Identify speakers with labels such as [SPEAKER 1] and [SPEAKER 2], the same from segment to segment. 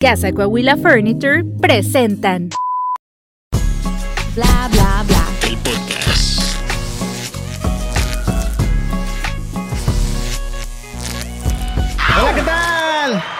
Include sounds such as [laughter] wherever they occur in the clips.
[SPEAKER 1] Casa Coahuila Furniture presentan Bla Bla Bla.
[SPEAKER 2] El podcast.
[SPEAKER 3] Hola, ¿qué tal?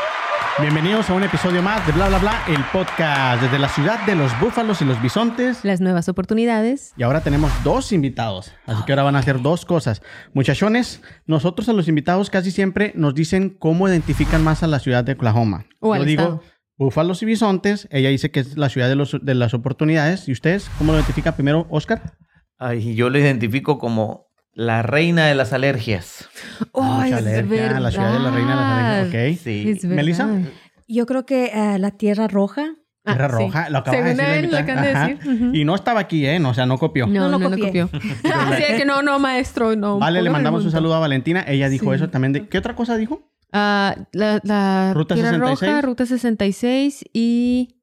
[SPEAKER 3] Bienvenidos a un episodio más de Bla Bla Bla, el podcast desde la ciudad de los búfalos y los bisontes.
[SPEAKER 4] las nuevas oportunidades.
[SPEAKER 3] Y ahora tenemos dos invitados, así que ahora van a hacer dos cosas. Muchachones, nosotros a los invitados casi siempre nos dicen cómo identifican más a la ciudad de Oklahoma.
[SPEAKER 4] O al
[SPEAKER 3] Yo digo
[SPEAKER 4] estado.
[SPEAKER 3] búfalos y bisontes, ella dice que es la ciudad de, los- de las oportunidades. ¿Y ustedes cómo lo identifican primero, Oscar?
[SPEAKER 5] Ay, yo lo identifico como la reina de las alergias.
[SPEAKER 4] ¡Ay,
[SPEAKER 3] Mucha
[SPEAKER 4] es
[SPEAKER 3] alergia, la ciudad de la reina de las alergias,
[SPEAKER 4] verdad!
[SPEAKER 3] ok.
[SPEAKER 5] Sí.
[SPEAKER 4] Es
[SPEAKER 3] ¿Melissa?
[SPEAKER 4] verdad.
[SPEAKER 6] Yo creo que eh, la tierra roja.
[SPEAKER 4] Ah,
[SPEAKER 3] Tierra
[SPEAKER 4] sí.
[SPEAKER 3] roja, lo acaba de decir. la
[SPEAKER 4] él, acaban de decir.
[SPEAKER 3] Y no estaba aquí, ¿eh? No, o sea, no copió.
[SPEAKER 4] No,
[SPEAKER 6] No
[SPEAKER 4] no,
[SPEAKER 6] lo
[SPEAKER 4] no, copió. [laughs] Así de que no, no, maestro, no.
[SPEAKER 3] Vale, le mandamos un saludo a Valentina. Ella dijo
[SPEAKER 4] Sí.
[SPEAKER 3] eso también. De, ¿Qué otra cosa dijo?
[SPEAKER 4] Ah, la, la
[SPEAKER 3] Ruta
[SPEAKER 4] Tierra
[SPEAKER 3] 66.
[SPEAKER 4] Roja, Ruta 66 y...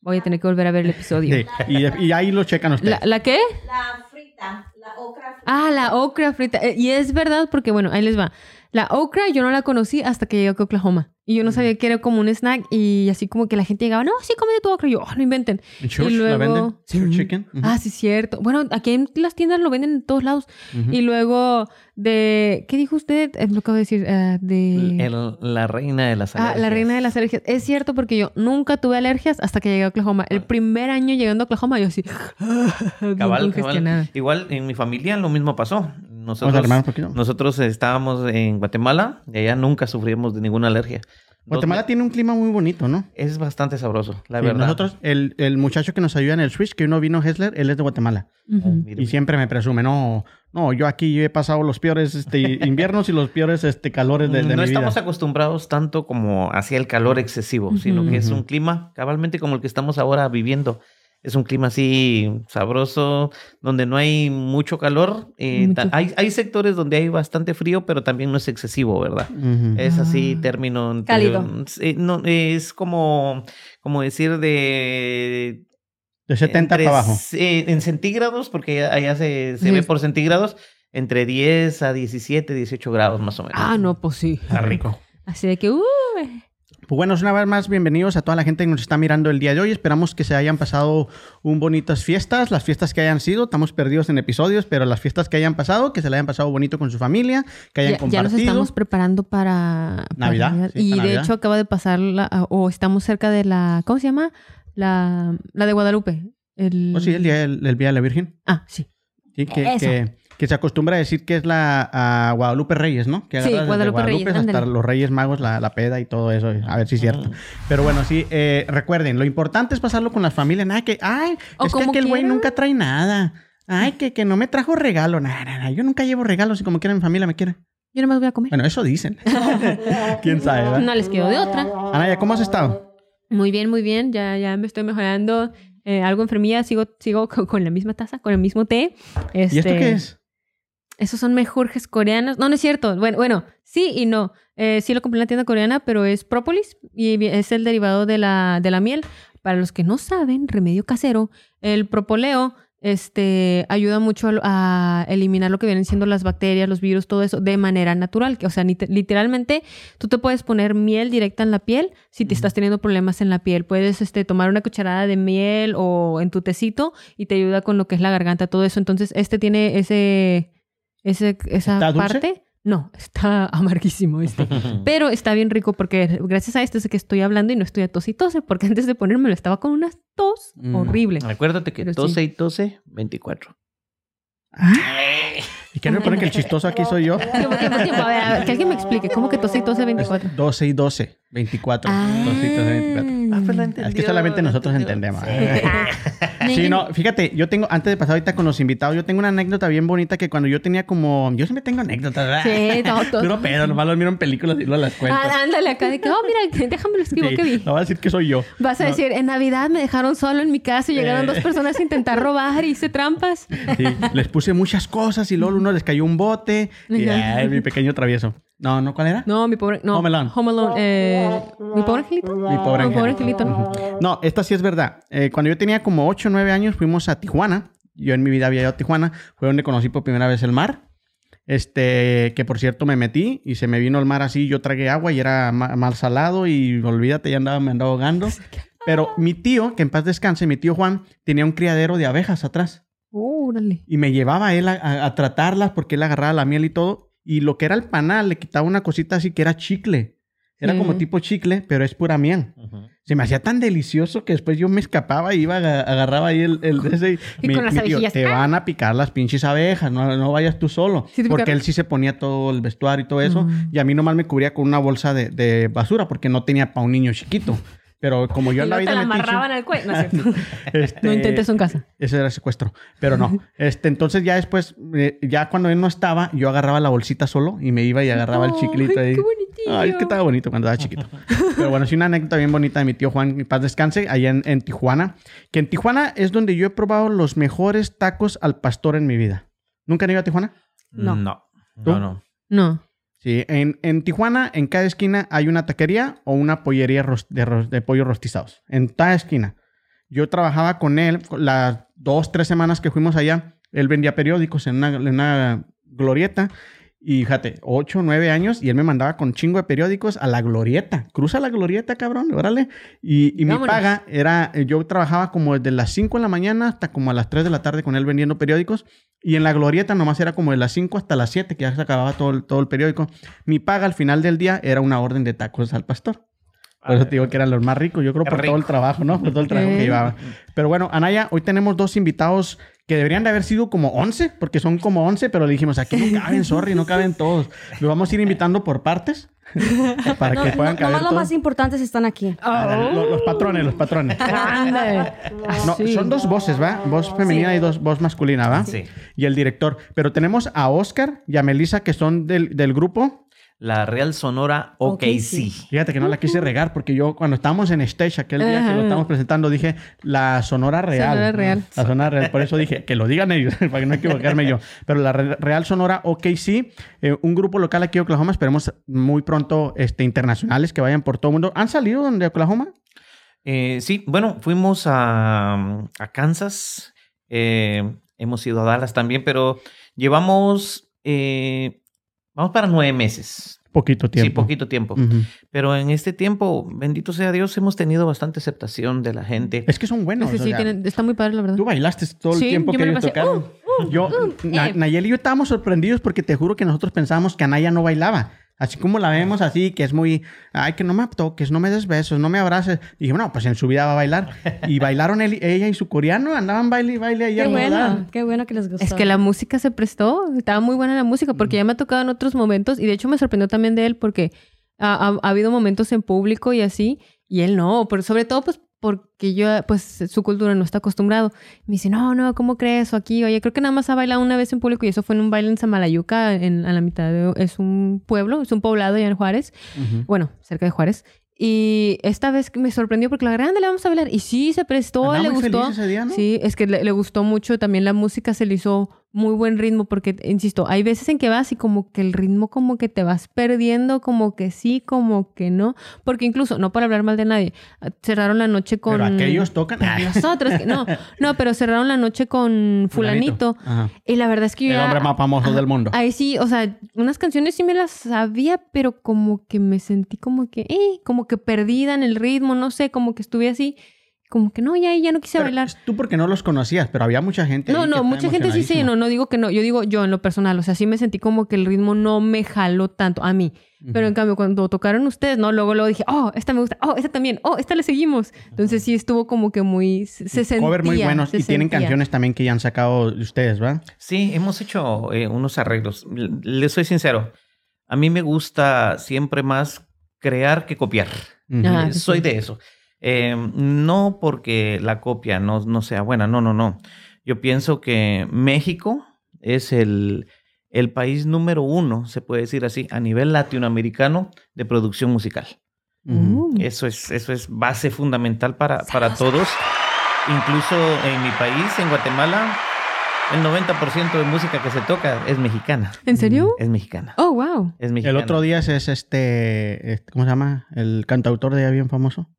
[SPEAKER 4] Voy a tener que volver a ver el episodio.
[SPEAKER 3] Sí. Y, y ahí lo checan ustedes.
[SPEAKER 4] ¿La, ¿La qué?
[SPEAKER 6] La frita, la ocra
[SPEAKER 4] Ah, la okra frita. Eh, Y es verdad porque, bueno, ahí les va. La okra yo no la conocí hasta que llegué a Oklahoma. Y yo no sabía que era como un snack y así como que la gente llegaba, no, sí, cómete tu okra. Y yo, oh, no inventen.
[SPEAKER 3] ¿En Church
[SPEAKER 4] y
[SPEAKER 3] la
[SPEAKER 4] luego-
[SPEAKER 3] venden?
[SPEAKER 4] Sí.
[SPEAKER 3] Chicken.
[SPEAKER 4] Ah, sí, cierto. Bueno, aquí en las tiendas lo venden en todos lados. Y luego de... ¿Qué dijo usted? Eh, lo acabo de decir. eh, de...
[SPEAKER 5] El- la reina de las
[SPEAKER 4] Ah,
[SPEAKER 5] alergias.
[SPEAKER 4] la reina de las alergias. Es cierto porque yo nunca tuve alergias hasta que llegué a Oklahoma. El primer año llegando a Oklahoma yo así... [laughs]
[SPEAKER 5] Cabal, cabal. Igual en mi familia lo mismo pasó. Nosotros, estábamos en Guatemala y allá nunca sufrimos de ninguna alergia.
[SPEAKER 3] Guatemala tiene un clima muy bonito, ¿no?
[SPEAKER 5] Es bastante sabroso, la
[SPEAKER 3] Sí,
[SPEAKER 5] verdad.
[SPEAKER 3] Nosotros, el, el muchacho que nos ayuda en el Switch, que uno vino Hessler, él es de Guatemala.
[SPEAKER 5] Mire,
[SPEAKER 3] Y siempre me presume, no, no, yo aquí he pasado los peores este, [laughs] inviernos y los peores este, calores de, de
[SPEAKER 5] no
[SPEAKER 3] mi
[SPEAKER 5] estamos
[SPEAKER 3] vida.
[SPEAKER 5] acostumbrados tanto como hacia el calor excesivo, sino que es un clima cabalmente como el que estamos ahora viviendo. Es un clima así sabroso, donde no hay mucho calor. eh,
[SPEAKER 4] Mucho.
[SPEAKER 5] hay, hay sectores donde hay bastante frío, pero también no es excesivo, ¿verdad? Es así,
[SPEAKER 4] Ah.
[SPEAKER 5] término.
[SPEAKER 6] Cálido.
[SPEAKER 5] eh, no, es como, como decir de...
[SPEAKER 3] De 70
[SPEAKER 5] entre
[SPEAKER 3] para abajo.
[SPEAKER 5] en centígrados, porque allá se, se ve por centígrados, entre 10 a 17, 18 grados más o menos.
[SPEAKER 4] Ah, no, pues sí.
[SPEAKER 3] Está rico.
[SPEAKER 4] Así de que... uh,
[SPEAKER 3] Pues bueno, una vez más, bienvenidos a toda la gente que nos está mirando el día de hoy. Esperamos que se hayan pasado un bonitas fiestas, las fiestas que hayan sido. Estamos perdidos en episodios, pero las fiestas que hayan pasado, que se la hayan pasado bonito con su familia, que hayan
[SPEAKER 4] ya, ya
[SPEAKER 3] compartido.
[SPEAKER 4] nos estamos preparando para, para
[SPEAKER 3] Navidad, sí,
[SPEAKER 4] y
[SPEAKER 3] para
[SPEAKER 4] de
[SPEAKER 3] Navidad.
[SPEAKER 4] hecho acaba de pasar la, o estamos cerca de la ¿cómo se llama? La, la de Guadalupe. El...
[SPEAKER 3] Oh, sí, el día, el, el día de la Virgen.
[SPEAKER 4] Ah, sí.
[SPEAKER 3] Sí, que,
[SPEAKER 4] Eso.
[SPEAKER 3] que, que se acostumbra a decir que es la Guadalupe Reyes, ¿no? Que
[SPEAKER 4] Sí,
[SPEAKER 3] desde
[SPEAKER 4] Guadalupe Reyes,
[SPEAKER 3] hasta
[SPEAKER 4] ándale.
[SPEAKER 3] los Reyes Magos, la, la peda y todo eso. A ver si es cierto. Pero bueno, sí, eh, recuerden, lo importante es pasarlo con la familia. Nada que, ay,
[SPEAKER 4] O
[SPEAKER 3] es que aquel güey nunca trae nada. Ay, que, que no me trajo regalo. Nada, nada, yo nunca llevo regalos y como quiera mi familia me quiere.
[SPEAKER 4] Yo nomás voy a comer.
[SPEAKER 3] Bueno, eso dicen. [laughs] ¿Quién sabe, verdad?
[SPEAKER 4] No les quedo de otra.
[SPEAKER 3] Anaya, ¿cómo has estado?
[SPEAKER 4] Muy bien, muy bien. Ya, ya me estoy mejorando. Eh, algo enfermilla, sigo, sigo [laughs] con, con la misma taza, con el mismo té.
[SPEAKER 3] ¿Y esto
[SPEAKER 4] Este,
[SPEAKER 3] qué es?
[SPEAKER 4] Esos son mejores coreanos. No, no es cierto. Bueno, bueno, sí y no. Eh, sí lo compré en la tienda coreana, pero es própolis y es el derivado de la, de la miel. Para los que no saben, remedio casero, el propoleo este, ayuda mucho a, a eliminar lo que vienen siendo las bacterias, los virus, todo eso de manera natural. Que, o sea, literalmente tú te puedes poner miel directa en la piel si te estás teniendo problemas en la piel. Puedes este, tomar una cucharada de miel o en tu tecito y te ayuda con lo que es la garganta, todo eso. Entonces, este tiene ese, ese esa
[SPEAKER 3] ¿Está dulce?
[SPEAKER 4] No, está [laughs] amarguísimo este. [laughs] Pero está bien rico porque gracias a esto es que estoy hablando y no estoy a tos y tose, porque [laughs] antes de ponérmelo estaba con una tos
[SPEAKER 3] Mm.
[SPEAKER 4] horrible.
[SPEAKER 5] Acuérdate que
[SPEAKER 4] Pero sí.
[SPEAKER 5] tose y tose, 24.
[SPEAKER 3] ¿Y qué no me pone que el chistoso aquí soy yo?
[SPEAKER 4] Tiempo, tiempo, tiempo. A ver, a ver, que alguien me explique. ¿Cómo que tose y tose 24?
[SPEAKER 3] 12 y 12, 24.
[SPEAKER 4] Ah.
[SPEAKER 3] 12 y 12, 24.
[SPEAKER 5] Ah, pues la
[SPEAKER 3] Es que
[SPEAKER 5] entendió,
[SPEAKER 3] solamente
[SPEAKER 5] la
[SPEAKER 3] nosotros
[SPEAKER 5] entendió.
[SPEAKER 3] entendemos. Sí, no, fíjate, yo tengo, antes de pasar ahorita con los invitados, yo tengo una anécdota bien bonita que cuando yo tenía como, yo siempre tengo anécdotas, ¿verdad?
[SPEAKER 4] Sí, todo, [laughs] todo.
[SPEAKER 3] Puro pedo, nomás los miro en películas y luego las cuento.
[SPEAKER 4] Ah, ándale acá de que, oh, mira, déjame lo escribo
[SPEAKER 3] Sí,
[SPEAKER 4] que vi.
[SPEAKER 3] no voy a decir que soy yo.
[SPEAKER 4] Vas a
[SPEAKER 3] No,
[SPEAKER 4] decir, en Navidad me dejaron solo en mi casa y llegaron
[SPEAKER 3] Eh.
[SPEAKER 4] dos personas a intentar robar y hice trampas.
[SPEAKER 3] sí, les puse muchas cosas y luego uno les cayó un bote y ay, mi pequeño travieso. No, ¿no cuál era?
[SPEAKER 4] No, mi pobre. No,
[SPEAKER 3] Home Alone.
[SPEAKER 4] Home Alone, eh, mi pobre angelito.
[SPEAKER 3] Mi pobre
[SPEAKER 4] Mi pobre
[SPEAKER 3] angelito.
[SPEAKER 4] angelito. ¿no?
[SPEAKER 3] No, esta sí es verdad. Eh, cuando yo tenía como 8 o 9 años fuimos a Tijuana. Yo en mi vida había ido a Tijuana. Fue donde conocí por primera vez el mar. Este, que por cierto me metí y se me vino el mar así, yo tragué agua y era ma- mal salado y olvídate, ya andaba, me andaba ahogando. Pero mi tío, que en paz descanse, mi tío Juan, tenía un criadero de abejas atrás
[SPEAKER 4] Órale.
[SPEAKER 3] y me llevaba a él a, a- a tratarlas porque él agarraba la miel y todo. Y lo que era el panal, le quitaba una cosita así que era chicle. Era como tipo chicle, pero es pura miel. Se me hacía tan delicioso que después yo me escapaba y iba, aga- agarraba ahí el, el ese y, [laughs]
[SPEAKER 4] Y
[SPEAKER 3] mi-
[SPEAKER 4] con las
[SPEAKER 3] mi tío,
[SPEAKER 4] abejillas,
[SPEAKER 3] te van a picar las pinches abejas, no, no vayas tú solo.
[SPEAKER 4] Sí,
[SPEAKER 3] porque él sí se ponía todo el vestuario y todo eso. Y a mí nomás me cubría con una bolsa de, de basura porque no tenía para un niño chiquito. Pero como yo andaba
[SPEAKER 4] te
[SPEAKER 3] de
[SPEAKER 4] la
[SPEAKER 3] metiche,
[SPEAKER 4] amarraban al cuello. No, es cierto. [laughs]
[SPEAKER 3] este,
[SPEAKER 4] no intentes en casa.
[SPEAKER 3] ese era secuestro, pero no. Este, entonces ya después, eh, ya cuando él no estaba, yo agarraba la bolsita solo y me iba y agarraba el
[SPEAKER 4] Ay,
[SPEAKER 3] chiclito ahí.
[SPEAKER 4] qué bonitillo.
[SPEAKER 3] Ay, es que estaba bonito cuando estaba chiquito. Pero bueno, sí una anécdota bien bonita de mi tío Juan, paz descanse, allá en, en Tijuana. Que en Tijuana es donde yo he probado los mejores tacos al pastor en mi vida. ¿Nunca han ido a Tijuana?
[SPEAKER 6] No.
[SPEAKER 5] No.
[SPEAKER 3] ¿Tú?
[SPEAKER 5] No, no.
[SPEAKER 4] No.
[SPEAKER 3] Sí, en, en Tijuana, en cada esquina hay una taquería o una pollería de, de pollos rostizados. En cada esquina. Yo trabajaba con él las dos, tres semanas que fuimos allá. Él vendía periódicos en una, en una glorieta. Y fíjate, ocho, nueve años, y él me mandaba con chingo de periódicos a la glorieta. Cruza la glorieta, cabrón, órale. Y, y mi paga era, eh, yo trabajaba como desde las 5 de la mañana hasta como a las 3 de la tarde con él vendiendo periódicos. Y en la glorieta nomás era como de las 5 hasta las 7, que ya se acababa todo el, todo el periódico. Mi paga al final del día era una orden de tacos al pastor. Por eso te digo que eran los más ricos, yo creo por todo el trabajo, ¿no? Por todo el trabajo que llevaban. Pero bueno, Anaya, hoy tenemos dos invitados que deberían de haber sido como 11, porque son como 11, pero le dijimos, aquí no caben, [laughs] sorry, no caben todos. Los vamos a ir invitando por partes para
[SPEAKER 6] No,
[SPEAKER 3] que puedan
[SPEAKER 6] no,
[SPEAKER 3] caber
[SPEAKER 6] nomás los
[SPEAKER 3] todos.
[SPEAKER 6] más importantes están aquí.
[SPEAKER 3] Ah, Los, los patrones, los patrones.
[SPEAKER 4] Grande.
[SPEAKER 3] No,
[SPEAKER 4] Así.
[SPEAKER 3] son dos voces, ¿va? Voz femenina y dos voz masculina, ¿va?
[SPEAKER 5] Sí.
[SPEAKER 3] Y el director. Pero tenemos a Oscar y a Melissa, que son del, del grupo.
[SPEAKER 5] La Real Sonora
[SPEAKER 6] Ok,
[SPEAKER 5] OKC.
[SPEAKER 6] sí.
[SPEAKER 3] Fíjate que no la quise regar porque yo cuando estábamos en stage aquel día que lo estábamos presentando dije la Sonora Real.
[SPEAKER 4] Sonora Real.
[SPEAKER 3] La Sonora Real. Por eso dije que lo digan ellos [laughs] para que no equivocarme yo. Pero la Re- Real Sonora OKC, eh, un grupo local aquí de Oklahoma. Esperemos muy pronto este, internacionales que vayan por todo el mundo. ¿Han salido de Oklahoma?
[SPEAKER 5] Eh, sí, bueno, fuimos a, a Kansas, eh, hemos ido a Dallas también, pero llevamos, eh, vamos para nueve meses.
[SPEAKER 3] Poquito tiempo.
[SPEAKER 5] Sí, poquito tiempo. Pero en este tiempo, bendito sea Dios, hemos tenido bastante aceptación de la gente.
[SPEAKER 3] Es que son buenos.
[SPEAKER 4] Sí,
[SPEAKER 3] o
[SPEAKER 4] sí,
[SPEAKER 3] sea,
[SPEAKER 4] tienen- está muy padre, la verdad.
[SPEAKER 3] Tú bailaste todo el
[SPEAKER 4] Sí,
[SPEAKER 3] tiempo
[SPEAKER 4] yo
[SPEAKER 3] que ellos
[SPEAKER 4] pasé,
[SPEAKER 3] tocaron.
[SPEAKER 4] uh,
[SPEAKER 3] yo, [laughs]
[SPEAKER 4] uh,
[SPEAKER 3] Na-
[SPEAKER 4] eh.
[SPEAKER 3] Nayeli y yo estábamos sorprendidos porque te juro que nosotros pensábamos que Anaya no bailaba. Así como la vemos así, que es muy, ay, que no me toques, no me des besos, no me abraces. Y dije, bueno, pues en su vida va a bailar. [laughs] Y bailaron él, ella y su coreano, andaban baile y baile ahí
[SPEAKER 6] Qué
[SPEAKER 3] al
[SPEAKER 6] bueno, qué bueno que les gustó.
[SPEAKER 4] Es que la música se prestó, estaba muy buena la música, porque ya me ha tocado en otros momentos, y de hecho me sorprendió también de él, porque ha, ha- ha habido momentos en público y así, y él no, pero sobre todo pues porque yo, pues su cultura no está acostumbrado. Me dice, no, no, ¿cómo crees? O aquí, oye, creo que nada más ha bailado una vez en público y eso fue en un baile en Samalayuca, en, a la mitad de, es un pueblo, es un poblado allá en Juárez, bueno, cerca de Juárez. Y esta vez me sorprendió porque la grande le vamos a bailar. Y sí, se prestó, le gustó.
[SPEAKER 3] ese día, ¿no?
[SPEAKER 4] Sí, es que le, le gustó mucho también la música, se le hizo muy buen ritmo porque, insisto, hay veces en que vas y como que el ritmo como que te vas perdiendo, como que sí, como que no, porque incluso, no para hablar mal de nadie, cerraron la noche con...
[SPEAKER 3] Pero aquellos tocan.
[SPEAKER 4] Nosotros, que no, no, pero cerraron la noche con fulanito.
[SPEAKER 3] Ajá.
[SPEAKER 4] Y la verdad es que yo
[SPEAKER 3] El
[SPEAKER 4] ya-
[SPEAKER 3] hombre más famoso del mundo.
[SPEAKER 4] Ahí sí, o sea, unas canciones sí me las sabía, pero como que me sentí como que, eh, como que perdida en el ritmo, no sé, como que estuve así, como que no, ya, ya no quise
[SPEAKER 3] Pero
[SPEAKER 4] bailar.
[SPEAKER 3] Tú porque no los conocías, pero había mucha gente.
[SPEAKER 4] No, no, mucha gente sí se llenó, no digo que no, yo digo yo en lo personal, o sea, sí me sentí como que el ritmo no me jaló tanto a mí, pero en cambio cuando tocaron ustedes, ¿no? Luego, luego dije, oh, esta me gusta, oh, esta también, oh, esta le seguimos. Entonces sí estuvo como que muy, se, se sentía.
[SPEAKER 3] Cover muy buenos
[SPEAKER 4] se
[SPEAKER 3] y tienen
[SPEAKER 4] sentía.
[SPEAKER 3] canciones también que ya han sacado de ustedes, ¿verdad?
[SPEAKER 5] Sí, hemos hecho eh, unos arreglos. Les soy sincero, a mí me gusta siempre más crear que copiar.
[SPEAKER 4] Ah,
[SPEAKER 5] Eh,
[SPEAKER 4] sí,
[SPEAKER 5] Soy de eso. Eh, no porque la copia no, no sea buena, no, no, no. Yo pienso que México es el, el país número uno, se puede decir así, a nivel latinoamericano de producción musical. Eso es, eso es base fundamental para, para todos. Incluso en mi país, en Guatemala, el 90% de música que se toca es mexicana.
[SPEAKER 4] ¿En serio?
[SPEAKER 5] Es mexicana.
[SPEAKER 4] Oh, wow.
[SPEAKER 5] Es mexicana.
[SPEAKER 3] El otro día es, es este, este- ¿cómo se llama? El cantautor de allá bien famoso.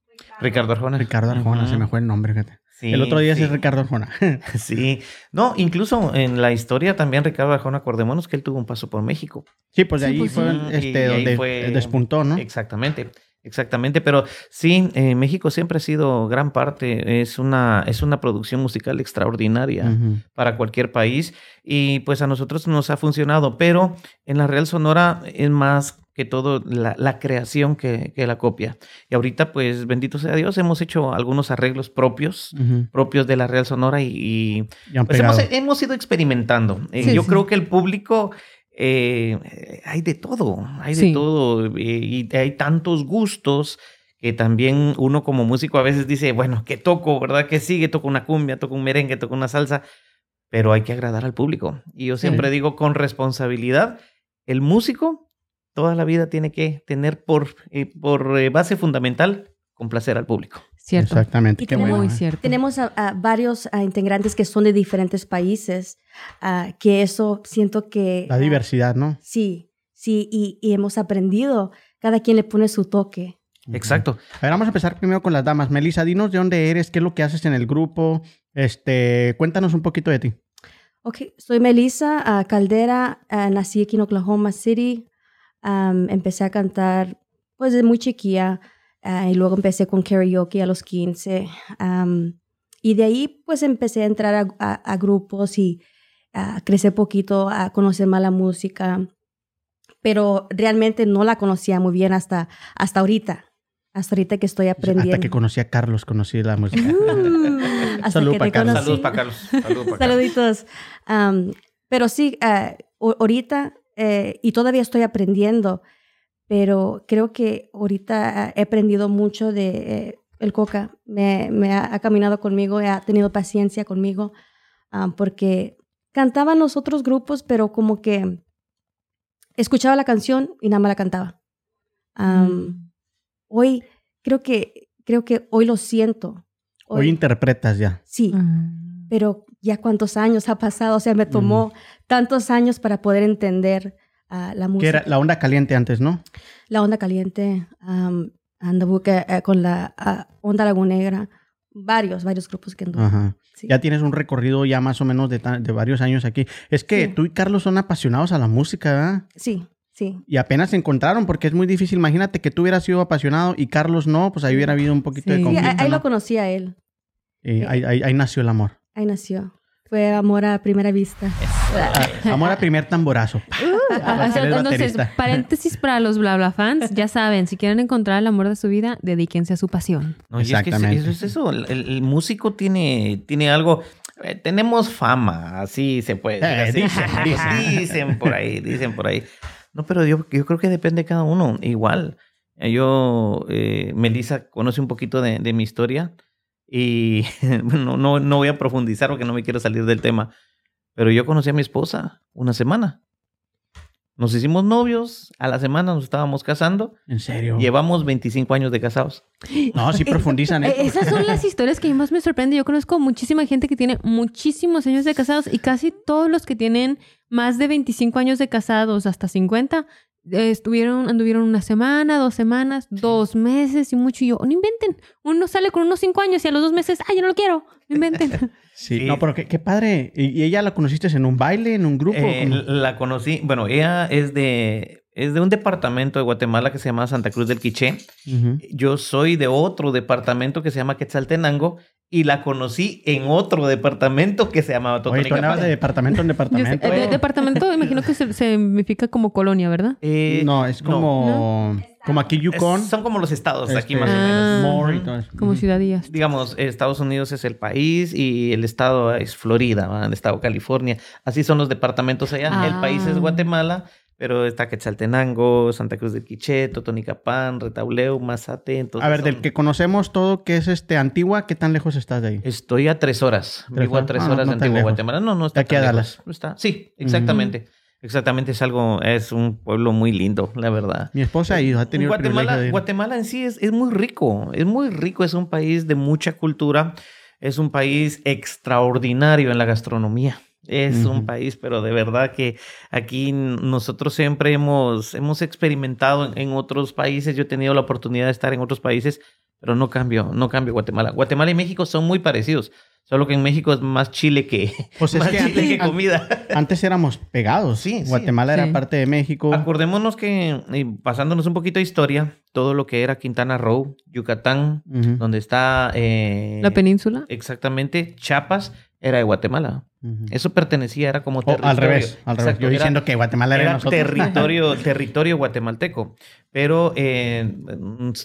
[SPEAKER 5] Ricardo Arjona.
[SPEAKER 3] Ricardo Arjona,
[SPEAKER 5] Ujú.
[SPEAKER 3] se me fue el nombre, fíjate.
[SPEAKER 5] Sí,
[SPEAKER 3] el otro día sí es Ricardo Arjona. [laughs]
[SPEAKER 5] Sí. No, incluso en la historia también Ricardo Arjona, acordémonos que él tuvo un paso por México.
[SPEAKER 3] sí, pues de
[SPEAKER 4] Sí,
[SPEAKER 3] ahí
[SPEAKER 4] pues
[SPEAKER 3] fue
[SPEAKER 5] sí.
[SPEAKER 3] este,
[SPEAKER 5] Y ahí
[SPEAKER 3] donde
[SPEAKER 5] fue-
[SPEAKER 3] despuntó, ¿no?
[SPEAKER 5] Exactamente, exactamente. Pero sí, eh, México siempre ha sido gran parte, es una, es una producción musical extraordinaria
[SPEAKER 3] Ujú.
[SPEAKER 5] para cualquier país y pues a nosotros nos ha funcionado, pero en la Real Sonora es más que todo la, la creación que, que la copia. Y ahorita pues bendito sea Dios, hemos hecho algunos arreglos propios, propios de la Real Sonora y- y pues hemos, hemos ido experimentando. Eh,
[SPEAKER 4] Sí,
[SPEAKER 5] yo
[SPEAKER 4] sí.
[SPEAKER 5] creo que el público, eh, hay de todo, hay de todo. eh, y hay tantos gustos que también uno como músico a veces dice, bueno, ¿qué toco? ¿Verdad? ¿Qué sigue? Toco una cumbia, toco un merengue, toco una salsa. Pero hay que agradar al público. Y yo siempre digo con responsabilidad, el músico toda la vida tiene que tener por, eh, por eh, base fundamental complacer al público.
[SPEAKER 4] Cierto.
[SPEAKER 3] Exactamente.
[SPEAKER 6] Y
[SPEAKER 3] qué
[SPEAKER 6] tenemos-
[SPEAKER 3] bueno. ¿eh?
[SPEAKER 4] cierto.
[SPEAKER 6] Tenemos a, a varios integrantes que son de diferentes países, ah, que eso siento que...
[SPEAKER 3] La diversidad, ¿no?
[SPEAKER 6] sí, sí, y, y hemos aprendido, cada quien le pone su toque.
[SPEAKER 5] Exacto.
[SPEAKER 3] A ver, vamos a empezar primero con las damas. Melissa, dinos de dónde eres, qué es lo que haces en el grupo. Este, cuéntanos un poquito de ti.
[SPEAKER 6] Ok, soy Melissa ah, Caldera, ah, nací aquí en Oklahoma City, Am, empecé a cantar pues desde muy chiquilla ah, y luego empecé con karaoke a los 15 am, y de ahí pues empecé a entrar a, a- a grupos y a crecer poquito, a conocer más la música, pero realmente no la conocía muy bien hasta, hasta ahorita, hasta ahorita que estoy aprendiendo.
[SPEAKER 3] Hasta que conocí a Carlos, conocí la música.
[SPEAKER 6] Uh, [laughs] hasta
[SPEAKER 3] Salud
[SPEAKER 6] que
[SPEAKER 3] pa'
[SPEAKER 6] te
[SPEAKER 3] Carlos.
[SPEAKER 5] Saludos para Carlos. Saludos pa' [laughs] Carlos.
[SPEAKER 6] Saluditos. Am, pero sí, o- ahorita, eh, y todavía estoy aprendiendo, pero creo que ahorita ah, he aprendido mucho de eh, el Coca. Me, me ha, ha caminado conmigo, ha tenido paciencia conmigo, am, porque cantaban los otros grupos, pero como que escuchaba la canción y nada más la cantaba. Am,
[SPEAKER 4] Mm.
[SPEAKER 6] Hoy, creo que, creo que hoy lo siento.
[SPEAKER 3] Hoy interpretas ya.
[SPEAKER 6] sí
[SPEAKER 4] Ah.
[SPEAKER 6] pero ya cuántos años ha pasado, o sea, me tomó tantos años para poder entender ah, la
[SPEAKER 3] Que
[SPEAKER 6] música.
[SPEAKER 3] era la onda caliente antes, ¿no?
[SPEAKER 6] La onda caliente, um, anduve eh, con la ah, onda lagunegra, varios, varios grupos que anduve.
[SPEAKER 3] Ajá.
[SPEAKER 6] sí.
[SPEAKER 3] Ya tienes un recorrido ya más o menos de, varios años aquí. Es que
[SPEAKER 6] Sí.
[SPEAKER 3] tú y Carlos son apasionados a la música, ¿verdad?
[SPEAKER 6] Sí, sí.
[SPEAKER 3] Y apenas se encontraron porque es muy difícil. Imagínate que tú hubieras sido apasionado y Carlos no, pues ahí hubiera habido un poquito de
[SPEAKER 4] Sí.
[SPEAKER 6] Sí, ahí,
[SPEAKER 3] conflicto.
[SPEAKER 6] ahí
[SPEAKER 3] ¿no?
[SPEAKER 6] lo conocí a él,
[SPEAKER 3] Y ahí, ahí- ahí nació el amor.
[SPEAKER 6] Ahí nació. Fue amor a primera vista.
[SPEAKER 3] Amor a primer tamborazo. [laughs] Es
[SPEAKER 4] Entonces, paréntesis para los bla bla fans, ya saben, si quieren encontrar el amor de su vida, dedíquense a su pasión.
[SPEAKER 5] No, y es que es-
[SPEAKER 3] Exactamente.
[SPEAKER 5] eso es eso. El, el músico tiene, tiene algo. eh, tenemos fama, así se puede.
[SPEAKER 3] Eh,
[SPEAKER 5] así.
[SPEAKER 3] dicen, [laughs] dicen.
[SPEAKER 5] Dicen por ahí, dicen por ahí. No, pero yo, yo creo que depende de cada uno. Igual. Eh, Yo, eh, Melissa, conoce un poquito de, de mi historia y [laughs] bueno, no, no voy a profundizar porque no me quiero salir del tema. Pero yo conocí a mi esposa una semana. Nos hicimos novios, a la semana nos estábamos casando.
[SPEAKER 3] En serio.
[SPEAKER 5] Llevamos 25 años de casados.
[SPEAKER 3] No, sí [laughs] profundizan. ¿eh?
[SPEAKER 4] Esas son las [laughs] historias que más me sorprenden. Yo conozco muchísima gente que tiene muchísimos años de casados y casi todos los que tienen más de 25 años de casados, hasta 50, eh, estuvieron, anduvieron una semana, dos semanas, dos meses y mucho. Y yo, no inventen. Uno sale con unos cinco años y a los dos meses, ay, yo no lo quiero. No inventen. [laughs]
[SPEAKER 3] Sí, no, pero qué, qué padre. ¿Y, y ella la conociste en un baile, en un grupo?
[SPEAKER 5] Eh, la conocí, bueno, ella es de, es de un departamento de Guatemala que se llama Santa Cruz del Quiché.
[SPEAKER 3] Ujú.
[SPEAKER 5] Yo soy de otro departamento que se llama Quetzaltenango y la conocí en otro departamento que se llamaba
[SPEAKER 3] Oye, tú
[SPEAKER 5] Totonicapán.
[SPEAKER 3] de departamento en [laughs]
[SPEAKER 4] Yo sé,
[SPEAKER 3] departamento.
[SPEAKER 4] eh, de- departamento, imagino que se, se significa como colonia, ¿verdad?
[SPEAKER 5] Eh,
[SPEAKER 3] no, es como, como aquí Yukon.
[SPEAKER 5] es- son como los estados aquí
[SPEAKER 3] este,
[SPEAKER 5] más o
[SPEAKER 4] Ah.
[SPEAKER 5] menos.
[SPEAKER 3] Todo eso.
[SPEAKER 4] Como
[SPEAKER 3] Ujú.
[SPEAKER 4] ciudad y ya.
[SPEAKER 5] Digamos, Estados Unidos es el país y el estado es Florida, ¿va? el estado California. Así son los departamentos allá. El
[SPEAKER 4] Ah.
[SPEAKER 5] país es Guatemala, pero está Quetzaltenango, Santa Cruz del Quiché, Totonicapán, Retauleu, Mazate. Entonces
[SPEAKER 3] A ver,
[SPEAKER 5] son-
[SPEAKER 3] del que conocemos todo, que es este Antigua, ¿qué tan lejos estás de ahí?
[SPEAKER 5] Estoy a tres horas.
[SPEAKER 3] ¿Tres
[SPEAKER 5] Vivo a tres
[SPEAKER 3] Ah,
[SPEAKER 5] horas
[SPEAKER 3] no
[SPEAKER 5] de Antigua. Guatemala. No, no está
[SPEAKER 3] aquí a Dallas.
[SPEAKER 5] lejos. No está. Sí, exactamente. Exactamente, es algo, es un pueblo muy lindo, la verdad.
[SPEAKER 3] Mi esposa ha ido, ha tenido
[SPEAKER 5] Guatemala,
[SPEAKER 3] de.
[SPEAKER 5] Guatemala en sí es, es muy rico, es muy rico, es un país de mucha cultura, es un país extraordinario en la gastronomía. Es un país, pero de verdad que aquí nosotros siempre hemos, hemos experimentado en, en otros países. Yo he tenido la oportunidad de estar en otros países, pero no cambio, no cambio Guatemala. Guatemala y México son muy parecidos, solo que en México es más chile que, [laughs]
[SPEAKER 3] Pues es
[SPEAKER 5] más
[SPEAKER 3] que
[SPEAKER 5] chile
[SPEAKER 3] antes-
[SPEAKER 5] que comida.
[SPEAKER 3] Antes éramos pegados.
[SPEAKER 5] Sí, sí.
[SPEAKER 3] Guatemala era
[SPEAKER 4] Sí.
[SPEAKER 3] parte de México.
[SPEAKER 5] Acordémonos que, y pasándonos un poquito de historia, todo lo que era Quintana Roo, Yucatán, donde está... eh,
[SPEAKER 4] La península.
[SPEAKER 5] Exactamente, Chiapas era de Guatemala. Eso pertenecía, era como territorio.
[SPEAKER 3] al revés, al revés.
[SPEAKER 5] Exacto,
[SPEAKER 3] Yo
[SPEAKER 5] era-
[SPEAKER 3] diciendo que Guatemala era, nosotros.
[SPEAKER 5] territorio, [laughs] territorio guatemalteco. Pero eh,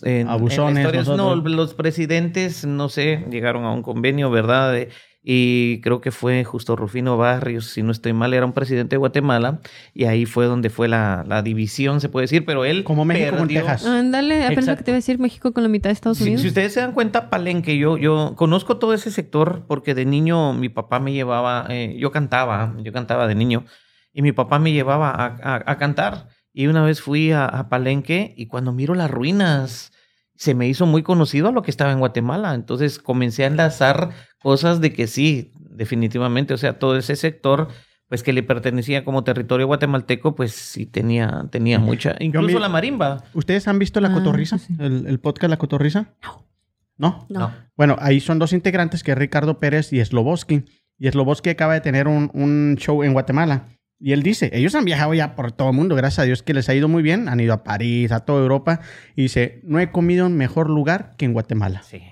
[SPEAKER 5] en,
[SPEAKER 3] Abusones,
[SPEAKER 5] no, los presidentes, no sé, llegaron a un convenio, ¿verdad? De- y creo que fue justo Rufino Barrios, si no estoy mal, era un presidente de Guatemala. Y ahí fue donde fue la, la división, se puede decir. Pero él.
[SPEAKER 3] Como México con
[SPEAKER 5] perdió-
[SPEAKER 3] Texas.
[SPEAKER 4] Ándale, apenas lo que te iba a decir México con la mitad de Estados
[SPEAKER 5] si,
[SPEAKER 4] Unidos.
[SPEAKER 5] si ustedes se dan cuenta, Palenque, yo, yo conozco todo ese sector porque de niño mi papá me llevaba, eh, yo cantaba, yo cantaba de niño, y mi papá me llevaba a, a- a cantar. Y una vez fui a, a Palenque y cuando miro las ruinas, se me hizo muy conocido a lo que estaba en Guatemala. Entonces comencé a enlazar cosas de que sí, definitivamente, o sea, todo ese sector pues que le pertenecía como territorio guatemalteco, pues sí tenía, tenía mucha, incluso la marimba.
[SPEAKER 3] ¿Ustedes han visto La
[SPEAKER 4] Ah,
[SPEAKER 3] Cotorriza?
[SPEAKER 4] sí.
[SPEAKER 3] El, el podcast La Cotorriza? No.
[SPEAKER 6] No.
[SPEAKER 5] No.
[SPEAKER 3] Bueno, ahí son dos integrantes que es Ricardo Pérez y Sloboski. Y Sloboski acaba de tener un, un show en Guatemala. Y él dice, ellos han viajado ya por todo el mundo, gracias a Dios que les ha ido muy bien. Han ido a París, a toda Europa. Y dice, no he comido en mejor lugar que en Guatemala.
[SPEAKER 5] Sí.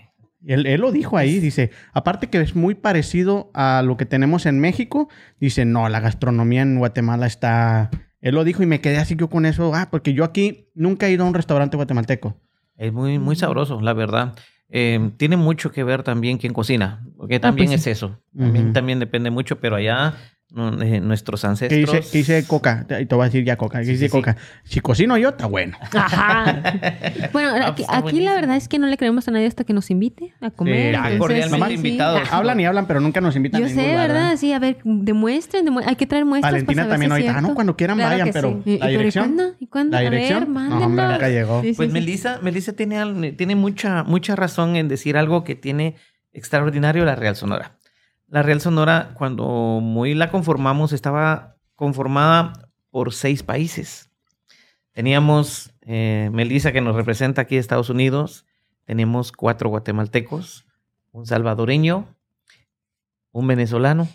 [SPEAKER 3] Él, él lo dijo ahí, dice, aparte que es muy parecido a lo que tenemos en México, dice, no, la gastronomía en Guatemala está... Él lo dijo y me quedé así yo con eso, ah, porque yo aquí nunca he ido a un restaurante guatemalteco.
[SPEAKER 5] Es muy, muy sabroso, la verdad. Eh, tiene mucho que ver también quién cocina, porque también
[SPEAKER 4] pues sí.
[SPEAKER 5] es eso. También,
[SPEAKER 3] Ujú.
[SPEAKER 5] también depende mucho, pero allá no, eh, nuestros
[SPEAKER 3] ¿Qué
[SPEAKER 5] ancestros...
[SPEAKER 3] dice, qué dice Coca? Te, te voy a decir ya Coca. ¿Qué
[SPEAKER 5] Sí,
[SPEAKER 3] dice
[SPEAKER 5] sí, sí.
[SPEAKER 3] Coca? Si cocino yo, está bueno.
[SPEAKER 4] Ajá. [laughs] Bueno,
[SPEAKER 5] Ah,
[SPEAKER 4] aquí,
[SPEAKER 5] pues
[SPEAKER 4] aquí la verdad es que no le creemos a nadie hasta que nos invite a comer.
[SPEAKER 3] ya,
[SPEAKER 4] entonces,
[SPEAKER 5] cordialmente invitados.
[SPEAKER 3] Hablan y hablan, pero nunca nos invitan
[SPEAKER 4] Yo
[SPEAKER 3] a ningún
[SPEAKER 4] sé,
[SPEAKER 3] lugar,
[SPEAKER 4] ¿verdad? Sí, a ver, demuestren, demue- hay que traer muestras
[SPEAKER 3] Valentina
[SPEAKER 4] para saber
[SPEAKER 3] también
[SPEAKER 4] si
[SPEAKER 3] ahorita. Ah, no, cuando quieran
[SPEAKER 6] Claro
[SPEAKER 3] vayan, pero
[SPEAKER 6] sí.
[SPEAKER 4] ¿Y- y
[SPEAKER 3] la
[SPEAKER 4] pero ¿y
[SPEAKER 3] dirección.
[SPEAKER 4] cuándo? ¿Y cuándo?
[SPEAKER 3] La
[SPEAKER 4] A ver,
[SPEAKER 3] dirección. no, hombre,
[SPEAKER 4] mándenos.
[SPEAKER 3] nunca llegó.
[SPEAKER 4] Sí,
[SPEAKER 5] Pues
[SPEAKER 4] sí, sí.
[SPEAKER 5] Melissa, Melissa tiene, al- tiene mucha, mucha razón en decir algo que tiene extraordinario la Real Sonora. La Real Sonora, cuando muy la conformamos, estaba conformada por seis países. Teníamos eh, Melissa, que nos representa aquí de Estados Unidos. Tenemos cuatro guatemaltecos, un salvadoreño, un venezolano,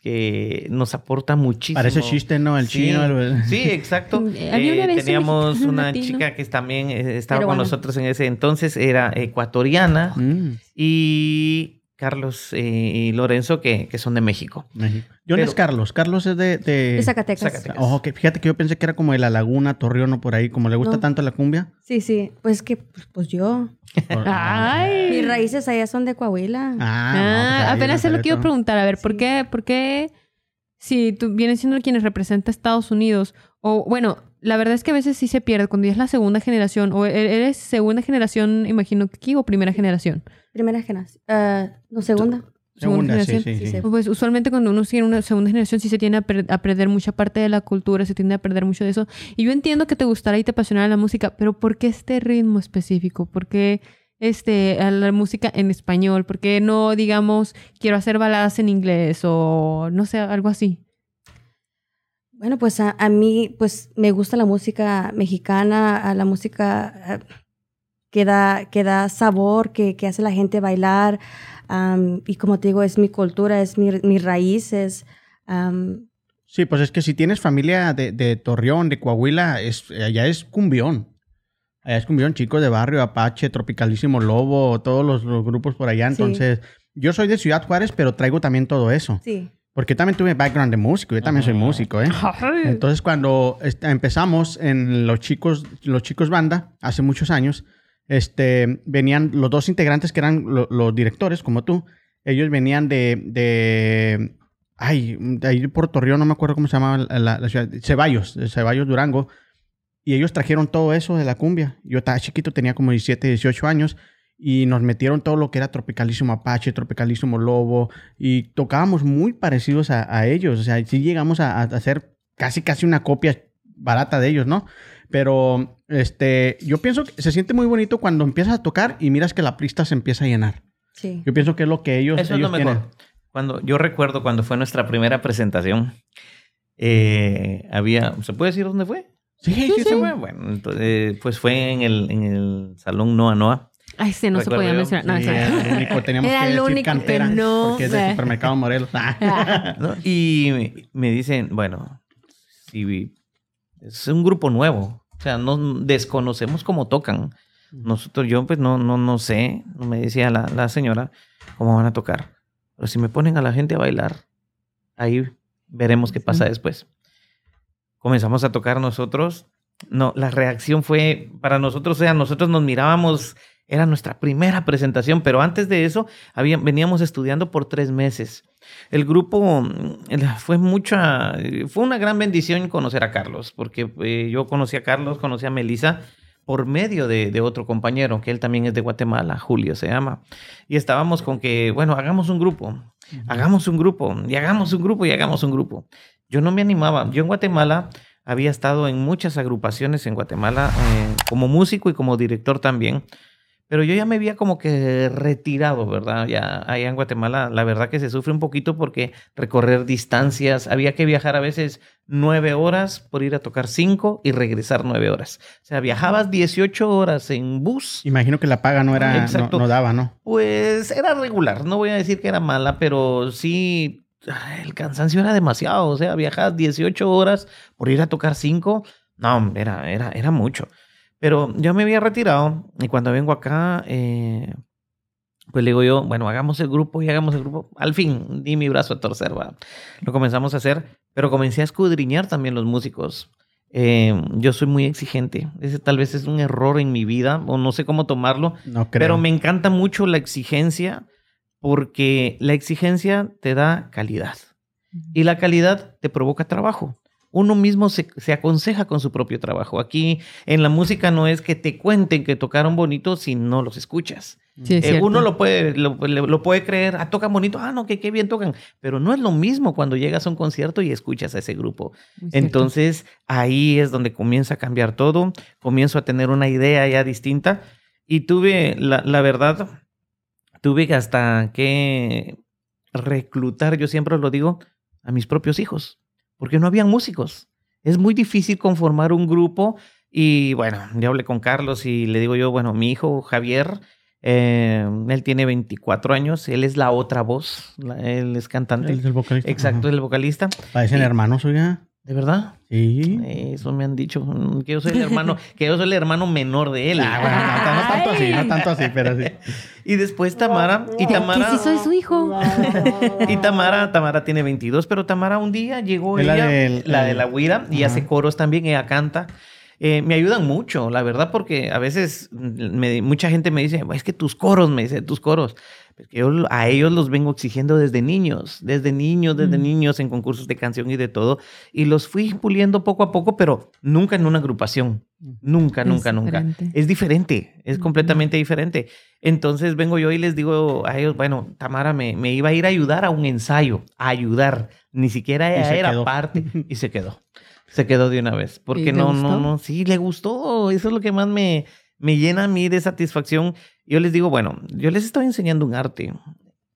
[SPEAKER 5] que nos aporta muchísimo.
[SPEAKER 3] Parece chiste, ¿no? El
[SPEAKER 5] Sí.
[SPEAKER 3] chino. el-
[SPEAKER 5] Sí, exacto. [laughs]
[SPEAKER 4] Eh,
[SPEAKER 5] Eh, teníamos
[SPEAKER 4] un
[SPEAKER 5] una
[SPEAKER 4] latino.
[SPEAKER 5] chica que también eh, estaba con nosotros en ese entonces, era ecuatoriana,
[SPEAKER 3] Mm,
[SPEAKER 5] y Carlos y Lorenzo, que, que son de México.
[SPEAKER 3] México. ¿De dónde es
[SPEAKER 5] Pero-
[SPEAKER 3] Carlos? Carlos es de... de...
[SPEAKER 6] De Zacatecas.
[SPEAKER 5] Zacatecas.
[SPEAKER 3] Ojo, que fíjate que yo pensé que era como de La Laguna, Torreón o por ahí, como le gusta
[SPEAKER 6] No.
[SPEAKER 3] tanto la cumbia.
[SPEAKER 6] Sí, sí. Pues que, pues, pues yo. [laughs]
[SPEAKER 4] Ay.
[SPEAKER 6] Mis raíces allá son de Coahuila.
[SPEAKER 3] Ah,
[SPEAKER 4] Ah,
[SPEAKER 3] no, pues ahí
[SPEAKER 4] apenas se lo quiero preguntar. A ver, ¿por
[SPEAKER 6] Sí.
[SPEAKER 4] qué? ¿Por qué? Si tú vienes siendo quienes representa a Estados Unidos, o bueno, la verdad es que a veces sí se pierde cuando ya es la segunda generación, o e- eres segunda generación, imagino que aquí, o primera generación.
[SPEAKER 6] Primera generación. Ah, no, segunda.
[SPEAKER 3] Segunda,
[SPEAKER 4] generación.
[SPEAKER 3] sí,
[SPEAKER 6] Sí,
[SPEAKER 3] sí.
[SPEAKER 6] sí.
[SPEAKER 4] Pues usualmente cuando uno sigue en una segunda generación sí se tiende a, per- a perder mucha parte de la cultura, se tiende a perder mucho de eso. Y yo entiendo que te gustará y te apasionará la música, pero ¿por qué este ritmo específico? ¿Por qué este, a la música en español? ¿Por qué no, digamos, quiero hacer baladas en inglés o no sé, algo así?
[SPEAKER 6] Bueno, pues a, a mí, pues me gusta la música mexicana, a la música ah, que da, que da sabor, que, que hace la gente bailar. y como te digo, es mi cultura, es mi, mis raíces. am,
[SPEAKER 3] Sí, pues es que si tienes familia de, de Torreón, de Coahuila, es, allá es cumbión. Allá es cumbión, chicos de barrio, Apache, Tropicalísimo Lobo, todos los, los grupos por allá.
[SPEAKER 6] Sí.
[SPEAKER 3] Entonces, yo soy de Ciudad Juárez, pero traigo también todo eso.
[SPEAKER 6] sí.
[SPEAKER 3] Porque también tuve background de músico, yo también soy
[SPEAKER 5] Ajá.
[SPEAKER 3] músico, ¿eh? Entonces, cuando empezamos en los chicos, los chicos banda, hace muchos años, este, venían los dos integrantes que eran lo- los directores, como tú. Ellos venían de, de, ay, de ahí por Torreón, no me acuerdo cómo se llamaba la, la- ciudad, Ceballos, Ceballos, Durango. Y ellos trajeron todo eso de la cumbia. Yo estaba chiquito, tenía como 17, 18 años. Y nos metieron todo lo que era Tropicalísimo Apache, Tropicalísimo Lobo. Y tocábamos muy parecidos a, a ellos. O sea, sí llegamos a, a hacer casi, casi una copia barata de ellos, ¿no? Pero este, yo pienso que se siente muy bonito cuando empiezas a tocar y miras que la pista se empieza a llenar.
[SPEAKER 6] Sí.
[SPEAKER 3] Yo pienso que es lo que ellos,
[SPEAKER 5] Eso es lo
[SPEAKER 3] ellos
[SPEAKER 5] mejor.
[SPEAKER 3] tienen.
[SPEAKER 5] Cuando, yo recuerdo cuando fue nuestra primera presentación, eh, había, ¿se puede decir dónde fue?
[SPEAKER 3] Sí, sí, sí.
[SPEAKER 5] se fue. Bueno, entonces, pues fue en el, en el salón Noa Noa.
[SPEAKER 4] Ay, sí, no se podía mencionar. No,
[SPEAKER 3] Sí, era el único, teníamos
[SPEAKER 4] Era
[SPEAKER 3] que decir
[SPEAKER 4] único que
[SPEAKER 3] cantera
[SPEAKER 4] no,
[SPEAKER 3] porque es del
[SPEAKER 4] eh.
[SPEAKER 3] supermercado Morelos. Ah. [laughs]
[SPEAKER 5] ¿no? Y me dicen, bueno, si es un grupo nuevo, o sea, no desconocemos cómo tocan. Nosotros, yo pues no, no, no sé, me decía la, la señora cómo van a tocar. Pero si me ponen a la gente a bailar, ahí veremos qué pasa después. Comenzamos a tocar nosotros. No, la reacción fue para nosotros, o sea, nosotros nos mirábamos, era nuestra primera presentación, pero antes de eso había- veníamos estudiando por tres meses. El grupo mm, fue mucha, fue una gran bendición conocer a Carlos, porque eh, yo conocí a Carlos, conocí a Melissa por medio de, de otro compañero, que él también es de Guatemala, Julio se llama. Y estábamos con que, bueno, hagamos un grupo, hagamos un grupo, y hagamos un grupo, y hagamos un grupo. Yo no me animaba. Yo en Guatemala había estado en muchas agrupaciones en Guatemala, eh, como músico y como director también. Pero yo ya me había como que retirado, ¿verdad? Ya allá en Guatemala, la verdad que se sufre un poquito porque recorrer distancias, había que viajar a veces nueve horas por ir a tocar cinco y regresar nueve horas. O sea, viajabas 18 horas en bus.
[SPEAKER 3] Imagino que la paga no era, no, no daba, ¿no?
[SPEAKER 5] Pues era regular, no voy a decir que era mala, pero sí, el cansancio era demasiado. O sea, viajabas 18 horas por ir a tocar cinco. No, era, era, era mucho. Pero yo me había retirado y cuando vengo acá, eh, pues le digo yo, bueno, hagamos el grupo y hagamos el grupo. Al fin, di mi brazo a torcer, va. Lo comenzamos a hacer, pero comencé a escudriñar también los músicos. Eh, yo soy muy exigente. Ese tal vez es un error en mi vida, o no sé cómo tomarlo,
[SPEAKER 3] No creo.
[SPEAKER 5] pero me encanta mucho la exigencia porque la exigencia te da calidad y la calidad te provoca trabajo. Uno mismo se, se aconseja con su propio trabajo. Aquí en la música no es que te cuenten que tocaron bonito si no los escuchas.
[SPEAKER 4] Sí, es
[SPEAKER 5] Eh, uno lo puede, lo, puede creer, ah, tocan bonito, ah, no, que qué bien tocan, pero no es lo mismo cuando llegas a un concierto y escuchas a ese grupo.
[SPEAKER 4] Muy cierto.
[SPEAKER 5] Entonces ahí es donde comienza a cambiar todo, comienzo a tener una idea ya distinta y tuve, la, la verdad, tuve hasta que reclutar, yo siempre lo digo, a mis propios hijos, porque no habían músicos. Es muy difícil conformar un grupo y bueno, yo hablé con Carlos y le digo yo, bueno, mi hijo Javier, eh, él tiene 24 años, él es la otra voz, la- él es cantante.
[SPEAKER 3] El del vocalista.
[SPEAKER 5] Exacto,
[SPEAKER 3] Ajá.
[SPEAKER 5] el vocalista.
[SPEAKER 3] Parecen
[SPEAKER 5] Sí.
[SPEAKER 3] hermanos, oiga.
[SPEAKER 5] ¿De verdad?
[SPEAKER 3] Sí.
[SPEAKER 5] Eso me han dicho, mm, que yo soy el hermano, [laughs] que yo soy el hermano menor de él.
[SPEAKER 3] Ah, bueno, no, no tanto así, no tanto así, pero sí.
[SPEAKER 5] Y después Tamara, y
[SPEAKER 4] Que
[SPEAKER 5] Tamara,
[SPEAKER 4] sí soy su hijo. [laughs]
[SPEAKER 5] y Tamara, Tamara tiene 22, pero Tamara un día llegó
[SPEAKER 3] Es la
[SPEAKER 5] ella,
[SPEAKER 3] del-
[SPEAKER 5] la de la guira, y hace coros también, ella canta. Eh, me ayudan mucho, la verdad, porque a veces me- mucha gente me dice, es que tus coros, me dice, tus coros. Porque yo a ellos los vengo exigiendo desde niños, desde niños, desde
[SPEAKER 4] Mm.
[SPEAKER 5] niños en concursos de canción y de todo. Y los fui puliendo poco a poco, pero nunca en una agrupación. Nunca,
[SPEAKER 4] Es
[SPEAKER 5] nunca, nunca. Es diferente, es completamente diferente. Entonces vengo yo y les digo a ellos, bueno, Tamara me, me iba a ir a ayudar a un ensayo, a ayudar. Ni siquiera ella era
[SPEAKER 3] quedó.
[SPEAKER 5] parte. [laughs] Y se quedó. Se quedó de una vez. Porque no, no, no, sí, le gustó. Eso es lo que más me, me llena a mí de satisfacción. Yo les digo, bueno, yo les estoy enseñando un arte.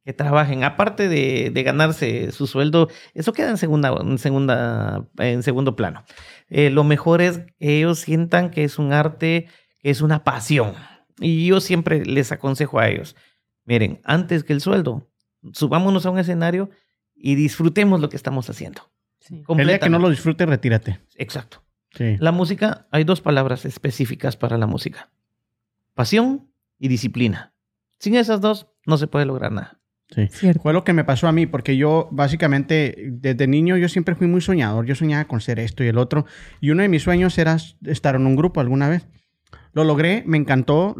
[SPEAKER 5] Que trabajen, aparte de, de ganarse su sueldo, eso queda en segunda, en segunda, en segundo plano. Eh, lo mejor es que ellos sientan que es un arte, que es una pasión. Y yo siempre les aconsejo a ellos, miren, antes que el sueldo, subámonos a un escenario y disfrutemos lo que estamos haciendo.
[SPEAKER 4] Sí.
[SPEAKER 3] El día que no lo disfrutes, retírate.
[SPEAKER 5] Exacto.
[SPEAKER 3] Sí.
[SPEAKER 5] La música, hay dos palabras específicas para la música. Pasión y disciplina. Sin esas dos, no se puede lograr nada.
[SPEAKER 3] sí.
[SPEAKER 4] Cierto.
[SPEAKER 3] Fue lo que me pasó a mí, porque yo básicamente desde niño yo siempre fui muy soñador. Yo soñaba con ser esto y el otro. Y uno de mis sueños era estar en un grupo alguna vez. Lo logré, me encantó.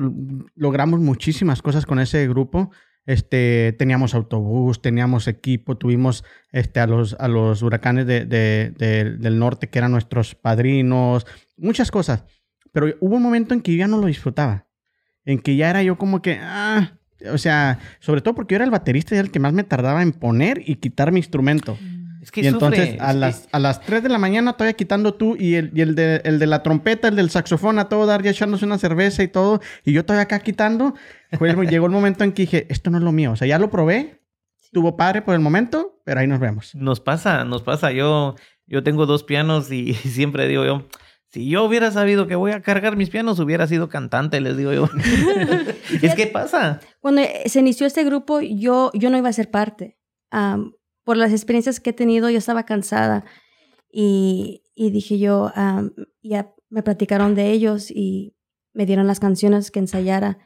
[SPEAKER 3] Logramos muchísimas cosas con ese grupo. Este, teníamos autobús, teníamos equipo, tuvimos este, a, los, a los huracanes de- de- de- del norte que eran nuestros padrinos, muchas cosas. Pero hubo un momento en que yo ya no lo disfrutaba. En que ya era yo como que, ah, o sea, sobre todo porque yo era el baterista y era el que más me tardaba en poner y quitar mi instrumento.
[SPEAKER 5] Es que
[SPEAKER 3] y entonces
[SPEAKER 5] sufre,
[SPEAKER 3] a,
[SPEAKER 5] es-
[SPEAKER 3] las, a las 3 de la mañana todavía quitando tú y el, y el, de, el de la trompeta, el del saxofón, a todo dar ya echándose una cerveza y todo. Y yo todavía acá quitando. El- llegó el momento en que dije, esto no es lo mío. O sea, ya lo probé. Tuvo padre por el momento, pero ahí nos vemos.
[SPEAKER 5] Nos pasa, nos pasa. Yo, yo tengo dos pianos [laughs] y siempre digo yo, Si yo hubiera sabido que voy a cargar mis pianos, hubiera sido cantante, les digo yo. [laughs] es que pasa.
[SPEAKER 6] Cuando se inició este grupo, yo, yo no iba a ser parte. Am, por las experiencias que he tenido, yo estaba cansada. Y, y dije yo, am, ya me platicaron de ellos y me dieron las canciones que ensayara.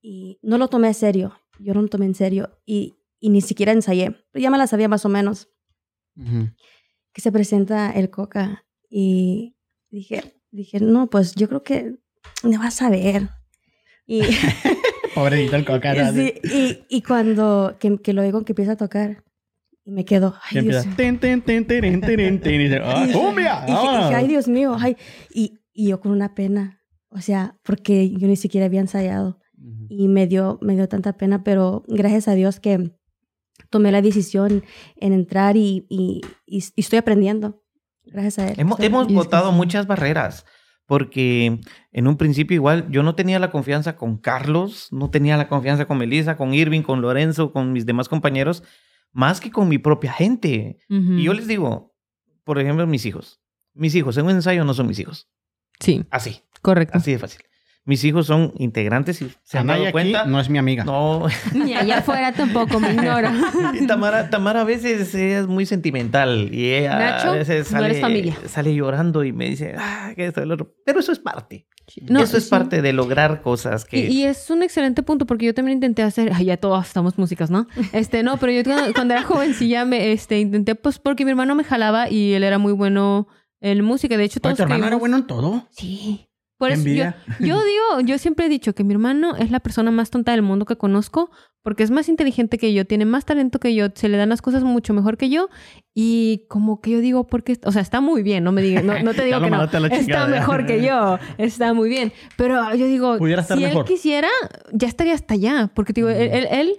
[SPEAKER 6] Y no lo tomé en serio. Yo no lo tomé en serio. Y, y ni siquiera ensayé. Pero ya me las sabía más o menos.
[SPEAKER 3] Ujú.
[SPEAKER 6] Que se presenta el Coca. Y dije, dije, no, pues yo creo que me vas a ver. Y, [laughs]
[SPEAKER 3] Pobrecito el coca. [laughs] ¿no?
[SPEAKER 6] sí, y, y cuando que, que lo oigo que empieza a tocar, y me quedo, ay, Dios
[SPEAKER 3] empieza.
[SPEAKER 6] mío.
[SPEAKER 3] Ten, ten, ten, ten, ten, ten, ten, y dice, ¡Ah,
[SPEAKER 6] Y-
[SPEAKER 3] cumbia!
[SPEAKER 6] y dije-
[SPEAKER 3] vámonos".
[SPEAKER 6] dije, ay, Dios mío, ay. Y, y yo con una pena, o sea, porque yo ni siquiera había ensayado
[SPEAKER 3] Ujú.
[SPEAKER 6] y me dio, me dio tanta pena, pero gracias a Dios que tomé la decisión en entrar y, y, y- y estoy aprendiendo. Gracias a él.
[SPEAKER 5] Hemos, hemos botado muchas barreras. Porque en un principio igual yo no tenía la confianza con Carlos, no tenía la confianza con Melissa, con Irving, con Lorenzo, con mis demás compañeros, más que con mi propia gente. Y yo les digo, por ejemplo, mis hijos. Mis hijos en un ensayo no son mis hijos.
[SPEAKER 4] Sí,
[SPEAKER 5] Así,
[SPEAKER 4] correcto.
[SPEAKER 5] así de fácil. Mis hijos son integrantes y se han dado
[SPEAKER 3] aquí
[SPEAKER 5] cuenta.
[SPEAKER 3] no es mi amiga.
[SPEAKER 5] No, [laughs]
[SPEAKER 4] Ni allá afuera tampoco, me ignoro.
[SPEAKER 5] Y [laughs] Tamara, Tamara a veces es muy sentimental y ella
[SPEAKER 4] Nacho,
[SPEAKER 5] a veces
[SPEAKER 4] no
[SPEAKER 5] sale,
[SPEAKER 4] eres familia.
[SPEAKER 5] sale llorando y me dice, ah, que esto, el otro. Pero eso es parte.
[SPEAKER 4] No,
[SPEAKER 5] eso es
[SPEAKER 4] sí.
[SPEAKER 5] parte de lograr cosas que...
[SPEAKER 4] Y, y es un excelente punto porque yo también intenté hacer, ay, ya todos estamos músicas, ¿no? [laughs] Este, no, pero yo cuando, cuando era jovencilla me, este, intenté, pues, porque mi hermano me jalaba y él era muy bueno en música. De hecho, todos
[SPEAKER 3] ¿Tu hermano era bueno en todo?
[SPEAKER 4] Sí. Por eso yo, yo [laughs] digo, yo siempre he dicho que mi hermano es la persona más tonta del mundo que conozco porque es más inteligente que yo, tiene más talento que yo, se le dan las cosas mucho mejor que yo y como que yo digo, porque, o sea, está muy bien, no me digas, no, no te [laughs] digo que no, está mejor que yo, está muy bien, pero yo digo,
[SPEAKER 3] Pudiera estar
[SPEAKER 4] si
[SPEAKER 3] mejor.
[SPEAKER 4] él quisiera, ya estaría hasta allá, porque digo, él, él- él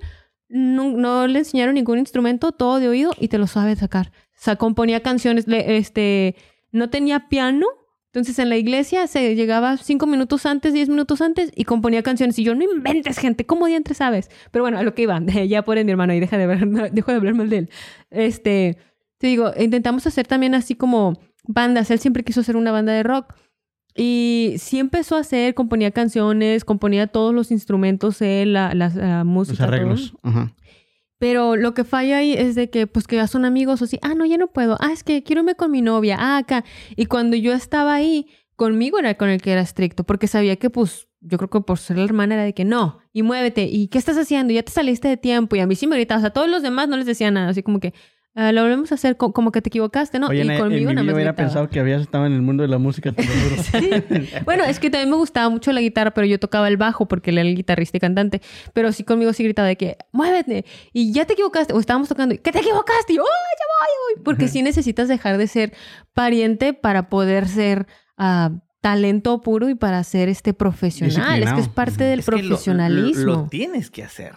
[SPEAKER 4] no, no le enseñaron ningún instrumento, todo de oído y te lo sabe sacar. O sea, componía canciones, le- este, no tenía piano, entonces en la iglesia se llegaba cinco minutos antes, diez minutos antes y componía canciones. Y yo, no inventes, gente, ¿cómo diantres sabes? Pero bueno, a lo que iba, [laughs] ya por mi hermano y deja de, ver, dejo de hablar mal de él. Este, te digo, intentamos hacer también así como bandas. Él siempre quiso hacer una banda de rock. Y sí empezó a hacer, componía canciones, componía todos los instrumentos, él, la, la- la música.
[SPEAKER 3] Los
[SPEAKER 4] todo.
[SPEAKER 3] arreglos. Ajá.
[SPEAKER 4] Pero lo que falla ahí es de que, pues, que ya son amigos o así, ah, no, ya no puedo, ah, es que quiero irme con mi novia, ah, acá. Y cuando yo estaba ahí, conmigo era con el que era estricto, porque sabía que, pues, yo creo que por ser la hermana era de que no, y muévete, y qué estás haciendo, ya te saliste de tiempo, y a mí sí me gritaba, o sea, a todos los demás no les decía nada, así como que, "Ah, lo volvemos a hacer co- como que te equivocaste, ¿no?
[SPEAKER 3] Oye,
[SPEAKER 4] y
[SPEAKER 3] en, en
[SPEAKER 4] conmigo
[SPEAKER 3] mi
[SPEAKER 4] nada
[SPEAKER 3] vida hubiera
[SPEAKER 4] gritaba.
[SPEAKER 3] pensado que habías estado en el mundo de la música. te lo. [laughs]
[SPEAKER 4] Bueno, es que también me gustaba mucho la guitarra, pero yo tocaba el bajo porque él era el guitarrista y cantante. Pero sí conmigo sí gritaba de que, muévete, y ya te equivocaste. O estábamos tocando, y, que te equivocaste, y yo, ¡ay, ya voy, ya voy! Porque sí necesitas dejar de ser pariente para poder ser ah, talento puro y para ser este profesional. Es que es parte del
[SPEAKER 5] Es que lo-
[SPEAKER 4] profesionalismo.
[SPEAKER 5] Lo, tienes que hacer.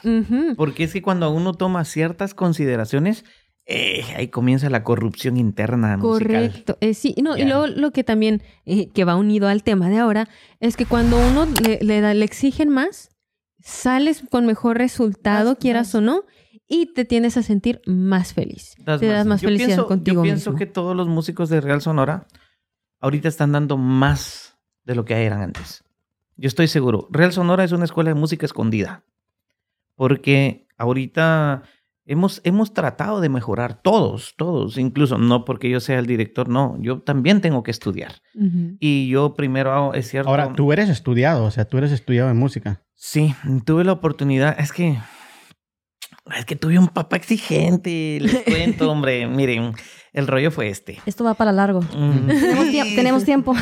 [SPEAKER 5] Porque es que cuando uno toma ciertas consideraciones, eh, ahí comienza la corrupción interna musical.
[SPEAKER 4] Correcto. Eh, sí, no, y luego lo que también, eh, que va unido al tema de ahora, es que cuando uno le, le, da- le exigen más, sales con mejor resultado, quieras o no, y te tienes a sentir más feliz.
[SPEAKER 5] Das
[SPEAKER 4] te das más
[SPEAKER 5] Yo
[SPEAKER 4] felicidad
[SPEAKER 5] pienso-
[SPEAKER 4] contigo
[SPEAKER 5] Yo pienso
[SPEAKER 4] mismo.
[SPEAKER 5] que todos los músicos de Real Sonora ahorita están dando más de lo que eran antes. Yo estoy seguro. Real Sonora es una escuela de música escondida. Porque ahorita hemos, hemos tratado de mejorar todos, todos. Incluso no porque yo sea el director, no. Yo también tengo que estudiar. Y yo primero hago, es cierto.
[SPEAKER 3] Ahora, tú eres estudiado, o sea, tú eres estudiado en música.
[SPEAKER 5] Sí, tuve la oportunidad. Es que. Es que tuve un papá exigente. Les cuento, [laughs] hombre. Miren, el rollo fue este.
[SPEAKER 6] Esto va para largo.
[SPEAKER 5] Mm, [laughs]
[SPEAKER 6] Tenemos, tenemos tiempo.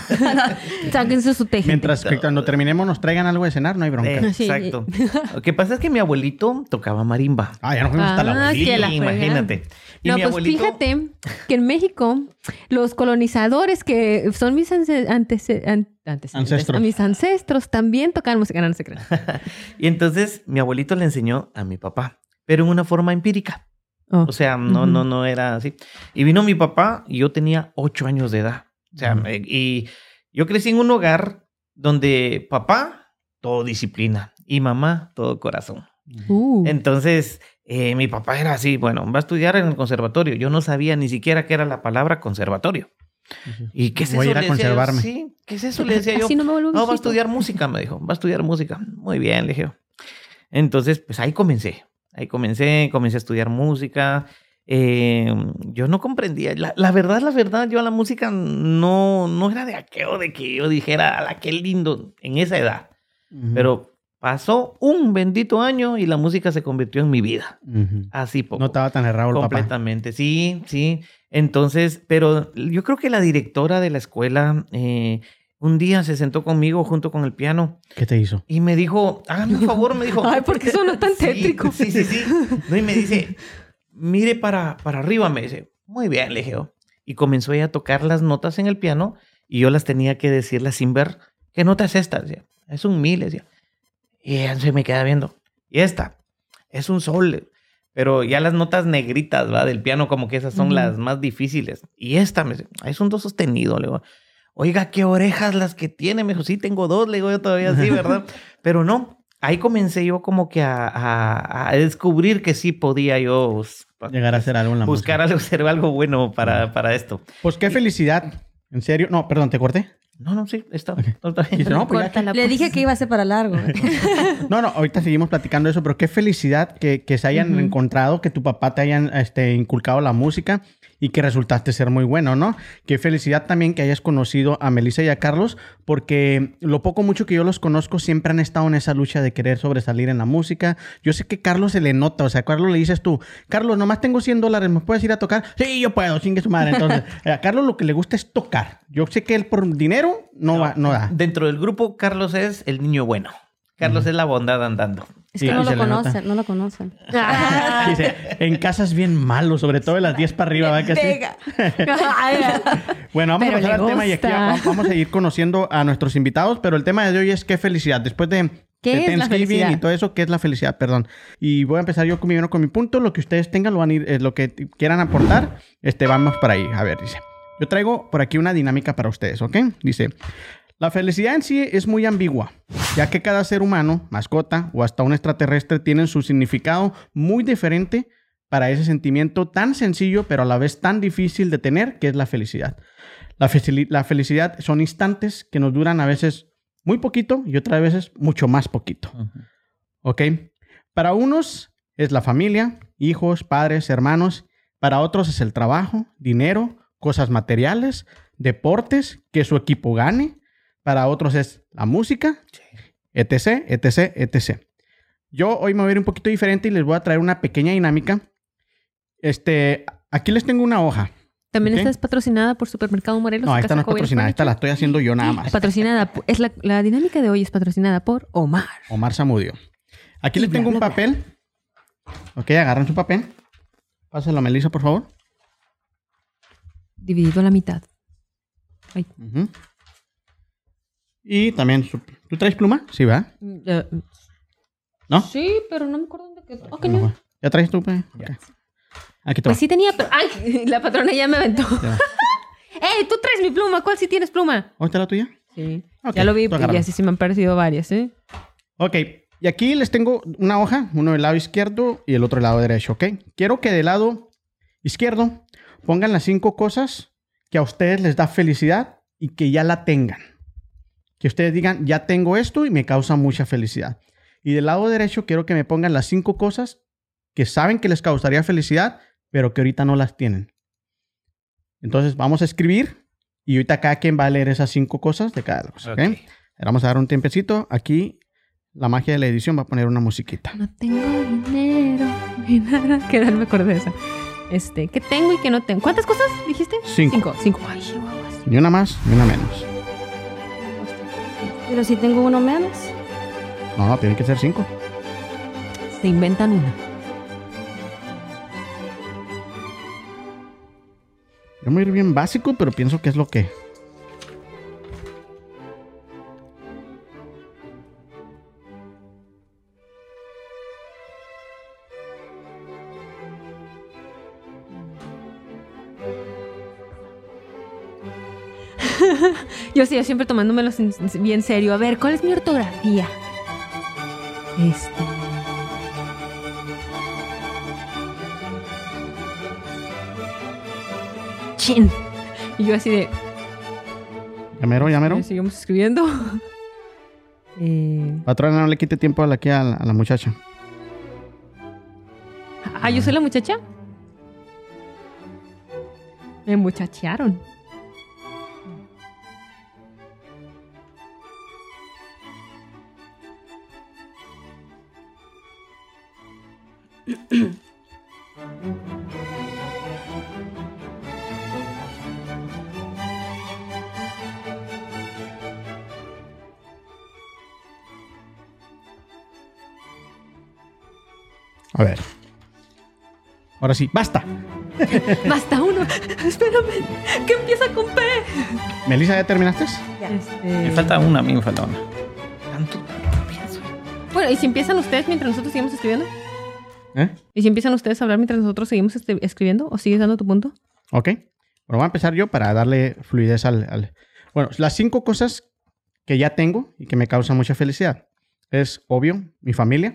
[SPEAKER 6] [laughs]
[SPEAKER 4] Sáquense su teje.
[SPEAKER 3] Mientras que cuando terminemos nos traigan algo de cenar, no hay bronca.
[SPEAKER 5] Eh,
[SPEAKER 4] Sí.
[SPEAKER 5] Exacto. Lo que pasa es que mi abuelito tocaba marimba.
[SPEAKER 3] Ah, ya nos fuimos hasta la
[SPEAKER 4] Ah,
[SPEAKER 3] abuelita.
[SPEAKER 4] la
[SPEAKER 5] Sí,
[SPEAKER 4] fregada.
[SPEAKER 5] imagínate. Y
[SPEAKER 4] No,
[SPEAKER 5] mi
[SPEAKER 4] pues
[SPEAKER 5] abuelito,
[SPEAKER 4] fíjate que en México los colonizadores que son mis anse- antece- an- antecedentes,
[SPEAKER 3] Ancestros.
[SPEAKER 4] mis ancestros también tocaban música, no, no se crean. [laughs]
[SPEAKER 5] Y entonces mi abuelito le enseñó a mi papá, pero en una forma empírica.
[SPEAKER 4] Oh.
[SPEAKER 5] O sea, no, no, no era así. Y vino mi papá y yo tenía ocho años de edad. O sea, eh, y yo crecí en un hogar donde papá, todo disciplina, y mamá, todo corazón.
[SPEAKER 4] Uh.
[SPEAKER 5] Entonces, eh, mi papá era así, bueno, va a estudiar en el conservatorio. Yo no sabía ni siquiera qué era la palabra conservatorio. ¿Y qué es
[SPEAKER 3] Voy a
[SPEAKER 5] eso?
[SPEAKER 3] ir a
[SPEAKER 5] yo,
[SPEAKER 3] conservarme.
[SPEAKER 5] sí, ¿qué es eso? Le decía yo. [laughs]
[SPEAKER 4] No me
[SPEAKER 5] No, va a estudiar música, me dijo. Va a estudiar música. Muy bien, le dije. Entonces, pues ahí comencé. Ahí comencé, comencé a estudiar música. Eh, yo no comprendía. La, la verdad, la verdad, yo a la música no, no era de aquello de que yo dijera, a la qué lindo en esa edad.
[SPEAKER 3] Ujú.
[SPEAKER 5] Pero pasó un bendito año y la música se convirtió en mi vida.
[SPEAKER 3] Ujú.
[SPEAKER 5] Así poco.
[SPEAKER 3] No estaba tan errado el papá.
[SPEAKER 5] Completamente, sí, sí. Entonces, pero yo creo que la directora de la escuela eh, un día se sentó conmigo junto con el piano
[SPEAKER 3] ¿Qué te hizo?
[SPEAKER 5] y me dijo, hágame un favor, me dijo. [laughs]
[SPEAKER 4] Ay, ¿por qué sonó tan
[SPEAKER 5] Sí,
[SPEAKER 4] tétrico?
[SPEAKER 5] Sí, sí, sí. No, y me dice, mire para, para arriba, me dice. Muy bien, le dije. Y comenzó ella a tocar las notas en el piano y yo las tenía que decirle sin ver, ¿qué nota es esta? Decía, es un mi, le decía. Y ella se me queda viendo. Y esta, es un sol. Pero ya las notas negritas, ¿va? Del piano, como que esas son las más difíciles. Y esta, me dice, "Ah, es un do sostenido, le digo. Oiga, qué orejas las que tiene. Me dijo, sí, tengo dos, le digo yo todavía sí, ¿verdad? [laughs] Pero no, ahí comencé yo como que a, a- a descubrir que sí podía yo
[SPEAKER 3] Llegar a hacer algo en la
[SPEAKER 5] buscar
[SPEAKER 3] música.
[SPEAKER 5] algo, [laughs] hacer algo bueno para, para esto.
[SPEAKER 3] Pues qué felicidad. ¿En serio? No, perdón, ¿te corté?
[SPEAKER 5] No, no, sí, está,
[SPEAKER 3] Ok.
[SPEAKER 5] está bien.
[SPEAKER 3] Dice, no, pues ya
[SPEAKER 4] Córtala,
[SPEAKER 6] Le
[SPEAKER 4] pues.
[SPEAKER 6] dije que iba a ser para largo. [laughs]
[SPEAKER 3] No, no, ahorita seguimos platicando eso, pero qué felicidad que, que se hayan
[SPEAKER 4] Ujú.
[SPEAKER 3] encontrado, que tu papá te hayan este, inculcado la música y que resultaste ser muy bueno, ¿no? Qué felicidad también que hayas conocido a Melissa y a Carlos, porque lo poco mucho que yo los conozco siempre han estado en esa lucha de querer sobresalir en la música. Yo sé que Carlos se le nota, o sea, a Carlos le dices tú, Carlos, nomás tengo 100 dólares, ¿me puedes ir a tocar? Sí, yo puedo, chingue su madre. Entonces, [laughs] a Carlos lo que le gusta es tocar. Yo sé que él por dinero no, va, no da.
[SPEAKER 5] Dentro del grupo, Carlos es el niño bueno. Carlos es la bondad andando.
[SPEAKER 6] Es
[SPEAKER 3] Sí,
[SPEAKER 6] que no
[SPEAKER 3] y se
[SPEAKER 6] lo
[SPEAKER 3] le nota.
[SPEAKER 6] conocen, no lo conocen. [laughs]
[SPEAKER 3] Dice, en casas bien malo, sobre todo de las 10 para arriba, ¿va que sí? [laughs] Bueno, vamos
[SPEAKER 4] Pero
[SPEAKER 3] a pasar al tema y aquí vamos a ir conociendo a nuestros invitados, pero el tema de hoy es qué felicidad. Después de,
[SPEAKER 4] ¿Qué
[SPEAKER 3] de
[SPEAKER 4] es la felicidad?
[SPEAKER 3] y todo eso, ¿qué es la felicidad? Perdón. Y voy a empezar yo con mi, con mi punto. Lo que ustedes tengan, lo van a ir, eh, lo que quieran aportar, este, vamos para ahí. A ver, dice. Yo traigo por aquí una dinámica para ustedes, ¿ok? Dice, la felicidad en sí es muy ambigua, ya que cada ser humano, mascota o hasta un extraterrestre tienen su significado muy diferente para ese sentimiento tan sencillo pero a la vez tan difícil de tener que es la felicidad. La, felicidad son instantes que nos duran a veces muy poquito y otras veces mucho más poquito. ¿Ok? Para unos es la familia, hijos, padres, hermanos. Para otros es el trabajo, dinero, cosas materiales, deportes, que su equipo gane. Para otros es la música, etc., etc., etc. Yo hoy me voy a ir un poquito diferente y les voy a traer una pequeña dinámica. Este, aquí les tengo una hoja.
[SPEAKER 4] También
[SPEAKER 3] Ok.
[SPEAKER 4] estás patrocinada por Supermercado Morelos.
[SPEAKER 3] No, esta no es patrocinada, esta la estoy haciendo yo nada más.
[SPEAKER 4] Patrocinada. Es la, la dinámica de hoy es patrocinada por Omar.
[SPEAKER 3] Omar Zamudio. Aquí les tengo
[SPEAKER 4] bla,
[SPEAKER 3] un
[SPEAKER 4] bla,
[SPEAKER 3] papel. Ok, agarran su papel. Pásalo a Melissa, por favor.
[SPEAKER 4] Dividido a la mitad. Ay.
[SPEAKER 3] Y también, su- ¿tú traes pluma? Sí, ¿verdad?
[SPEAKER 4] Eh,
[SPEAKER 3] ¿No?
[SPEAKER 4] Sí, pero no me acuerdo dónde quedó. Ok,
[SPEAKER 3] No,
[SPEAKER 4] no.
[SPEAKER 3] va. ¿Ya traes tu pluma? Ok. Aquí te
[SPEAKER 4] Pues
[SPEAKER 3] va.
[SPEAKER 4] sí tenía, pero... ¡Ay! [laughs] La patrona ya me aventó. [laughs] ¡Ey! Tú traes mi pluma. ¿Cuál sí tienes pluma?
[SPEAKER 3] ¿Dónde está la tuya?
[SPEAKER 4] Sí. Ya lo vi
[SPEAKER 3] tú
[SPEAKER 4] y así sí me han parecido varias, ¿eh?
[SPEAKER 3] Ok, y aquí les tengo una hoja, uno del lado izquierdo y el otro del lado derecho, ¿ok? Quiero que del lado izquierdo pongan las cinco cosas que a ustedes les da felicidad y que ya la tengan. Que ustedes digan, ya tengo esto y me causa mucha felicidad. Y del lado derecho quiero que me pongan las cinco cosas que saben que les causaría felicidad, pero que ahorita no las tienen. Entonces vamos a escribir y ahorita cada quien va a leer esas cinco cosas de cada cosa, ¿ok?
[SPEAKER 5] Ok.
[SPEAKER 3] Le Vamos a dar un tiempecito. Aquí la magia de la edición va a poner una musiquita.
[SPEAKER 4] No tengo dinero ni nada. Que no me acordé de esa. Este, ¿qué tengo y qué no tengo? ¿Cuántas cosas dijiste?
[SPEAKER 3] Cinco.
[SPEAKER 4] Cinco. Cinco. Ay.
[SPEAKER 3] Ni una más, ni una menos.
[SPEAKER 6] Pero si tengo uno menos.
[SPEAKER 3] No, no, tienen que ser cinco.
[SPEAKER 4] Se inventan una.
[SPEAKER 3] Yo me voy a ir bien básico, pero pienso que es lo que.
[SPEAKER 4] Yo sí, yo siempre tomándomelo bien serio. A ver, ¿cuál es mi ortografía? Este. Chin. Y yo así de,
[SPEAKER 3] Llamero, llamero.
[SPEAKER 4] "Eh, seguimos escribiendo. [laughs] eh,
[SPEAKER 3] Patrona, no le quite tiempo a la, aquí a la, a la muchacha.
[SPEAKER 4] ah, yo soy la muchacha. Me muchachearon.
[SPEAKER 3] A ver. Ahora sí, basta.
[SPEAKER 4] Basta uno. Espérame. ¿Qué empieza con P?
[SPEAKER 3] Melissa, ¿ya terminaste?
[SPEAKER 4] Este,
[SPEAKER 5] Me falta una, a mí me falta una. Tanto, tanto pienso.
[SPEAKER 4] Bueno, ¿y si empiezan ustedes mientras nosotros seguimos escribiendo?
[SPEAKER 3] ¿Eh?
[SPEAKER 4] ¿Y si empiezan ustedes a hablar mientras nosotros seguimos este- escribiendo? ¿O sigues dando tu punto?
[SPEAKER 3] Ok. Bueno, voy a empezar yo para darle fluidez al, al- Bueno, las cinco cosas que ya tengo y que me causan mucha felicidad. Es obvio, mi familia.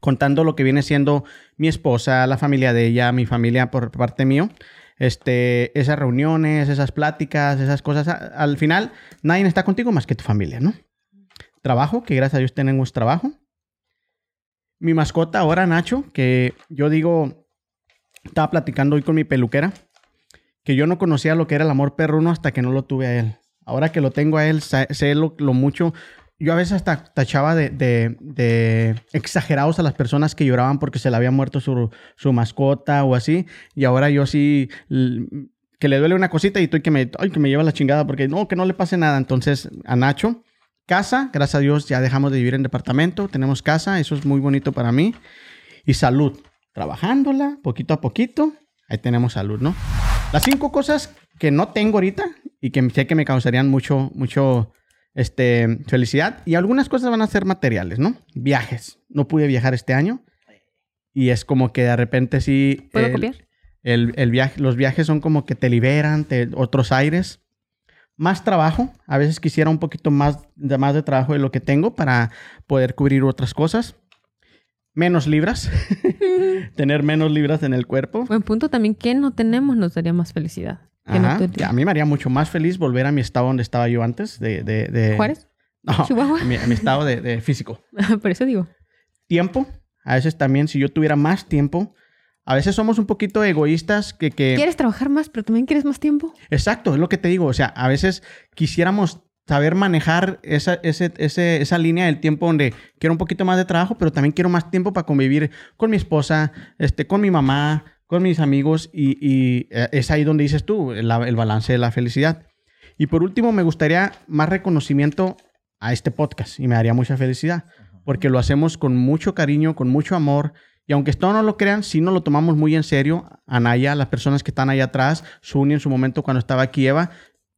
[SPEAKER 3] Contando lo que viene siendo mi esposa, la familia de ella, mi familia por parte mío. Este, esas reuniones, esas pláticas, esas cosas. Al final, nadie está contigo más que tu familia, ¿no? Trabajo, que gracias a Dios tenemos trabajo. Mi mascota ahora, Nacho, que yo digo, estaba platicando hoy con mi peluquera, que yo no conocía lo que era el amor perruno hasta que no lo tuve a él. Ahora que lo tengo a él, sé lo, lo mucho. Yo a veces hasta tachaba de, exagerados a las personas que lloraban porque se le había muerto su, su mascota o así. Y ahora yo sí, que le duele una cosita y estoy que me, ay, que me lleva la chingada porque no, que no le pase nada. Entonces, a Nacho, casa, gracias a Dios ya dejamos de vivir en departamento, tenemos casa, eso es muy bonito para mí. Y salud, trabajándola poquito a poquito, ahí tenemos salud, ¿no? Las cinco cosas que no tengo ahorita y que sé que me causarían mucho, mucho, este, felicidad. Y algunas cosas van a ser materiales, ¿no? Viajes. No pude viajar este año. Y es como que de repente sí...
[SPEAKER 4] ¿Puedo
[SPEAKER 3] el-
[SPEAKER 4] copiar?
[SPEAKER 3] el, el viaje, los viajes son como que te liberan, te, otros aires. Más trabajo. A veces quisiera un poquito más de, más de trabajo de lo que tengo para poder cubrir otras cosas. Menos libras. [laughs] [laughs] Tener menos libras en el cuerpo.
[SPEAKER 4] Buen punto también. ¿Qué no tenemos nos daría más felicidad? Que no
[SPEAKER 3] Ajá.
[SPEAKER 4] te-
[SPEAKER 3] a mí me haría mucho más feliz volver a mi estado donde estaba yo antes. De, de, de-
[SPEAKER 4] ¿Juárez?
[SPEAKER 3] No, [laughs]
[SPEAKER 4] Chihuahua.
[SPEAKER 3] a mi, a mi estado de, de físico.
[SPEAKER 4] Por eso digo.
[SPEAKER 3] Tiempo. A veces también, si yo tuviera más tiempo. A veces somos un poquito egoístas que... que
[SPEAKER 4] ¿Quieres trabajar más, pero también quieres más tiempo?
[SPEAKER 3] Exacto, es lo que te digo. O sea, a veces quisiéramos saber manejar esa, ese, ese- esa línea del tiempo donde quiero un poquito más de trabajo, pero también quiero más tiempo para convivir con mi esposa, este, con mi mamá, con mis amigos. Y, y, eh, es ahí donde dices tú, el, el balance de la felicidad. Y por último, me gustaría más reconocimiento a este podcast y me daría mucha felicidad, porque lo hacemos con mucho cariño, con mucho amor. Y aunque esto no lo crean, sí nos lo tomamos muy en serio. Anaya, las personas que están allá atrás, Suni en su momento cuando estaba aquí, Eva.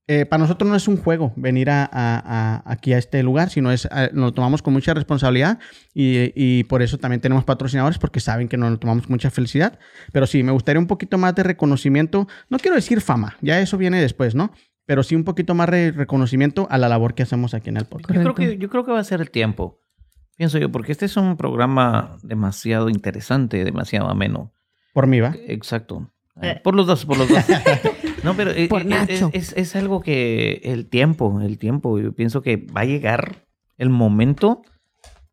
[SPEAKER 3] eh, para nosotros no es un juego venir a, a- a- aquí a este lugar, sino es, eh, nos lo tomamos con mucha responsabilidad y, y por eso también tenemos patrocinadores porque saben que nos lo tomamos con mucha felicidad. Pero sí, me gustaría un poquito más de reconocimiento. No quiero decir fama, ya eso viene después, ¿no? Pero sí un poquito más de reconocimiento a la labor que hacemos aquí en el podcast.
[SPEAKER 5] Yo creo,
[SPEAKER 4] Correcto.
[SPEAKER 5] que, yo creo que va a ser el tiempo. Pienso yo, porque este es un programa demasiado interesante, demasiado ameno.
[SPEAKER 3] Por mí, ¿va?
[SPEAKER 5] Exacto. Eh, Por los dos, por los dos. [laughs] No, pero eh,
[SPEAKER 4] Por
[SPEAKER 5] eh,
[SPEAKER 4] Nacho.
[SPEAKER 5] Es, es- es algo que el tiempo, el tiempo, yo pienso que va a llegar el momento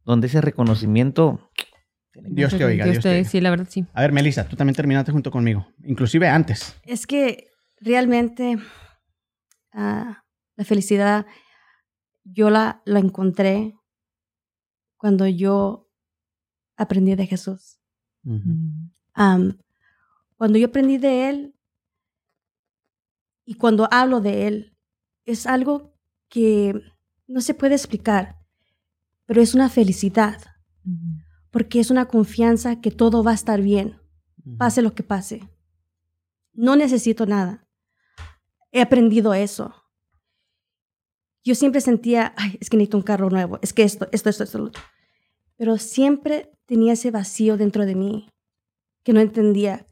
[SPEAKER 5] donde ese reconocimiento...
[SPEAKER 3] Dios te oiga, Dios te oiga.
[SPEAKER 4] Sí, la verdad sí.
[SPEAKER 3] A ver, Melissa, tú también terminaste junto conmigo, inclusive antes.
[SPEAKER 6] Es que realmente ah, la felicidad yo la, la encontré cuando yo aprendí de Jesús. Am, cuando yo aprendí de Él y cuando hablo de Él, es algo que no se puede explicar, pero es una felicidad, porque es una confianza que todo va a estar bien pase lo que pase. No necesito nada. He aprendido eso. Yo siempre sentía, ay, es que necesito un carro nuevo, es que esto, esto, esto, esto, otro. Pero siempre tenía ese vacío dentro de mí que no entendía.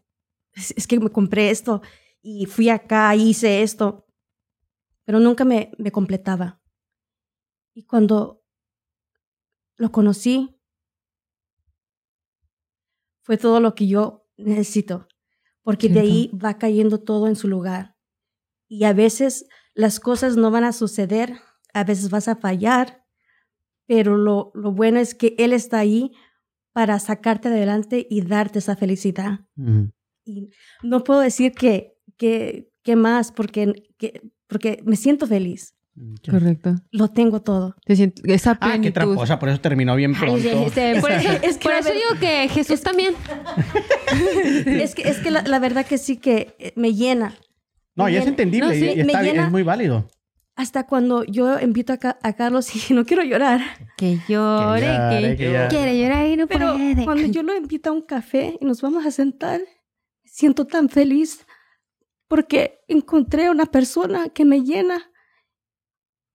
[SPEAKER 6] Es, es que me compré esto y fui acá, hice esto, pero nunca me, me completaba. Y cuando lo conocí, fue todo lo que yo necesito, porque de ahí va cayendo todo en su lugar. y a veces las cosas no van a suceder, a veces vas a fallar, pero lo, lo bueno es que Él está ahí para sacarte adelante y darte esa felicidad. Y no puedo decir que, que, que más porque, que- porque me siento feliz.
[SPEAKER 4] Correcto.
[SPEAKER 6] Lo tengo todo.
[SPEAKER 4] Te siento- esa
[SPEAKER 3] Ah, qué
[SPEAKER 4] plenitud.
[SPEAKER 3] tramposa, por eso terminó bien
[SPEAKER 4] Ay,
[SPEAKER 3] pronto.
[SPEAKER 4] este, por eso,
[SPEAKER 6] Es que
[SPEAKER 4] por eso
[SPEAKER 6] ver-
[SPEAKER 4] digo que Jesús también.
[SPEAKER 6] es que, es que la, la verdad que sí que eh, me llena.
[SPEAKER 3] No, y es
[SPEAKER 6] me-
[SPEAKER 3] entendible
[SPEAKER 4] no, sí,
[SPEAKER 3] y
[SPEAKER 6] me
[SPEAKER 3] está
[SPEAKER 6] llena-
[SPEAKER 3] es muy válido.
[SPEAKER 6] Hasta cuando yo invito a, Ca- a Carlos y [laughs] no quiero llorar.
[SPEAKER 4] Que llore,
[SPEAKER 3] llore,
[SPEAKER 4] que,
[SPEAKER 3] que llore.
[SPEAKER 4] quiere llorar y no
[SPEAKER 6] Pero
[SPEAKER 4] puede.
[SPEAKER 6] cuando yo lo invito a un café y nos vamos a sentar, siento tan feliz porque encontré una persona que me llena.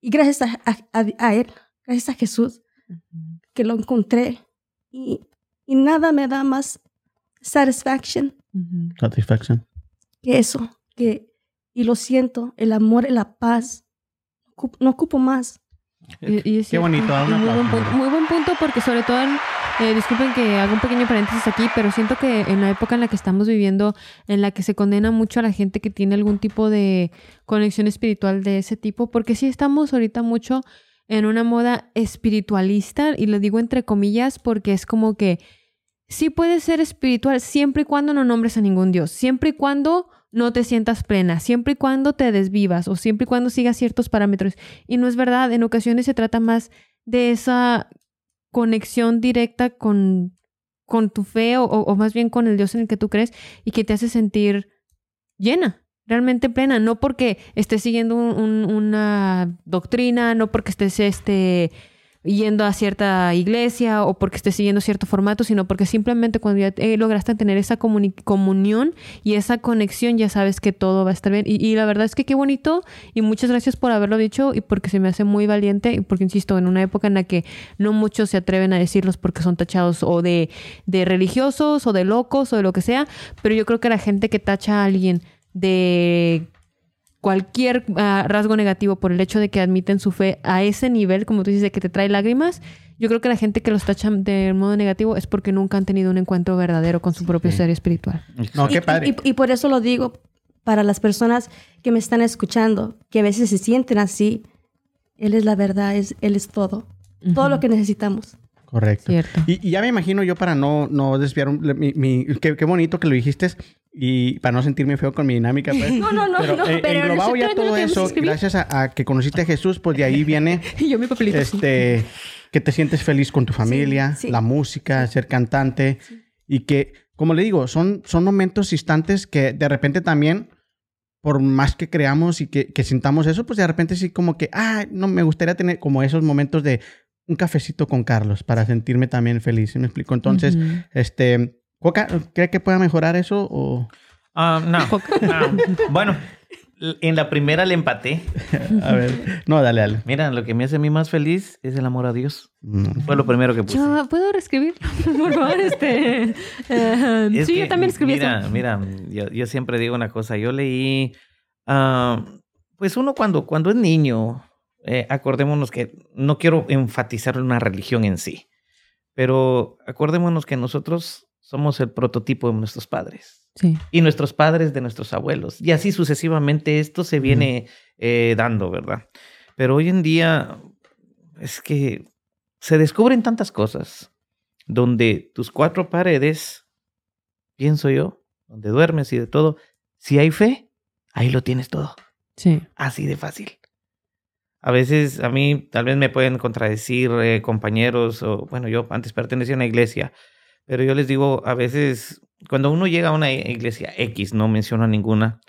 [SPEAKER 6] Y gracias a, a- a- a Él, gracias a Jesús, que lo encontré. Y, y nada me da más satisfaction
[SPEAKER 4] Ujú.
[SPEAKER 3] Satisfaction.
[SPEAKER 6] que eso. Que, y lo siento, el amor la paz. No ocupo más.
[SPEAKER 4] Y-
[SPEAKER 3] Qué bonito, da un
[SPEAKER 4] muy buen, punto, muy buen punto porque sobre todo, en- eh, disculpen que haga un pequeño paréntesis aquí, pero siento que en la época en la que estamos viviendo, en la que se condena mucho a la gente que tiene algún tipo de conexión espiritual de ese tipo, porque sí estamos ahorita mucho en una moda espiritualista, y lo digo entre comillas porque es como que sí puedes ser espiritual siempre y cuando no nombres a ningún Dios, siempre y cuando no te sientas plena, siempre y cuando te desvivas o siempre y cuando sigas ciertos parámetros. Y no es verdad, en ocasiones se trata más de esa conexión directa con, con tu fe o, más bien con el Dios en el que tú crees y que te hace sentir llena, realmente plena, no porque estés siguiendo un- un- una doctrina, no porque estés este, yendo a cierta iglesia o porque estés siguiendo cierto formato, sino porque simplemente cuando ya eh, lograste tener esa comuni- comunión y esa conexión, ya sabes que todo va a estar bien. Y, y la verdad es que qué bonito y muchas gracias por haberlo dicho y porque se me hace muy valiente y porque, insisto, en una época en la que no muchos se atreven a decirlos porque son tachados o de, de religiosos o de locos o de lo que sea, pero yo creo que la gente que tacha a alguien de cualquier ah, rasgo negativo por el hecho de que admiten su fe a ese nivel, como tú dices, de que te trae lágrimas, yo creo que la gente que los tacha de modo negativo es porque nunca han tenido un encuentro verdadero con su propio
[SPEAKER 3] Sí.
[SPEAKER 4] ser espiritual.
[SPEAKER 3] No,
[SPEAKER 6] Y-
[SPEAKER 3] qué padre.
[SPEAKER 6] Y, y por eso lo digo para las personas que me están escuchando, que a veces se sienten así. Él es la verdad, es, Él es todo. Todo lo que necesitamos.
[SPEAKER 3] Correcto.
[SPEAKER 4] Cierto.
[SPEAKER 3] Y, y ya me imagino yo para no, no desviar un- mi, mi- qué, qué bonito que lo dijiste y para no sentirme feo con mi dinámica. pues. [laughs]
[SPEAKER 6] No, no, no,
[SPEAKER 3] Pero,
[SPEAKER 6] no.
[SPEAKER 3] eh,
[SPEAKER 4] pero
[SPEAKER 3] englobado ya todo eso, gracias a, a que conociste a Jesús, pues de ahí viene [laughs]
[SPEAKER 4] Y yo mi papelito.
[SPEAKER 3] este que te sientes feliz con tu familia,
[SPEAKER 6] sí.
[SPEAKER 3] la música, ser cantante y que, como le digo, son, son momentos instantes que de repente también, por más que creamos y que, que sintamos eso, pues de repente sí como que, ah, no, me gustaría tener como esos momentos de un cafecito con Carlos para sentirme también feliz, ¿sí me explico? Entonces, este, Coca, ¿cree que pueda mejorar eso o...?
[SPEAKER 5] Ah, no. [laughs] no. Bueno, en la primera le empaté.
[SPEAKER 3] A ver, no, dale, dale.
[SPEAKER 5] Mira, lo que me hace a mí más feliz es el amor a Dios.
[SPEAKER 3] Mm.
[SPEAKER 5] Fue lo primero que puse.
[SPEAKER 4] Yo, ¿puedo reescribir? [laughs] Por favor, este... eh,
[SPEAKER 5] Es
[SPEAKER 4] sí,
[SPEAKER 5] que,
[SPEAKER 4] yo también escribí
[SPEAKER 5] mira,
[SPEAKER 4] eso.
[SPEAKER 5] Mira, yo, yo siempre digo una cosa. Yo leí, ah, pues uno cuando, cuando es niño, eh, acordémonos que no quiero enfatizar una religión en sí, pero acordémonos que nosotros somos el prototipo de nuestros padres
[SPEAKER 4] Sí.
[SPEAKER 5] y nuestros padres de nuestros abuelos. Y así sucesivamente esto se viene eh, dando, ¿verdad? Pero hoy en día es que se descubren tantas cosas donde tus cuatro paredes, pienso yo, donde duermes y de todo, si hay fe, ahí lo tienes todo.
[SPEAKER 4] Sí.
[SPEAKER 5] Así de fácil. A veces a mí tal vez me pueden contradecir eh, compañeros o bueno, yo antes pertenecía a una iglesia, pero yo les digo, a veces cuando uno llega a una iglesia X, no menciono ninguna,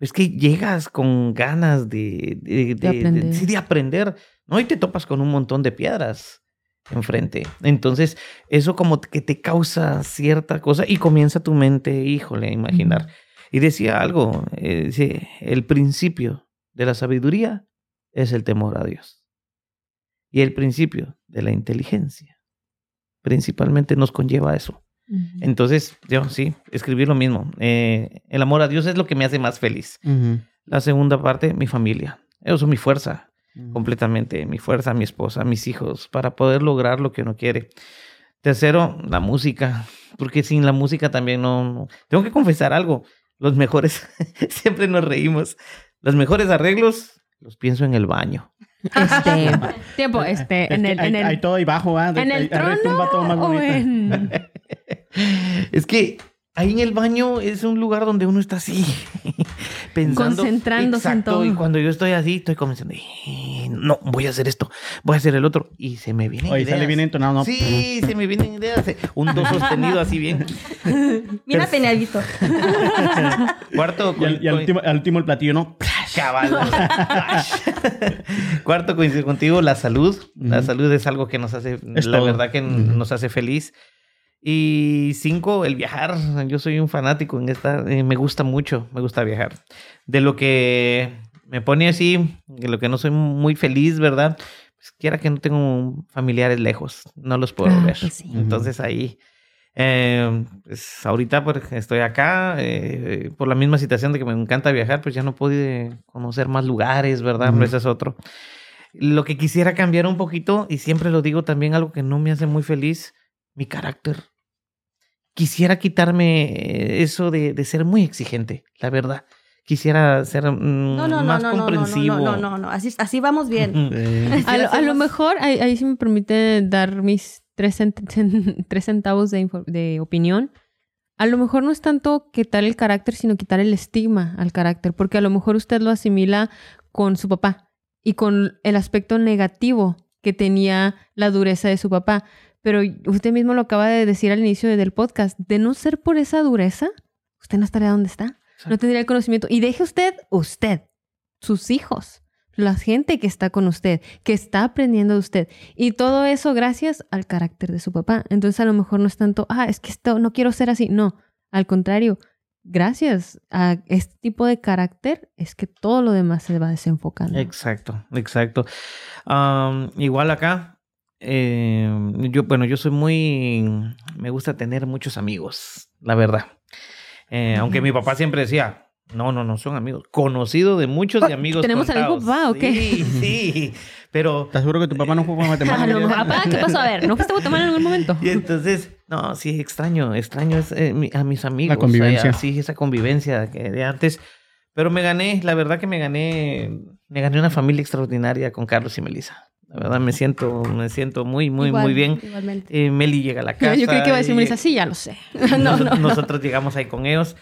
[SPEAKER 5] es que llegas con ganas de, de, de-
[SPEAKER 4] aprender.
[SPEAKER 5] de- sí, de aprender, ¿no? Y te topas con un montón de piedras enfrente. Entonces, eso como que te causa cierta cosa y comienza tu mente, híjole, a imaginar. Y decía algo, eh, dice, el principio de la sabiduría es el temor a Dios. Y el principio de la inteligencia principalmente nos conlleva a eso. Entonces, yo sí, escribí lo mismo. Eh, el amor a Dios es lo que me hace más feliz. La segunda parte, mi familia. Ellos son mi fuerza, completamente. Mi fuerza, mi esposa, mis hijos, para poder lograr lo que uno quiere. Tercero, la música. Porque sin la música también no... no- Tengo que confesar algo. Los mejores, [laughs] siempre nos reímos. Los mejores arreglos los pienso en el baño.
[SPEAKER 4] Este, [laughs] tiempo, este,
[SPEAKER 3] Es
[SPEAKER 4] en
[SPEAKER 3] que
[SPEAKER 4] el,
[SPEAKER 3] hay,
[SPEAKER 4] en el,
[SPEAKER 3] hay todo ahí bajo, ¿ah? De-
[SPEAKER 4] en el
[SPEAKER 3] retumba todo más
[SPEAKER 4] trono o
[SPEAKER 3] bonito.
[SPEAKER 4] en... [laughs]
[SPEAKER 5] Es que ahí en el baño es un lugar donde uno está así, pensando.
[SPEAKER 4] Concentrándose en
[SPEAKER 5] Exacto, Y
[SPEAKER 4] todo.
[SPEAKER 5] cuando yo estoy así, estoy comenzando. "Eh, No, voy a hacer esto, voy a hacer el otro. Y se me vienen
[SPEAKER 3] Oye,
[SPEAKER 5] ideas.
[SPEAKER 3] sale bien entonado, ¿no?
[SPEAKER 5] Sí, se me vienen ideas. Un do sostenido así bien. [laughs]
[SPEAKER 6] Mira, Peñadito. [laughs]
[SPEAKER 5] Cuarto.
[SPEAKER 3] Y al, y último, al último el platillo, ¿no?
[SPEAKER 5] Cabal. [laughs] Cuarto, coincido contigo, la salud. La salud es algo que nos hace,
[SPEAKER 3] Es
[SPEAKER 5] la
[SPEAKER 3] todo.
[SPEAKER 5] verdad que nos hace feliz. Y cinco, el viajar. Yo soy un fanático en esta, eh, me gusta mucho, me gusta viajar. De lo que me pone así, de lo que no soy muy feliz, ¿verdad? Pues quiera que no tengo familiares lejos, no los puedo
[SPEAKER 4] Ah,
[SPEAKER 5] ver.
[SPEAKER 4] pues sí.
[SPEAKER 5] Entonces ahí, eh, pues ahorita pues, estoy acá, eh, por la misma situación de que me encanta viajar, pues ya no pude conocer más lugares, ¿verdad?
[SPEAKER 3] Ujú.
[SPEAKER 5] Ese es otro. Lo que quisiera cambiar un poquito, y siempre lo digo también, algo que no me hace muy feliz, mi carácter. Quisiera quitarme eso de, de ser muy exigente, la verdad. Quisiera ser mm,
[SPEAKER 6] No, no, no,
[SPEAKER 5] más
[SPEAKER 6] no, no, no,
[SPEAKER 5] comprensivo.
[SPEAKER 6] no, no, no, no, así, así vamos bien.
[SPEAKER 3] Sí.
[SPEAKER 4] A lo, a lo mejor, ahí, ahí sí me permite dar mis tres, cent- [laughs] tres centavos de, info- de opinión. A lo mejor no es tanto quitar el carácter, sino quitar el estigma al carácter, porque a lo mejor usted lo asimila con su papá y con el aspecto negativo que tenía la dureza de su papá. Pero usted mismo lo acaba de decir al inicio del podcast, de no ser por esa dureza, usted no estaría donde está, no tendría el conocimiento. Y deje usted, usted, sus hijos, la gente que está con usted, que está aprendiendo de usted. Y todo eso gracias al carácter de su papá. Entonces a lo mejor no es tanto, ah, es que esto, no quiero ser así. No, al contrario, gracias a este tipo de carácter es que todo lo demás se va desenfocando.
[SPEAKER 5] Exacto, exacto. Igual acá, eh, yo, bueno, yo soy muy, me gusta tener muchos amigos, la verdad. Eh, aunque mi papá siempre decía, no, no, no son amigos, conocido de muchos y
[SPEAKER 4] Oh,
[SPEAKER 5] amigos.
[SPEAKER 4] ¿tenemos al mismo
[SPEAKER 5] contados".
[SPEAKER 4] papá o qué?
[SPEAKER 5] Sí, sí, pero
[SPEAKER 3] ¿Estás seguro que tu papá no jugó [laughs]
[SPEAKER 4] Ah,
[SPEAKER 3] matemáticas?
[SPEAKER 4] no, papá, ¿qué pasó? A ver, ¿no fuiste a Guatemala en algún momento?
[SPEAKER 5] Y entonces, no, sí, extraño, extraño es, eh, a mis amigos.
[SPEAKER 3] La convivencia.
[SPEAKER 5] allá, sí, esa convivencia que de antes. Pero me gané, la verdad que me gané, me gané una familia extraordinaria con Carlos y Melissa. La verdad me siento, me siento muy, muy,
[SPEAKER 6] Igual,
[SPEAKER 5] muy bien.
[SPEAKER 6] Igualmente.
[SPEAKER 5] Eh, Meli llega a la casa. [laughs]
[SPEAKER 4] yo creí que iba a decir
[SPEAKER 5] y-
[SPEAKER 4] Melissa, sí, ya lo sé. [laughs]
[SPEAKER 6] No,
[SPEAKER 5] nos-
[SPEAKER 6] no, no.
[SPEAKER 5] Nosotros llegamos ahí con ellos.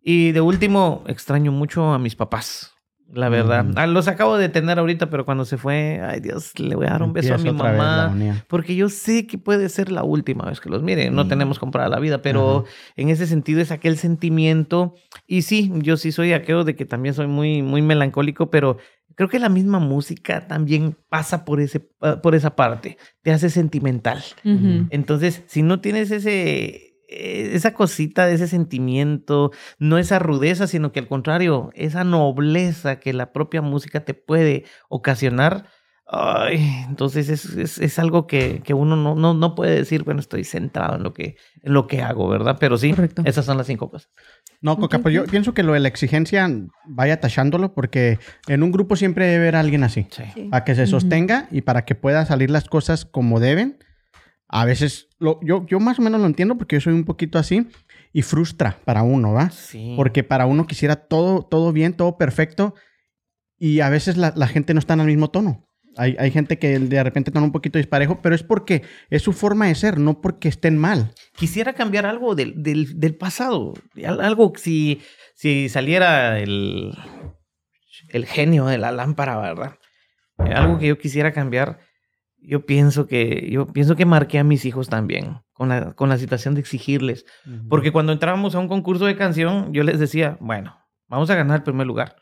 [SPEAKER 5] Y de último, extraño mucho a mis papás. La verdad.
[SPEAKER 3] Mm.
[SPEAKER 5] Ah, los acabo de tener ahorita, pero cuando se fue, ay Dios, le voy a dar un beso a mi mamá. Porque yo sé que puede ser la última vez que los mire. No
[SPEAKER 3] Mm.
[SPEAKER 5] tenemos comprada la vida, pero en ese sentido es aquel sentimiento. Y sí, yo sí soy aquello de que también soy muy, muy melancólico, pero creo que la misma música también pasa por, ese, por esa parte. Te hace sentimental. Entonces, si no tienes ese, eh, esa cosita de ese sentimiento, no esa rudeza, sino que al contrario, esa nobleza que la propia música te puede ocasionar, ay, entonces es, es, es algo que, que uno no, no, no puede decir, bueno, estoy centrado en lo que, en lo que hago, ¿verdad? Pero sí,
[SPEAKER 4] Correcto.
[SPEAKER 5] esas son las cinco cosas.
[SPEAKER 3] No, Coca, pero yo pienso que lo de la exigencia vaya tachándolo porque en un grupo siempre debe haber alguien así.
[SPEAKER 5] Sí.
[SPEAKER 3] Para que se sostenga y para que pueda salir las cosas como deben. A veces, lo, yo, yo más o menos lo entiendo porque yo soy un poquito así y frustra para uno, ¿va?
[SPEAKER 5] Sí.
[SPEAKER 3] Porque para uno quisiera todo, todo bien, todo perfecto y a veces la, la gente no está en el mismo tono. Hay, hay gente que de repente está un poquito disparejo, pero es porque es su forma de ser, no porque estén mal.
[SPEAKER 5] quisiera cambiar algo del, del, del pasado. Al- Algo que si, si saliera el, el genio de la lámpara, ¿verdad? Eh, Algo que yo quisiera cambiar. Yo pienso que, yo pienso que marqué a mis hijos también con la, con la situación de exigirles. Porque cuando entrábamos a un concurso de canción, yo les decía, bueno, vamos a ganar el primer lugar.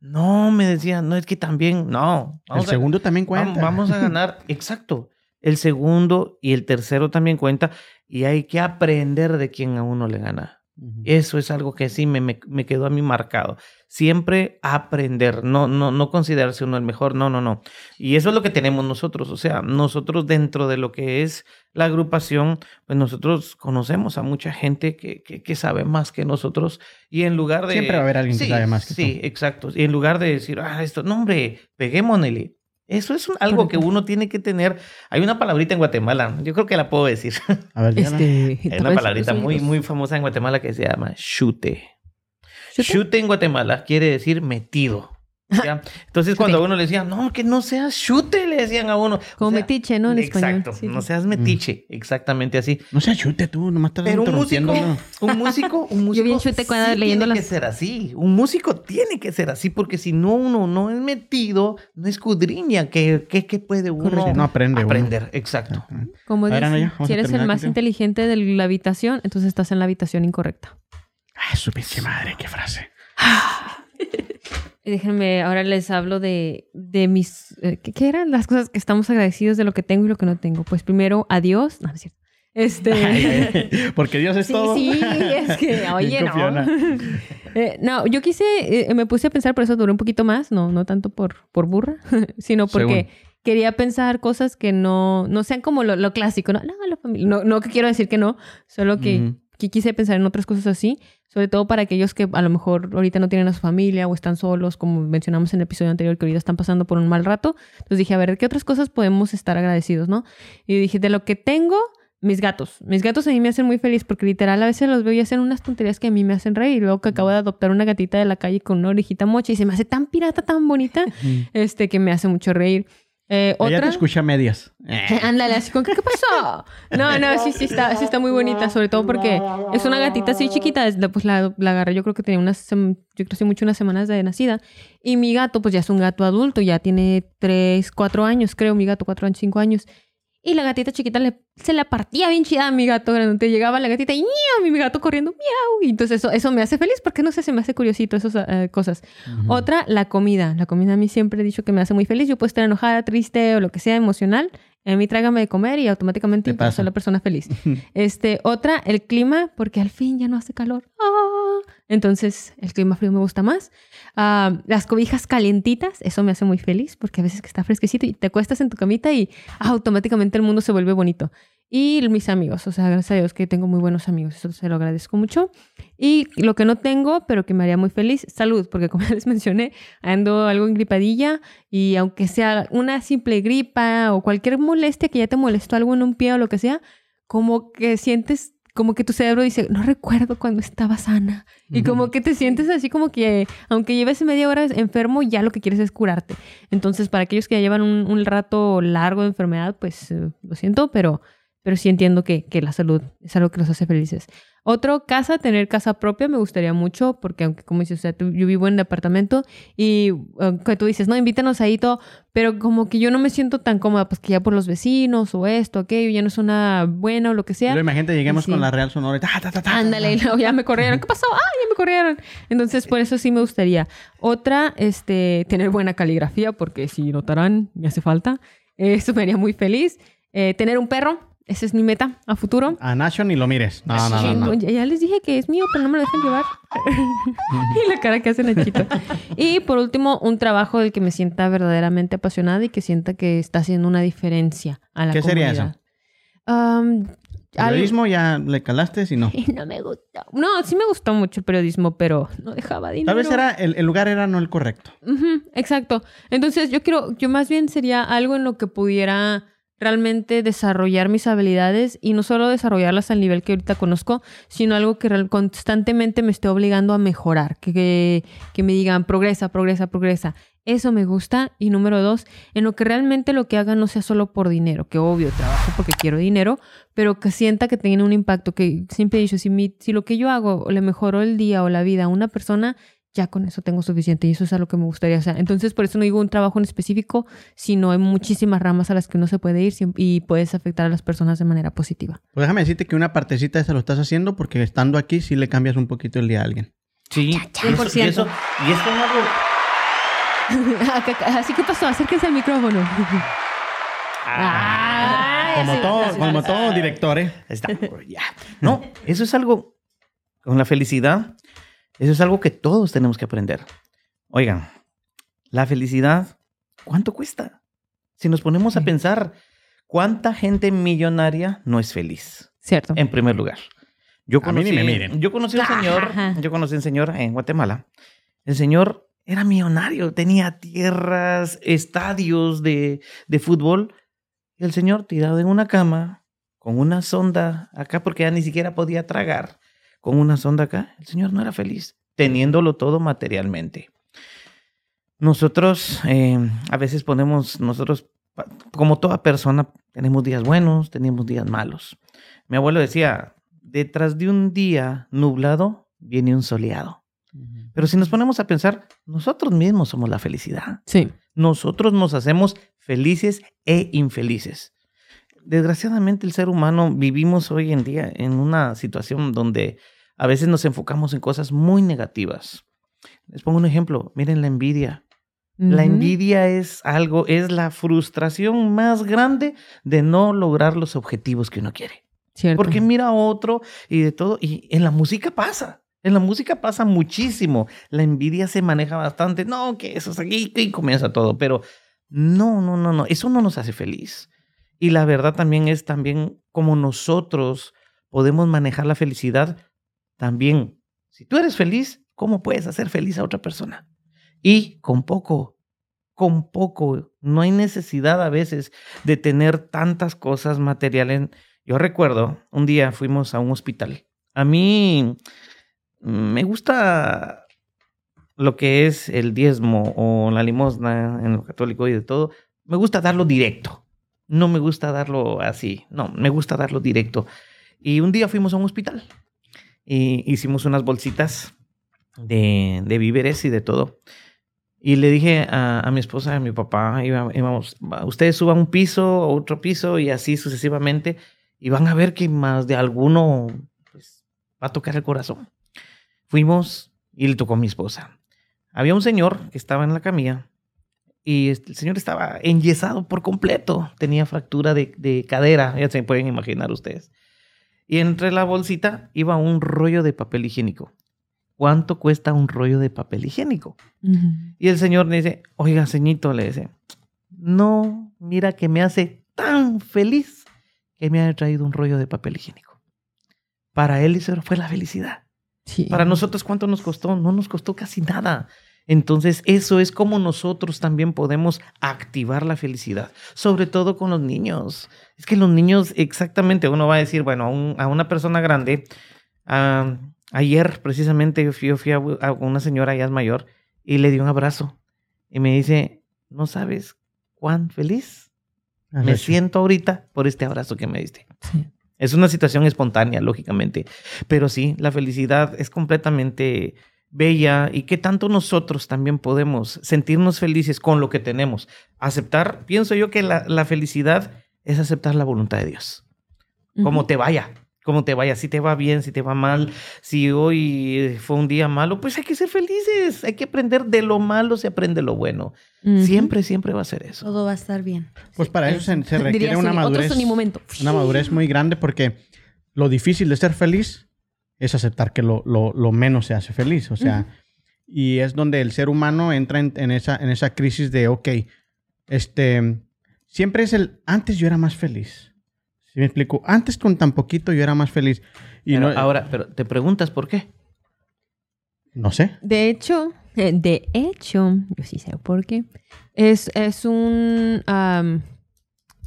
[SPEAKER 5] No, me decían, no, es que también, no.
[SPEAKER 3] el
[SPEAKER 5] a-
[SPEAKER 3] segundo también cuenta.
[SPEAKER 5] Vamos a ganar, [laughs] exacto. El segundo y el tercero también cuenta y hay que aprender de quién a uno le gana. Eso es algo que sí me, me, me quedó a mí marcado. Siempre aprender, no, no, no considerarse uno el mejor, no, no, no. Y eso es lo que tenemos nosotros, o sea, nosotros dentro de lo que es la agrupación, pues nosotros conocemos a mucha gente que, que, que sabe más que nosotros y en lugar de...
[SPEAKER 3] Siempre va a haber alguien que
[SPEAKER 5] Sí,
[SPEAKER 3] sabe más que
[SPEAKER 5] Sí,
[SPEAKER 3] tú.
[SPEAKER 5] exacto. Y en lugar de decir, ah, esto, no hombre, peguémonosle. Eso es un- algo que uno tiene que tener. Hay una palabrita en Guatemala, yo creo que la puedo decir.
[SPEAKER 3] A ver.
[SPEAKER 4] Este,
[SPEAKER 5] Hay una palabrita muy, muy famosa en Guatemala que se llama chute. Chute en Guatemala quiere decir metido. ¿ya? Entonces, cuando a uno le decían, no, que no seas chute, le decían a uno.
[SPEAKER 4] Como
[SPEAKER 5] O sea,
[SPEAKER 4] metiche, ¿no? En español.
[SPEAKER 5] Exacto,
[SPEAKER 4] Sí,
[SPEAKER 5] no seas metiche, exactamente así.
[SPEAKER 3] No se chute tú, nomás estás
[SPEAKER 5] Pero un músico, un músico, [laughs] un músico.
[SPEAKER 4] bien chute cuando
[SPEAKER 5] sí
[SPEAKER 4] leyendo
[SPEAKER 5] tiene
[SPEAKER 4] las-
[SPEAKER 5] que ser así. Un músico tiene que ser así, porque si no uno no es metido, no escudriña. ¿Qué, qué, qué puede uno
[SPEAKER 3] Correcto. No aprende uno.
[SPEAKER 5] aprender? Exacto.
[SPEAKER 4] Como
[SPEAKER 3] vamos
[SPEAKER 4] si eres el más inteligente de la habitación, entonces estás en la habitación incorrecta.
[SPEAKER 3] Ay, su pinche madre, qué frase.
[SPEAKER 4] Déjenme, ahora les hablo de, de mis... eh, ¿qué, qué eran las cosas que estamos agradecidos de lo que tengo y lo que no tengo? Pues primero, adiós. No, no es cierto. Este... [laughs]
[SPEAKER 3] Porque Dios es
[SPEAKER 4] Sí,
[SPEAKER 3] todo.
[SPEAKER 4] sí, es que, [laughs] oye, no. [laughs] Eh, no, yo quise, eh, me puse a pensar, por eso duré un poquito más, no, no tanto por, por burra, sino porque quería pensar cosas que no, no sean como lo, lo clásico, ¿no? No, no, no que quiero decir que no, solo que. Que quise pensar en otras cosas así, sobre todo para aquellos que a lo mejor ahorita no tienen a su familia o están solos, como mencionamos en el episodio anterior, que ahorita están pasando por un mal rato. Entonces dije, a ver, ¿de qué otras cosas podemos estar agradecidos, no? Y dije, de lo que tengo, mis gatos. Mis gatos a mí me hacen muy feliz porque literal a veces los veo y hacen unas tonterías que a mí me hacen reír. Luego que acabo de adoptar una gatita de la calle con una orejita mocha y se me hace tan pirata, tan bonita, [laughs] este, que me hace mucho reír. Eh,
[SPEAKER 3] Ella
[SPEAKER 4] otra...
[SPEAKER 3] te escucha medias. [laughs]
[SPEAKER 4] Ándale, así con, ¿qué, pasó? No, no, sí, sí está, sí está muy bonita, sobre todo porque es una gatita así chiquita, pues la, la agarré, yo creo que tenía unas, yo creo que mucho unas semanas de nacida, y mi gato pues ya es un gato adulto, ya tiene 3, 4 años, creo, mi gato, 4 años, 5 años, y la gatita chiquita le, se la partía bien chida a mi gato grande, llegaba la gatita y ¡miau! mi gato corriendo, miau, y entonces eso, eso me hace feliz porque no sé, se me hace curiosito esas eh, cosas. Otra, la comida. La comida a mí siempre he dicho que me hace muy feliz. Yo puedo estar enojada, triste o lo que sea emocional. A mí tráigame de comer y automáticamente soy la persona feliz. este, otra, el clima, porque al fin ya no hace calor. ¡Ah! Entonces, el clima frío me gusta más. Ah, las cobijas calientitas, eso me hace muy feliz porque a veces que está fresquecito y te acuestas en tu camita y ah, automáticamente el mundo se vuelve bonito. Y mis amigos, o sea, gracias a Dios que tengo muy buenos amigos, eso se lo agradezco mucho. Y lo que no tengo, pero que me haría muy feliz, salud, porque como [laughs] ya les mencioné, ando algo engripadilla y aunque sea una simple gripa o cualquier molestia que ya te molestó algo en un pie o lo que sea, como que sientes, como que tu cerebro dice, no recuerdo cuando estaba sana. Y como que te sientes así como que, aunque lleves media hora enfermo, ya lo que quieres es curarte. Entonces, para aquellos que ya llevan un, un rato largo de enfermedad, pues eh, lo siento, pero, pero sí entiendo que, que la salud es algo que los hace felices. Otro, casa, tener casa propia me gustaría mucho, porque aunque como dices, o sea, tú- yo vivo en departamento y eh, que tú dices, no, invítanos ahí todo, pero como que yo no me siento tan cómoda, pues que ya por los vecinos o esto, aquello, ya no es una buena o lo que sea.
[SPEAKER 3] Luego imagínate, lleguemos
[SPEAKER 4] Sí.
[SPEAKER 3] con la Real Sonora y ta, ta, ta, ta,
[SPEAKER 4] Ándale, y luego [laughs] ya me corrieron. ¿Qué pasó? Ah, ya me corrieron. Entonces, por eso sí me gustaría. Otra, este, tener buena caligrafía, porque si notarán, me hace falta. Eso me haría muy feliz. Eh, tener un perro, esa es mi meta a futuro.
[SPEAKER 3] A Nacho ni lo mires. No, no, no. no.
[SPEAKER 4] Ya, ya les dije que es mío, pero no me lo dejan llevar. [laughs] y la cara que hace Nachito. Y por último, un trabajo del que me sienta verdaderamente apasionada y que sienta que está haciendo una diferencia a la
[SPEAKER 3] ¿Qué sería.
[SPEAKER 4] Am, al-
[SPEAKER 3] Periodismo ya le calaste, si no. [laughs]
[SPEAKER 4] no me gustó. No, sí me gustó mucho el periodismo, pero no dejaba dinero.
[SPEAKER 3] Tal vez era el, el lugar era no el correcto.
[SPEAKER 4] Exacto. Entonces yo quiero, yo más bien sería algo en lo que pudiera realmente desarrollar mis habilidades y no solo desarrollarlas al nivel que ahorita conozco, sino algo que constantemente me esté obligando a mejorar, que, que, que me digan progresa, progresa, progresa. Eso me gusta. Y número dos, en lo que realmente lo que haga no sea solo por dinero, que obvio trabajo porque quiero dinero, pero que sienta que tiene un impacto, que siempre he dicho, si, mi- si lo que yo hago le mejoró el día o la vida a una persona, ya con eso tengo suficiente y eso es a lo que me gustaría hacer. Entonces, por eso no digo un trabajo en específico, sino hay muchísimas ramas a las que uno se puede ir y puedes afectar a las personas de manera positiva.
[SPEAKER 3] Pues déjame decirte que una partecita de esa lo estás haciendo porque estando aquí sí le cambias un poquito el día a alguien.
[SPEAKER 5] Sí.
[SPEAKER 6] Cien por
[SPEAKER 5] y
[SPEAKER 6] ciento.
[SPEAKER 5] eso, y esto es algo... [laughs]
[SPEAKER 4] Así que pasó, acérquense al micrófono. Ay,
[SPEAKER 3] Como
[SPEAKER 4] sí.
[SPEAKER 3] todo, como todo director, ¿eh?
[SPEAKER 5] Está, ya. No, eso es algo, con la felicidad, eso es algo que todos tenemos que aprender. Oigan, la felicidad, ¿cuánto cuesta? Si nos ponemos a pensar, ¿cuánta gente millonaria no es feliz?
[SPEAKER 4] Cierto.
[SPEAKER 5] En primer lugar. Yo
[SPEAKER 3] A mí ni
[SPEAKER 5] conocí,
[SPEAKER 3] me miren.
[SPEAKER 5] yo conocí a un señor,
[SPEAKER 4] Ajá.
[SPEAKER 5] yo conocí a un señor en Guatemala. El señor era millonario, tenía tierras, estadios de, de fútbol. Y el señor tirado en una cama, con una sonda acá, porque ya ni siquiera podía tragar, con una sonda acá. El señor no era feliz. teniéndolo todo materialmente. Nosotros eh, a veces ponemos, nosotros, como toda persona, tenemos días buenos, tenemos días malos. Mi abuelo decía, detrás de un día nublado viene un soleado. Pero si nos ponemos a pensar, nosotros mismos somos la felicidad.
[SPEAKER 4] Sí.
[SPEAKER 5] Nosotros nos hacemos felices e infelices. Desgraciadamente el ser humano vivimos hoy en día en una situación donde a veces nos enfocamos en cosas muy negativas. Les pongo un ejemplo, miren la envidia. La envidia es algo, es la frustración más grande de no lograr los objetivos que uno quiere.
[SPEAKER 4] Cierto.
[SPEAKER 5] Porque mira a otro y de todo. Y en la música pasa. En la música pasa muchísimo. La envidia se maneja bastante. No, que eso es aquí y comienza todo. Pero no, no, no, no. Eso no nos hace feliz. Y la verdad también es también como nosotros podemos manejar la felicidad. También, si tú eres feliz, ¿cómo puedes hacer feliz a otra persona? Y con poco, con poco. No hay necesidad a veces de tener tantas cosas materiales. Yo recuerdo, un día fuimos a un hospital. A mí mm, me gusta lo que es el diezmo o la limosna en lo católico y de todo. Me gusta darlo directo. No me gusta darlo así. No, me gusta darlo directo. Y un día fuimos a un hospital y hicimos unas bolsitas de, de víveres y de todo. Y le dije a, mi esposa a mi papá, iba- íbamos, "Va, ustedes suban un piso, otro piso y así sucesivamente, y van a ver que más de alguno pues, va a tocar el corazón. Fuimos y le tocó a mi esposa. Había un señor que estaba en la camilla y el señor estaba enyesado por completo, tenía fractura de, de cadera, ya se pueden imaginar ustedes. Y entre la bolsita iba un rollo de papel higiénico. ¿Cuánto cuesta un rollo de papel higiénico? Y el señor le dice, oiga, ceñito, le dice, no, mira que me hace tan feliz que me haya traído un rollo de papel higiénico. Para él eso fue la felicidad.
[SPEAKER 4] Sí.
[SPEAKER 5] Para nosotros, ¿cuánto nos costó? No nos costó casi nada. Entonces, eso es como nosotros también podemos activar la felicidad, sobre todo con los niños. Es que los niños, exactamente, uno va a decir, bueno, a, un- a una persona grande, ah, ayer precisamente yo fui, yo fui a, a una señora ya es mayor y le di un abrazo y me dice, no sabes cuán feliz
[SPEAKER 3] Has
[SPEAKER 5] me
[SPEAKER 3] hecho.
[SPEAKER 5] siento ahorita por este abrazo que me diste.
[SPEAKER 4] Sí.
[SPEAKER 5] Es una situación espontánea, lógicamente. Pero sí, la felicidad es completamente bella y que tanto nosotros también podemos sentirnos felices con lo que tenemos. Aceptar, pienso yo que la, la felicidad es aceptar la voluntad de Dios. Como te vaya, como te vaya, si te va bien, si te va mal, si hoy fue un día malo, pues hay que ser felices, hay que aprender de lo malo, se aprende lo bueno. Siempre, siempre va a ser eso.
[SPEAKER 6] Todo va a estar bien.
[SPEAKER 3] Pues para eso se, se [laughs]
[SPEAKER 4] Diría
[SPEAKER 3] requiere una
[SPEAKER 4] Sony,
[SPEAKER 3] madurez.
[SPEAKER 4] Otro Sony momento.
[SPEAKER 3] Una madurez muy grande porque lo difícil de ser feliz es aceptar que lo, lo- lo menos se hace feliz. O sea, y es donde el ser humano entra en, en esa, en esa crisis de, ok, este, siempre es el, antes yo era más feliz. ¿Sí me explico? Antes con tan poquito yo era más feliz. Y
[SPEAKER 5] Pero
[SPEAKER 3] no,
[SPEAKER 5] ahora, pero te preguntas por qué.
[SPEAKER 3] no sé.
[SPEAKER 4] De hecho, eh, de hecho, yo sí sé por qué. Es, es un. am,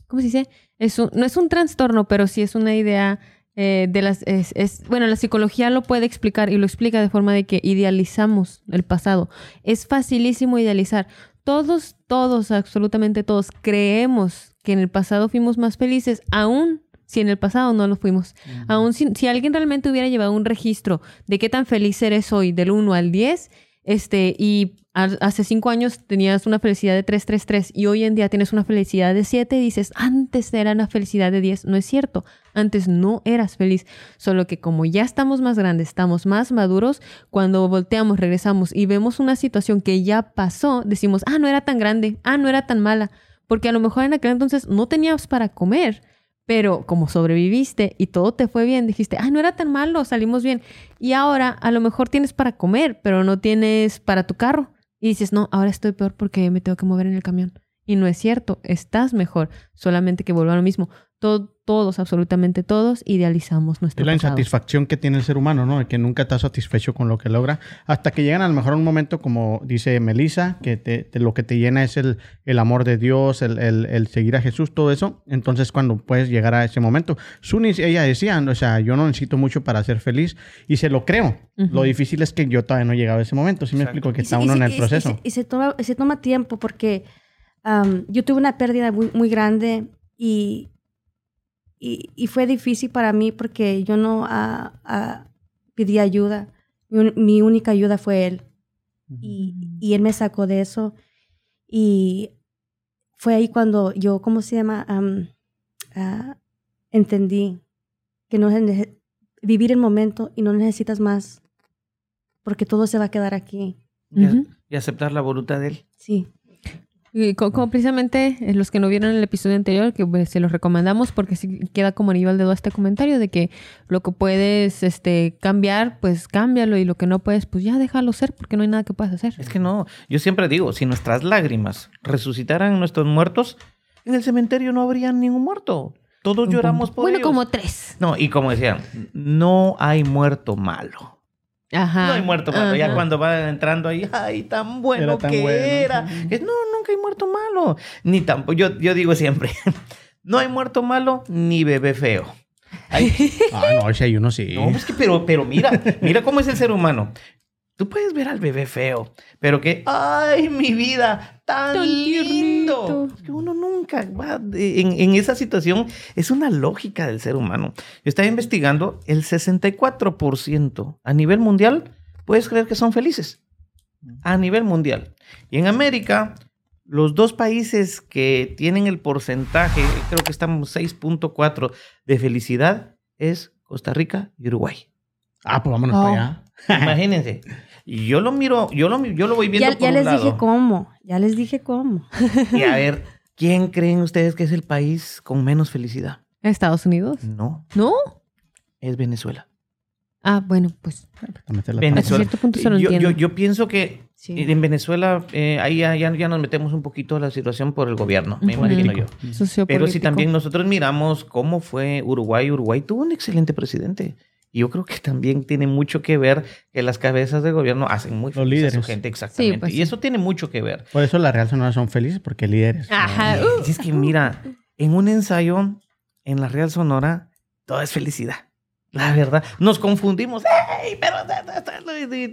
[SPEAKER 4] ¿Cómo se dice? Es un- no es un trastorno, pero sí es una idea eh, de las. Es, es- bueno, la psicología lo puede explicar y lo explica de forma de que idealizamos el pasado. Es facilísimo idealizar. Todos, todos, absolutamente todos, creemos que en el pasado fuimos más felices, aún si en el pasado no lo fuimos. Aún si, si alguien realmente hubiera llevado un registro de qué tan feliz eres hoy, del 1 al 10, este, y hace 5 años tenías una felicidad de 333 y hoy en día tienes una felicidad de 7 y dices, antes era una felicidad de 10. No es cierto, antes no eras feliz. Solo que como ya estamos más grandes, estamos más maduros, cuando volteamos, regresamos y vemos una situación que ya pasó, decimos, ah, no era tan grande, ah, no era tan mala. Porque a lo mejor en aquel entonces no tenías para comer, pero como sobreviviste y todo te fue bien, dijiste, ah, no era tan malo, salimos bien. Y ahora a lo mejor tienes para comer, pero no tienes para tu carro. Y dices, no, ahora estoy peor porque me tengo que mover en el camión. Y no es cierto, estás mejor, solamente que vuelva a lo mismo. to- todos, absolutamente todos, idealizamos nuestro
[SPEAKER 3] Es la
[SPEAKER 4] pasado.
[SPEAKER 3] insatisfacción que tiene el ser humano, ¿no? De que nunca está satisfecho con lo que logra. Hasta que llegan a lo mejor a un momento, como dice Melissa, que te- te- lo que te llena es el, el amor de Dios, el, el- el seguir a Jesús, todo eso. Entonces, cuando puedes llegar a ese momento. Sunis, ella decía, o sea, yo no necesito mucho para ser feliz y se lo creo. Lo difícil es que yo todavía no he llegado a ese momento. Sí me
[SPEAKER 5] Exacto.
[SPEAKER 3] explico que
[SPEAKER 6] Y
[SPEAKER 3] está
[SPEAKER 6] y
[SPEAKER 3] uno
[SPEAKER 6] se-
[SPEAKER 3] en el proceso.
[SPEAKER 6] Y se, y se toma, se toma tiempo porque yo tuve una pérdida muy, muy grande y, y, y fue difícil para mí porque yo no ah, ah, pedí ayuda. Mi, única ayuda fue él. Y, y él me sacó de eso. Y fue ahí cuando yo, ¿cómo se llama? Am, ah, entendí que no vivir el momento y no necesitas más porque todo se va a quedar aquí.
[SPEAKER 5] Y, y aceptar la voluntad de él.
[SPEAKER 6] Sí.
[SPEAKER 4] Y co- como, precisamente eh, los que no vieron el episodio anterior, que pues, se los recomendamos porque sí queda como anillo al dedo este comentario de que lo que puedes este, cambiar, pues cámbialo y lo que no puedes, pues ya déjalo ser porque no hay nada que puedas hacer.
[SPEAKER 5] Es que no, yo siempre digo, si nuestras lágrimas resucitaran nuestros muertos, en el cementerio no habría ningún muerto. Todos lloramos por
[SPEAKER 4] bueno,
[SPEAKER 5] ellos.
[SPEAKER 4] como tres.
[SPEAKER 5] No, y como decían, no hay muerto malo.
[SPEAKER 4] Ajá.
[SPEAKER 5] No hay muerto malo. Ya cuando va entrando ahí, ay, tan bueno
[SPEAKER 3] Era tan
[SPEAKER 5] que
[SPEAKER 3] bueno.
[SPEAKER 5] era. Que no, nunca hay muerto malo. Ni tampoco, yo, yo digo siempre, [laughs] no hay muerto malo ni bebé feo. Ay, [laughs]
[SPEAKER 3] Ah, no, ese hay uno sí.
[SPEAKER 5] no, es que, pero, pero mira, mira cómo es el ser humano. Tú puedes ver al bebé feo, pero que, ay, mi vida, tan,
[SPEAKER 4] Tan
[SPEAKER 5] lindo. Es que uno nunca va de- en, en esa situación. Es una lógica del ser humano. Yo estaba investigando, el 64% a nivel mundial, puedes creer que son felices. A nivel mundial. Y en América, los dos países que tienen el porcentaje, creo que estamos 6.4 de felicidad, es Costa Rica y Uruguay.
[SPEAKER 3] Ah, pues vámonos
[SPEAKER 4] Oh.
[SPEAKER 3] para allá.
[SPEAKER 5] Imagínense. [laughs] Y yo lo miro, yo lo, yo lo voy viendo
[SPEAKER 6] Ya,
[SPEAKER 5] por
[SPEAKER 6] ya
[SPEAKER 5] un
[SPEAKER 6] les
[SPEAKER 5] lado.
[SPEAKER 6] dije cómo. Ya les dije cómo. [laughs]
[SPEAKER 5] Y a ver, ¿quién creen ustedes que es el país con menos felicidad?
[SPEAKER 4] Estados Unidos.
[SPEAKER 5] No,
[SPEAKER 4] ¿No?
[SPEAKER 5] es Venezuela.
[SPEAKER 4] Ah, bueno, pues
[SPEAKER 5] Venezuela.
[SPEAKER 4] cierto punto se lo
[SPEAKER 5] yo, yo,
[SPEAKER 4] entiendo.
[SPEAKER 5] yo pienso que
[SPEAKER 6] Sí.
[SPEAKER 5] en Venezuela, eh, ahí ya, ya, ya nos metemos un poquito a la situación por el gobierno, me imagino yo. Pero si también nosotros miramos cómo fue Uruguay, Uruguay tuvo un excelente presidente. Y yo creo que también tiene mucho que ver que las cabezas de gobierno hacen muy
[SPEAKER 3] Los
[SPEAKER 5] feliz a su
[SPEAKER 3] líderes.
[SPEAKER 5] gente, exactamente.
[SPEAKER 4] pues
[SPEAKER 5] y
[SPEAKER 4] sí.
[SPEAKER 5] eso tiene mucho que ver.
[SPEAKER 3] Por eso la Real Sonora son felices, porque líderes.
[SPEAKER 4] Ajá.
[SPEAKER 3] ¿no?
[SPEAKER 4] Uh.
[SPEAKER 5] Y es que mira, en un ensayo en la Real Sonora, todo es felicidad. La verdad, nos confundimos, ¡Ey! Pero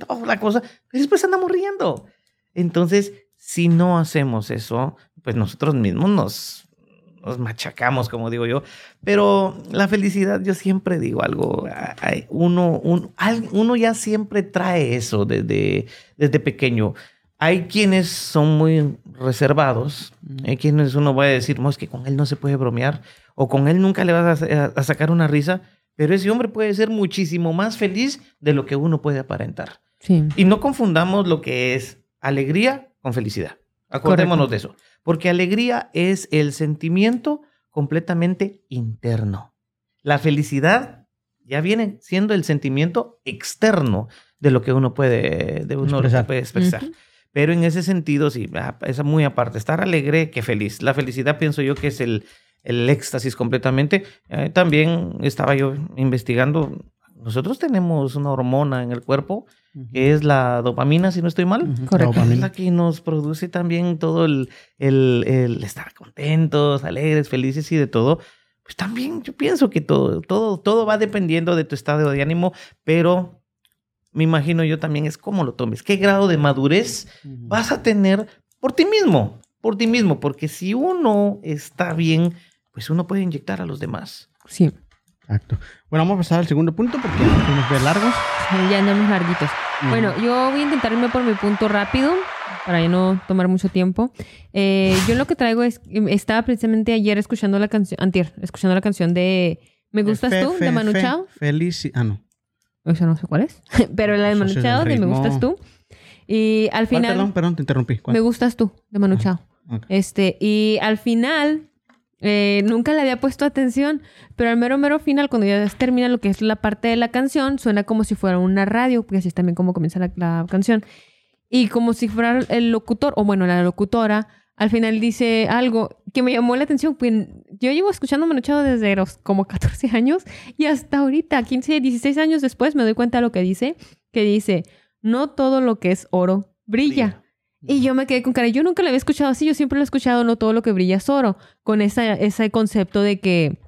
[SPEAKER 5] toda la cosa, y después andamos riendo. Entonces, si no hacemos eso, pues nosotros mismos nos, nos machacamos, como digo yo. Pero la felicidad, yo siempre digo algo, uno, un- uno ya siempre trae eso desde, desde pequeño. Hay quienes son muy reservados, hay quienes uno va a decir, no, es que con él no se puede bromear, o con él nunca le vas a, a sacar una risa, pero ese hombre puede ser muchísimo más feliz de lo que uno puede aparentar.
[SPEAKER 4] Sí.
[SPEAKER 5] Y no confundamos lo que es alegría con felicidad. Acordémonos
[SPEAKER 4] Correcto.
[SPEAKER 5] de eso. Porque alegría es el sentimiento completamente interno. La felicidad ya viene siendo el sentimiento externo de lo que uno puede, de uno
[SPEAKER 3] Expresar.
[SPEAKER 5] puede expresar. Pero en ese sentido, sí, ah, es muy aparte. Estar alegre que feliz. La felicidad pienso yo que es el, el éxtasis completamente. Eh, también estaba yo investigando. Nosotros tenemos una hormona en el cuerpo que es la dopamina, si no estoy mal.
[SPEAKER 4] Correcto.
[SPEAKER 3] la
[SPEAKER 5] Es
[SPEAKER 3] dopamina.
[SPEAKER 5] la que nos produce también todo el, el- el estar contentos, alegres, felices y de todo. Pues también yo pienso que todo, todo, todo va dependiendo de tu estado de ánimo, pero me imagino yo también es cómo lo tomes, qué grado de madurez vas a tener por ti mismo, por ti mismo, porque si uno está bien, pues uno puede inyectar a los demás.
[SPEAKER 4] Sí.
[SPEAKER 3] Exacto. Bueno, vamos a pasar al segundo punto porque ya nos de largos.
[SPEAKER 4] Ya andamos larguitos. Bueno, yo voy a intentar irme por mi punto rápido para ya no tomar mucho tiempo. Eh, yo lo que traigo es, estaba precisamente ayer escuchando la canción, antier, escuchando la canción de Me Gustas
[SPEAKER 3] Fe,
[SPEAKER 4] Tú,
[SPEAKER 3] fe,
[SPEAKER 4] de Manu
[SPEAKER 3] fe,
[SPEAKER 4] Chao.
[SPEAKER 3] Feliz. Ah, no.
[SPEAKER 4] Eso no sé cuál es, [laughs] pero la de Manu Chao, de Me. Gustas Tú. Y al
[SPEAKER 3] ¿Cuál,
[SPEAKER 4] final,
[SPEAKER 3] perdón, perdón, te interrumpí. ¿Cuál?
[SPEAKER 4] Me Gustas Tú, de Manu
[SPEAKER 3] Ah.
[SPEAKER 4] Chao.
[SPEAKER 3] Ok.
[SPEAKER 4] Este, y al final, eh, nunca le había puesto atención, pero al mero, mero final, cuando ya termina lo que es la parte de la canción, suena como si fuera una radio, porque así es también como comienza la, canción. Y como si fuera el locutor, o bueno, la locutora, al final dice algo que me llamó la atención. Pues yo llevo escuchando Manochado desde los como 14 años y hasta ahorita, 15, 16 años después, me doy cuenta de lo que dice, que dice, no todo lo que es oro brilla. Y yo me quedé con cara, yo nunca lo había escuchado así, yo siempre lo he escuchado, no todo lo que brilla es oro, con esa, ese concepto de que,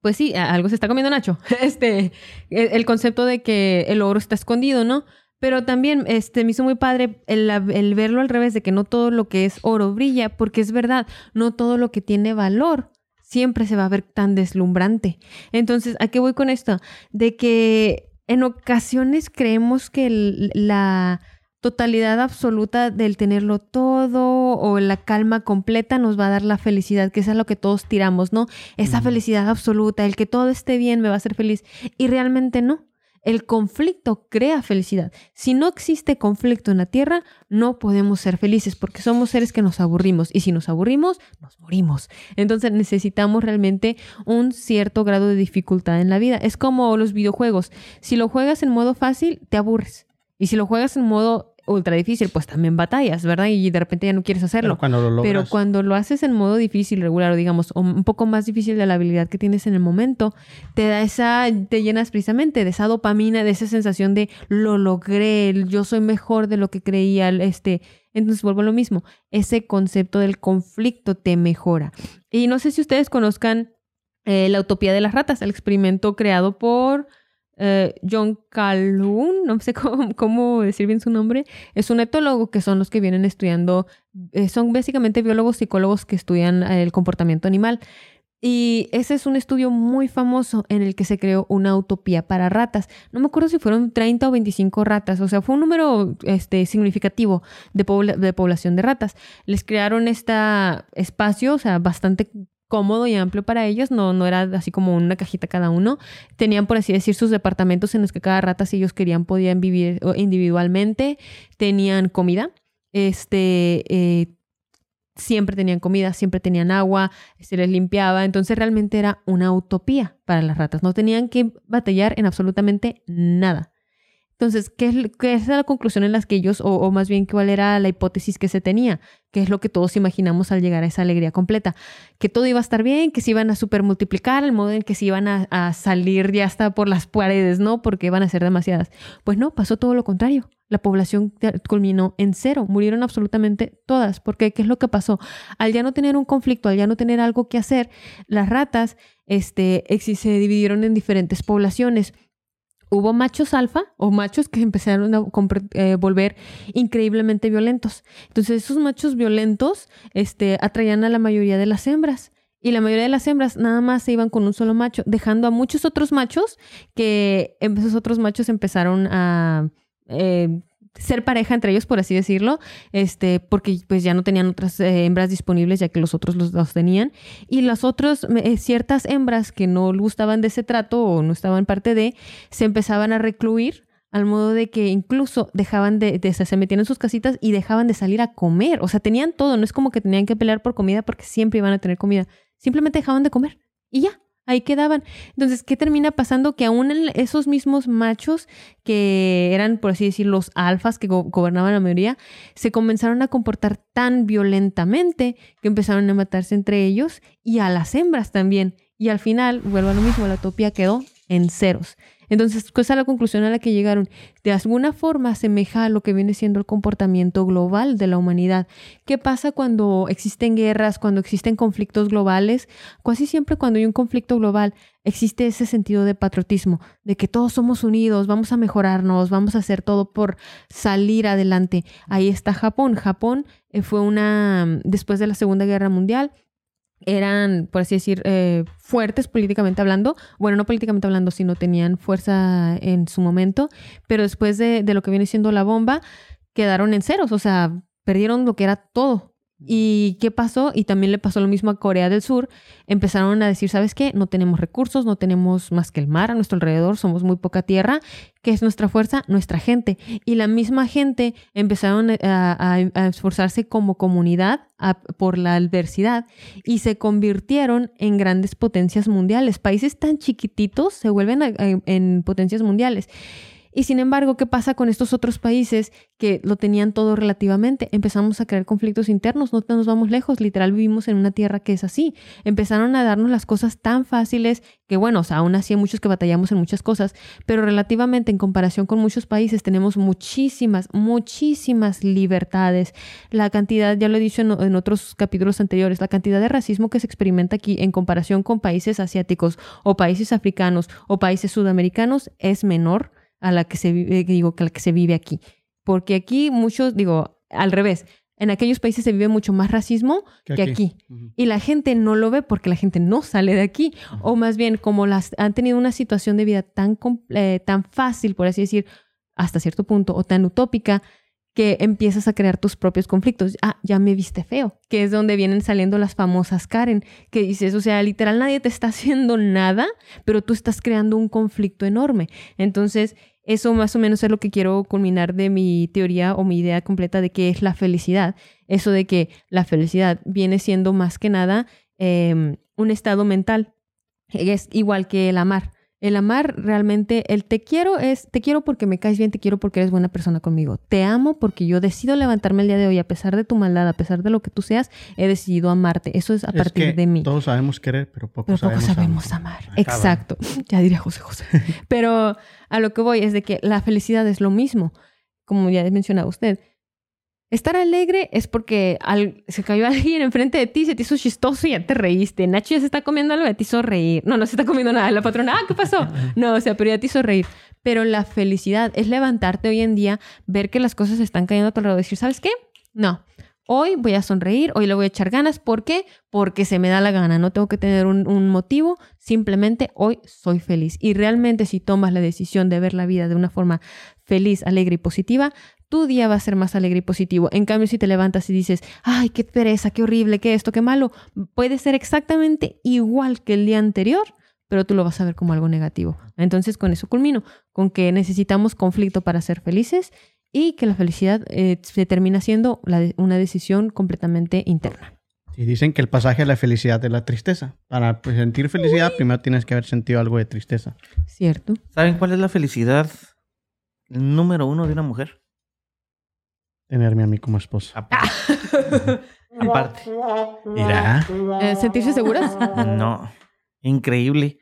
[SPEAKER 4] pues sí, algo se está comiendo Nacho, [laughs] este, el, el concepto de que el oro está escondido, ¿no? Pero también este, me hizo muy padre el, el, verlo al revés, de que no todo lo que es oro brilla, porque es verdad, no todo lo que tiene valor siempre se va a ver tan deslumbrante. Entonces, ¿a qué voy con esto? De que en ocasiones creemos que el, la totalidad absoluta del tenerlo todo o la calma completa nos va a dar la felicidad, que es a lo que todos tiramos, ¿no? Esa felicidad absoluta, el que todo esté bien me va a hacer feliz. Y realmente no. El conflicto crea felicidad. Si no existe conflicto en la tierra, no podemos ser felices porque somos seres que nos aburrimos y si nos aburrimos, nos morimos. Entonces necesitamos realmente un cierto grado de dificultad en la vida. Es como los videojuegos. Si lo juegas en modo fácil, te aburres. Y si lo juegas en modo ultra difícil, pues también batallas, ¿verdad? Y de repente ya no quieres hacerlo.
[SPEAKER 3] Pero cuando lo logras.
[SPEAKER 4] Pero cuando lo haces en modo difícil, regular, o digamos, o un poco más difícil de la habilidad que tienes en el momento, te da esa, te llenas precisamente de esa dopamina, de esa sensación de lo logré, yo soy mejor de lo que creía, este. Entonces vuelvo a lo mismo, ese concepto del conflicto te mejora. Y no sé si ustedes conozcan eh, la utopía de las ratas, el experimento creado por eh, John Calhoun, no sé [laughs] cómo, decir bien su nombre, es un etólogo que son los que vienen estudiando, eh, son básicamente biólogos psicólogos que estudian eh, el comportamiento animal. Y ese es un estudio muy famoso en el que se creó una utopía para ratas. No me acuerdo si fueron 30 o 25 ratas, o sea, fue un número este, significativo de, de población de ratas. Les crearon este espacio, o sea, bastante cómodo y amplio para ellos, no, no era así como una cajita cada uno. Tenían, por así decir, sus departamentos en los que cada rata, si ellos querían, podían vivir individualmente. Tenían comida, este, eh, siempre tenían comida, siempre tenían agua, se les limpiaba. Entonces realmente era una utopía para las ratas. No tenían que batallar en absolutamente nada. Entonces, ¿qué es, es la conclusión en las que ellos, o, más bien cuál era la hipótesis que se tenía? ¿Qué es lo que todos imaginamos al llegar a esa alegría completa? Que todo iba a estar bien, que se iban a supermultiplicar, el modo en que se iban a, a salir ya hasta por las paredes, ¿no? Porque iban a ser demasiadas. Pues no, pasó todo lo contrario. La población culminó en cero, murieron absolutamente todas. Porque ¿qué es lo que pasó? Al ya no tener un conflicto, al ya no tener algo que hacer, las ratas este, se dividieron en diferentes poblaciones hubo machos alfa o machos que [laughs] empezaron a eh, volver increíblemente violentos. Entonces esos machos violentos este, atraían a la mayoría de las hembras. Y la mayoría de las hembras nada más se iban con un solo macho, dejando a muchos otros machos que esos otros machos empezaron a eh, ser pareja entre ellos, por así decirlo, este, porque pues ya no tenían otras eh, hembras disponibles, ya que los otros los, tenían. Y las otras, eh, ciertas hembras que no gustaban de ese trato o no estaban parte de, se empezaban a recluir al modo de que incluso dejaban de, de, se metían en sus casitas y dejaban de salir a comer. O sea, tenían todo, no es como que tenían que pelear por comida porque siempre iban a tener comida. Simplemente dejaban de comer y ya ahí quedaban. Entonces, ¿qué termina pasando? Que aún esos mismos machos que eran, por así decir, los alfas que go gobernaban la mayoría, se comenzaron a comportar tan violentamente que empezaron a matarse entre ellos y a las hembras también. Y al final, vuelvo a lo mismo, la utopía quedó en ceros. Entonces, esa es la conclusión a la que llegaron. De alguna forma asemeja a lo que viene siendo el comportamiento global de la humanidad. ¿Qué pasa cuando existen guerras, cuando existen conflictos globales? Casi siempre cuando hay un conflicto global existe ese sentido de patriotismo, de que todos somos unidos, vamos a mejorarnos, vamos a hacer todo por salir adelante. Ahí está Japón. Japón eh, fue una, después de la Segunda Guerra Mundial, eran, por así decir, eh, fuertes políticamente hablando. Bueno, no políticamente hablando, sino tenían fuerza en su momento. Pero después de, de, lo que viene siendo la bomba, quedaron en ceros. O sea, perdieron lo que era todo. ¿Y qué pasó? Y también le pasó lo mismo a Corea del Sur. Empezaron a decir, ¿sabes qué? No tenemos recursos, no tenemos más que el mar a nuestro alrededor, somos muy poca tierra. ¿Qué es nuestra fuerza? Nuestra gente. Y la misma gente empezaron a, a, esforzarse como comunidad por la adversidad y se convirtieron en grandes potencias mundiales. Países tan chiquititos se vuelven en potencias mundiales. Y sin embargo, ¿qué pasa con estos otros países que lo tenían todo relativamente? Empezamos a crear conflictos internos, no nos vamos lejos, literal vivimos en una tierra que es así. Empezaron a darnos las cosas tan fáciles que bueno, aún así hay muchos que batallamos en muchas cosas, pero relativamente en comparación con muchos países tenemos muchísimas, muchísimas libertades. La cantidad, ya lo he dicho en otros capítulos anteriores, la cantidad de racismo que se experimenta aquí en comparación con países asiáticos o países africanos o países sudamericanos es menor a la que se vive, digo, que la que se vive aquí. Porque aquí muchos, digo, al revés, en aquellos países se vive mucho más racismo
[SPEAKER 3] Que
[SPEAKER 4] que,
[SPEAKER 3] aquí.
[SPEAKER 4] Y la gente no lo ve porque la gente no sale de aquí. O más bien, como las han tenido una situación de vida tan, eh, tan fácil, por así decir, hasta cierto punto, o tan utópica, que empiezas a crear tus propios conflictos. Ah, ya me viste feo, que es donde vienen saliendo las famosas Karen, que dices, o sea, literal nadie te está [laughs] haciendo nada, pero tú estás creando un conflicto enorme. Entonces, eso más o menos es lo que quiero culminar de mi teoría o mi idea completa de qué es la felicidad. Eso de que la felicidad viene siendo más que nada eh, un estado mental. Es igual que el amar. El amar realmente, el te quiero es, te quiero porque me caes bien, te quiero porque eres buena persona conmigo. Te amo porque yo decido levantarme el día de hoy, a pesar de tu maldad, a pesar de lo que tú seas, he decidido amarte. Eso es a
[SPEAKER 3] Es
[SPEAKER 4] partir
[SPEAKER 3] que
[SPEAKER 4] de mí.
[SPEAKER 3] Todos sabemos querer, pero poco
[SPEAKER 4] Pero poco
[SPEAKER 3] sabemos,
[SPEAKER 4] sabemos
[SPEAKER 3] amar.
[SPEAKER 4] amar. Exacto. [laughs] Ya diría José José. [laughs] Pero a lo que voy es de que la felicidad es lo mismo, como ya mencionaba usted. Estar alegre es porque al- se cayó [laughs] alguien enfrente de ti, se te hizo chistoso y ya te reíste. Nacho ya se está comiendo algo y ya te hizo reír. No, no se está comiendo nada. La patrona, ah, ¿qué pasó? [laughs] No, o sea, pero ya te hizo reír. Pero la felicidad es levantarte hoy en día, ver que las cosas están cayendo a tu alrededor y decir, ¿sabes qué? No, hoy voy a sonreír, hoy le voy a echar ganas. ¿Por qué? Porque se me da la gana. No tengo que tener un, un motivo. Simplemente hoy soy feliz. Y realmente si tomas la decisión de ver la vida de una forma feliz, alegre y positiva, tu día va a ser más alegre y positivo. En cambio, si te levantas y dices, ay, qué pereza, qué horrible, qué esto, qué malo, puede ser exactamente igual que el día anterior, pero tú lo vas a ver como algo negativo. Entonces, con eso culmino, con que necesitamos conflicto para ser felices y que la felicidad eh, se termina siendo la de- una decisión completamente interna.
[SPEAKER 3] Y dicen que el pasaje a la felicidad es la tristeza. Para pues, sentir felicidad, primero tienes que haber sentido algo de tristeza.
[SPEAKER 4] ¿Cierto?
[SPEAKER 5] ¿Saben cuál es la felicidad número uno de una mujer?
[SPEAKER 3] Tenerme a mí como esposa.
[SPEAKER 5] Aparte. [laughs] Aparte.
[SPEAKER 3] Mira.
[SPEAKER 4] Eh, ¿Sentirse seguras?
[SPEAKER 5] No. Increíble.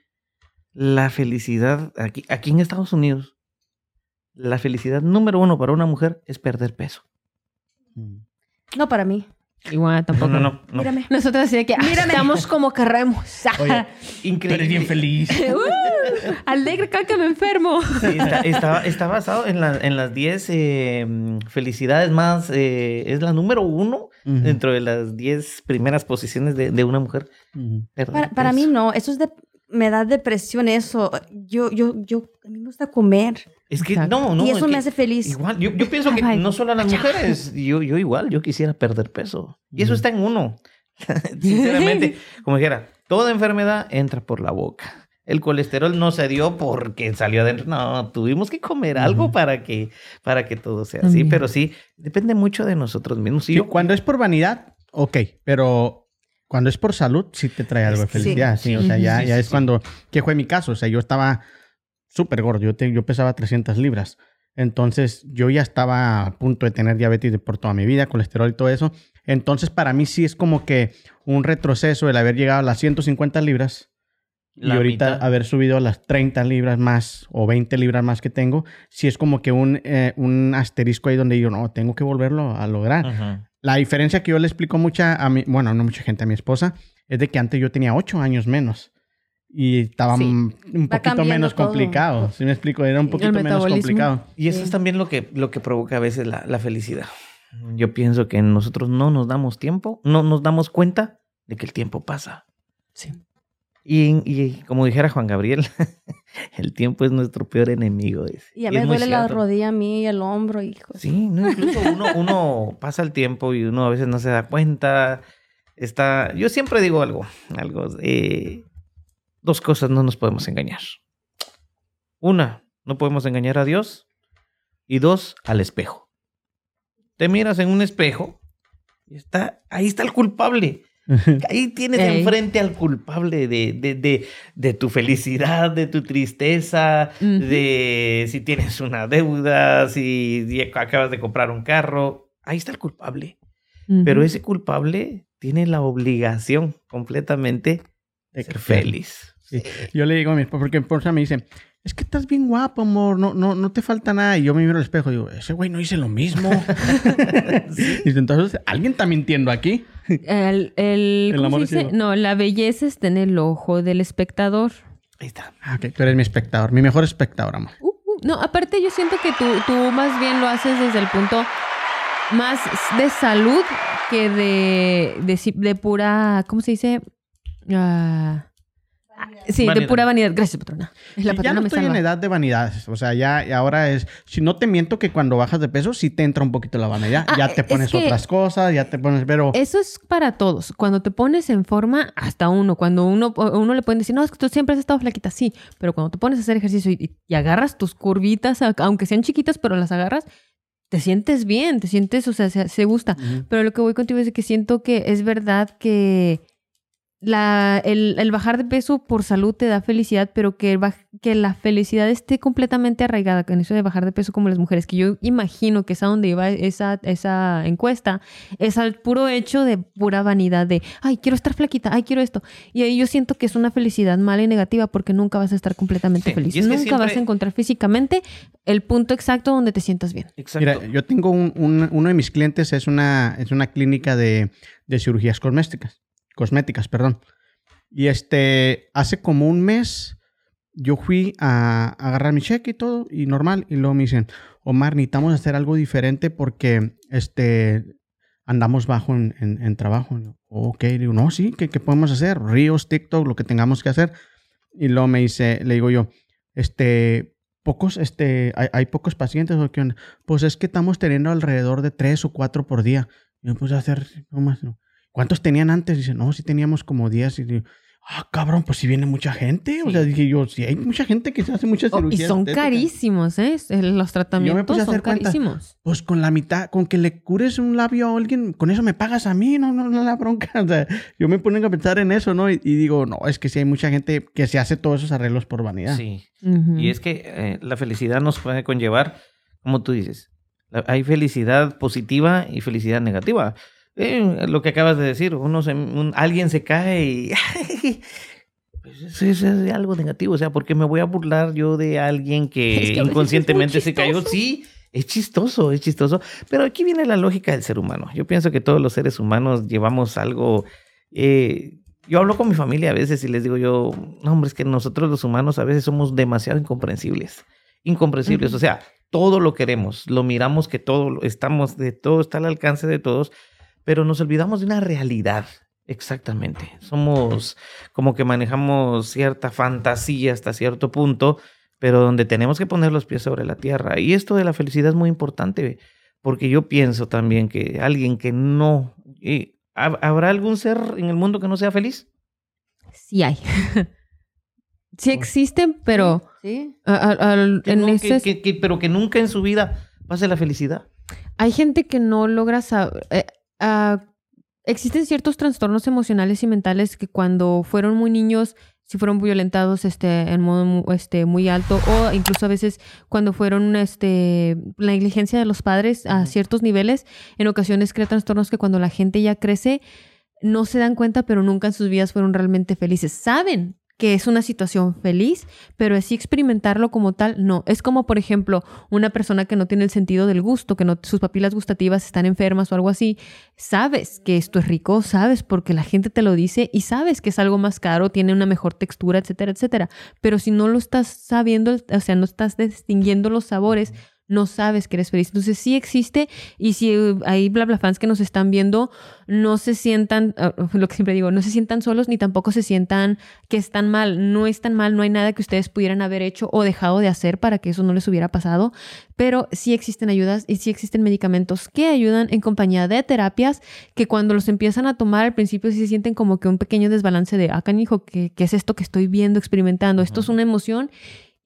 [SPEAKER 5] La felicidad aquí, aquí en Estados Unidos. La felicidad número uno para una mujer es perder peso.
[SPEAKER 6] No para mí.
[SPEAKER 4] Igual,
[SPEAKER 5] No,
[SPEAKER 4] tampoco.
[SPEAKER 5] no, no. no.
[SPEAKER 6] Mírame.
[SPEAKER 4] Nosotros así de que "Ah, estamos como querremos.
[SPEAKER 3] Oye, [laughs]
[SPEAKER 5] Increíble.
[SPEAKER 3] feliz. [laughs]
[SPEAKER 4] Uh, alegre que me enfermo.
[SPEAKER 5] Sí, está, está- está basado en, la- en las 10 eh, felicidades más. eh, es la número uno
[SPEAKER 3] Ujú.
[SPEAKER 5] dentro de las 10 primeras posiciones de, de una mujer.
[SPEAKER 3] Ujú.
[SPEAKER 5] Perder
[SPEAKER 6] Para, para mí no, eso es de, me da depresión eso. Yo, yo, yo, a mí me gusta comer
[SPEAKER 5] Es que
[SPEAKER 4] Exacto.
[SPEAKER 5] no, no.
[SPEAKER 6] y
[SPEAKER 5] es
[SPEAKER 6] eso me
[SPEAKER 5] que
[SPEAKER 6] hace feliz.
[SPEAKER 5] Igual, yo, yo pienso [laughs] que
[SPEAKER 4] Ay,
[SPEAKER 5] no solo a las mujeres, yo, yo igual, yo quisiera perder peso. Y eso está en uno. [laughs] Sinceramente, como dijera, toda enfermedad entra por la boca. El colesterol no se dio porque salió adentro. No, tuvimos que comer algo para que, para que todo sea así. Pero sí, depende mucho de nosotros mismos. Sí,
[SPEAKER 3] Sí,
[SPEAKER 5] yo-
[SPEAKER 3] cuando es por vanidad, ok, pero cuando es por salud, sí te trae algo de
[SPEAKER 5] que sí.
[SPEAKER 3] felicidad. Sí, o sea, ya,
[SPEAKER 5] Sí,
[SPEAKER 3] ya
[SPEAKER 5] sí,
[SPEAKER 3] es
[SPEAKER 5] sí.
[SPEAKER 3] cuando, que fue mi caso, o sea, yo estaba súper gordo, yo, te- yo pesaba 300 libras. Entonces, yo ya estaba a punto de tener diabetes de por toda mi vida, colesterol y todo eso. Entonces, para mí sí es como que un retroceso el haber llegado a las 150 libras y
[SPEAKER 5] La
[SPEAKER 3] ahorita
[SPEAKER 5] mitad.
[SPEAKER 3] haber subido a las 30 libras más o 20 libras más que tengo, sí es como que un, eh, un asterisco ahí donde yo no, tengo que volverlo a lograr.
[SPEAKER 5] Ajá.
[SPEAKER 3] La diferencia que yo le explico mucha a mi, bueno, no mucha gente, a mi esposa, es de que antes yo tenía ocho años menos. Y estaba
[SPEAKER 6] Sí.
[SPEAKER 3] un poquito menos
[SPEAKER 6] todo.
[SPEAKER 3] complicado. ¿Sí me explico? Era un poquito menos complicado.
[SPEAKER 5] Y eso
[SPEAKER 6] Sí.
[SPEAKER 5] es también lo que, lo que provoca a veces la, la felicidad. Yo pienso que nosotros no nos damos tiempo, no nos damos cuenta de que el tiempo pasa.
[SPEAKER 4] Sí.
[SPEAKER 5] Y, y como dijera Juan Gabriel, [laughs] el tiempo es nuestro peor enemigo. dice.
[SPEAKER 6] Y a mí me duele la rodilla a mí y el hombro, hijo.
[SPEAKER 5] Sí, no, incluso uno, uno pasa el tiempo y uno a veces no se da cuenta. Está, yo siempre digo algo, algo. eh, dos cosas no nos podemos engañar. Una, no podemos engañar a Dios. Y dos, al espejo. Te miras en un espejo y está, ahí está el culpable. [laughs] Ahí tienes
[SPEAKER 4] Ey.
[SPEAKER 5] enfrente al culpable de, de, de, de tu felicidad, de tu tristeza, de si tienes una deuda, si acabas de comprar un carro. Ahí está el culpable. Pero ese culpable tiene la obligación completamente de ser feliz.
[SPEAKER 3] Sí. Yo le digo a mi esposa, porque mi esposa me dice, es que estás bien guapo, amor, no, no, no te falta nada. Y yo me miro al espejo y digo, ese güey no hice lo mismo. [laughs] Y entonces, ¿alguien está mintiendo aquí?
[SPEAKER 4] El, el,
[SPEAKER 3] El
[SPEAKER 4] ¿cómo
[SPEAKER 3] amor
[SPEAKER 4] dice? No, la belleza está en el ojo del espectador.
[SPEAKER 5] Ahí está.
[SPEAKER 3] Ah, ok, tú eres mi espectador, mi mejor espectador, amor.
[SPEAKER 4] Uh, uh, no, aparte yo siento que tú, tú más bien lo haces desde el punto más de salud que de, de pura, ¿cómo se dice? Ah, sí, de
[SPEAKER 5] Vanidad.
[SPEAKER 4] pura vanidad. Gracias, patrona. La
[SPEAKER 3] Sí, ya
[SPEAKER 4] patrona
[SPEAKER 3] no
[SPEAKER 4] me
[SPEAKER 3] estoy en edad de vanidades. O sea, ya y ahora es. Si no te miento que cuando bajas de peso, sí te entra un poquito la vanidad.
[SPEAKER 4] Ah,
[SPEAKER 3] ya te
[SPEAKER 4] es
[SPEAKER 3] pones
[SPEAKER 4] que-
[SPEAKER 3] otras cosas, ya te pones. Pero.
[SPEAKER 4] Eso es para todos. Cuando te pones en forma, hasta uno. Cuando uno, uno le pueden decir, no, es que tú siempre has estado flaquita. Sí, pero cuando te pones a hacer ejercicio y, y agarras tus curvitas, aunque sean chiquitas, pero las agarras, te sientes bien, te sientes, o sea, se, se gusta. Pero lo que voy contigo es que siento que es verdad que la, el, el bajar de peso por salud te da felicidad, pero que, que la felicidad esté completamente arraigada en eso de bajar de peso como las mujeres, que yo imagino que es a donde iba esa, esa encuesta, es al puro hecho de pura vanidad de, ay, quiero estar flaquita, ay, quiero esto. Y ahí yo siento que es una felicidad mala y negativa porque nunca vas a estar completamente
[SPEAKER 5] Sí,
[SPEAKER 4] feliz.
[SPEAKER 5] y es que
[SPEAKER 4] Nunca vas a encontrar físicamente el punto exacto donde te sientas bien.
[SPEAKER 5] Exacto.
[SPEAKER 3] Mira, yo tengo un, un- uno de mis clientes, es una, es una clínica de, de cirugías cosméticas. Cosméticas, perdón. Y este, hace como un mes, yo fui a, agarrar mi cheque y todo, y normal. Y luego me dicen, Omar, necesitamos hacer algo diferente porque este, andamos bajo en, en- en trabajo. Yo, ok, digo, no, sí, ¿qué, qué podemos hacer? Ríos, TikTok, lo que tengamos que hacer. Y luego me dice, le digo yo, este, pocos, este, hay, hay pocos pacientes o qué onda? Pues es que estamos teniendo alrededor de tres o cuatro por día. Y yo puse a hacer, no más, no. ¿Cuántos tenían antes? Dice, no, sí teníamos como 10. Y digo, ah, cabrón, pues si viene mucha gente. O sea, dije yo, sí hay mucha gente que se hace muchas
[SPEAKER 4] Oh, y
[SPEAKER 3] cirugías.
[SPEAKER 4] son
[SPEAKER 3] estéticas".
[SPEAKER 4] carísimos, ¿eh? Los tratamientos
[SPEAKER 3] puse a
[SPEAKER 4] son carísimos.
[SPEAKER 3] Pues con la mitad, con que le cures un labio a alguien, con eso me pagas a mí, no, no, no la bronca. [laughs] O sea, yo me pongo a pensar en eso, ¿no? Y, y digo, no, es que sí hay mucha gente que se hace todos esos arreglos por vanidad.
[SPEAKER 5] Sí. Y es que eh, la felicidad nos puede conllevar, como tú dices, hay felicidad positiva y felicidad negativa. Eh, lo que acabas de decir, uno se- un- alguien se cae y... [laughs] pues eso es, es algo negativo, o sea, ¿por qué me voy a burlar yo de alguien que, [laughs]
[SPEAKER 4] Es
[SPEAKER 5] inconscientemente se cayó? Sí, es chistoso, es chistoso, pero aquí viene la lógica del ser humano. Yo pienso que todos los seres humanos llevamos algo... eh, yo hablo con mi familia a veces y les digo yo, no, hombre, es que nosotros los humanos a veces somos demasiado incomprensibles. Incomprensibles. O sea, todo lo queremos, lo miramos que todo, estamos de todo, está al alcance de todos, pero nos olvidamos de una realidad. Exactamente. Somos como que manejamos cierta fantasía hasta cierto punto, pero donde tenemos que poner los pies sobre la tierra. Y esto de la felicidad es muy importante, porque yo pienso también que alguien que no... eh, ¿hab- ¿Habrá algún ser en el mundo que no sea feliz?
[SPEAKER 4] Sí hay. [laughs] sí existen, pero
[SPEAKER 6] Sí.
[SPEAKER 4] a- a- al-
[SPEAKER 5] Que
[SPEAKER 4] en
[SPEAKER 5] no- que-
[SPEAKER 4] ese-
[SPEAKER 5] que- que- pero que nunca en su vida pase la felicidad.
[SPEAKER 4] hay gente que no logra saber. Existen ciertos trastornos emocionales y mentales que cuando fueron muy niños, si fueron violentados este, en modo este, muy alto, o incluso a veces cuando fueron este, la negligencia de los padres a ciertos niveles, en ocasiones crea trastornos que cuando la gente ya crece, no se dan cuenta, pero nunca en sus vidas fueron realmente felices. Saben que es una situación feliz, pero así experimentarlo como tal, no. Es como, por ejemplo, una persona que no tiene el sentido del gusto, que no, sus papilas gustativas están enfermas o algo así. Sabes que esto es rico, sabes porque la gente te lo dice y sabes que es algo más caro, tiene una mejor textura, etcétera, etcétera. Pero si no lo estás sabiendo, o sea, no estás distinguiendo los sabores, no sabes que eres feliz. Entonces sí existe y si eh, hay bla bla fans que nos están viendo, no se sientan, ah, [laughs] lo que siempre digo, no se sientan solos ni tampoco se sientan que están mal. No están mal, no hay nada que ustedes pudieran haber hecho o dejado de hacer para que eso no les hubiera pasado, pero sí existen ayudas y sí existen medicamentos que ayudan en compañía de terapias que cuando los empiezan a tomar al principio sí se sienten como que un pequeño desbalance de, ah, canijo, ¿qué, qué es esto que estoy viendo, experimentando? Esto es una emoción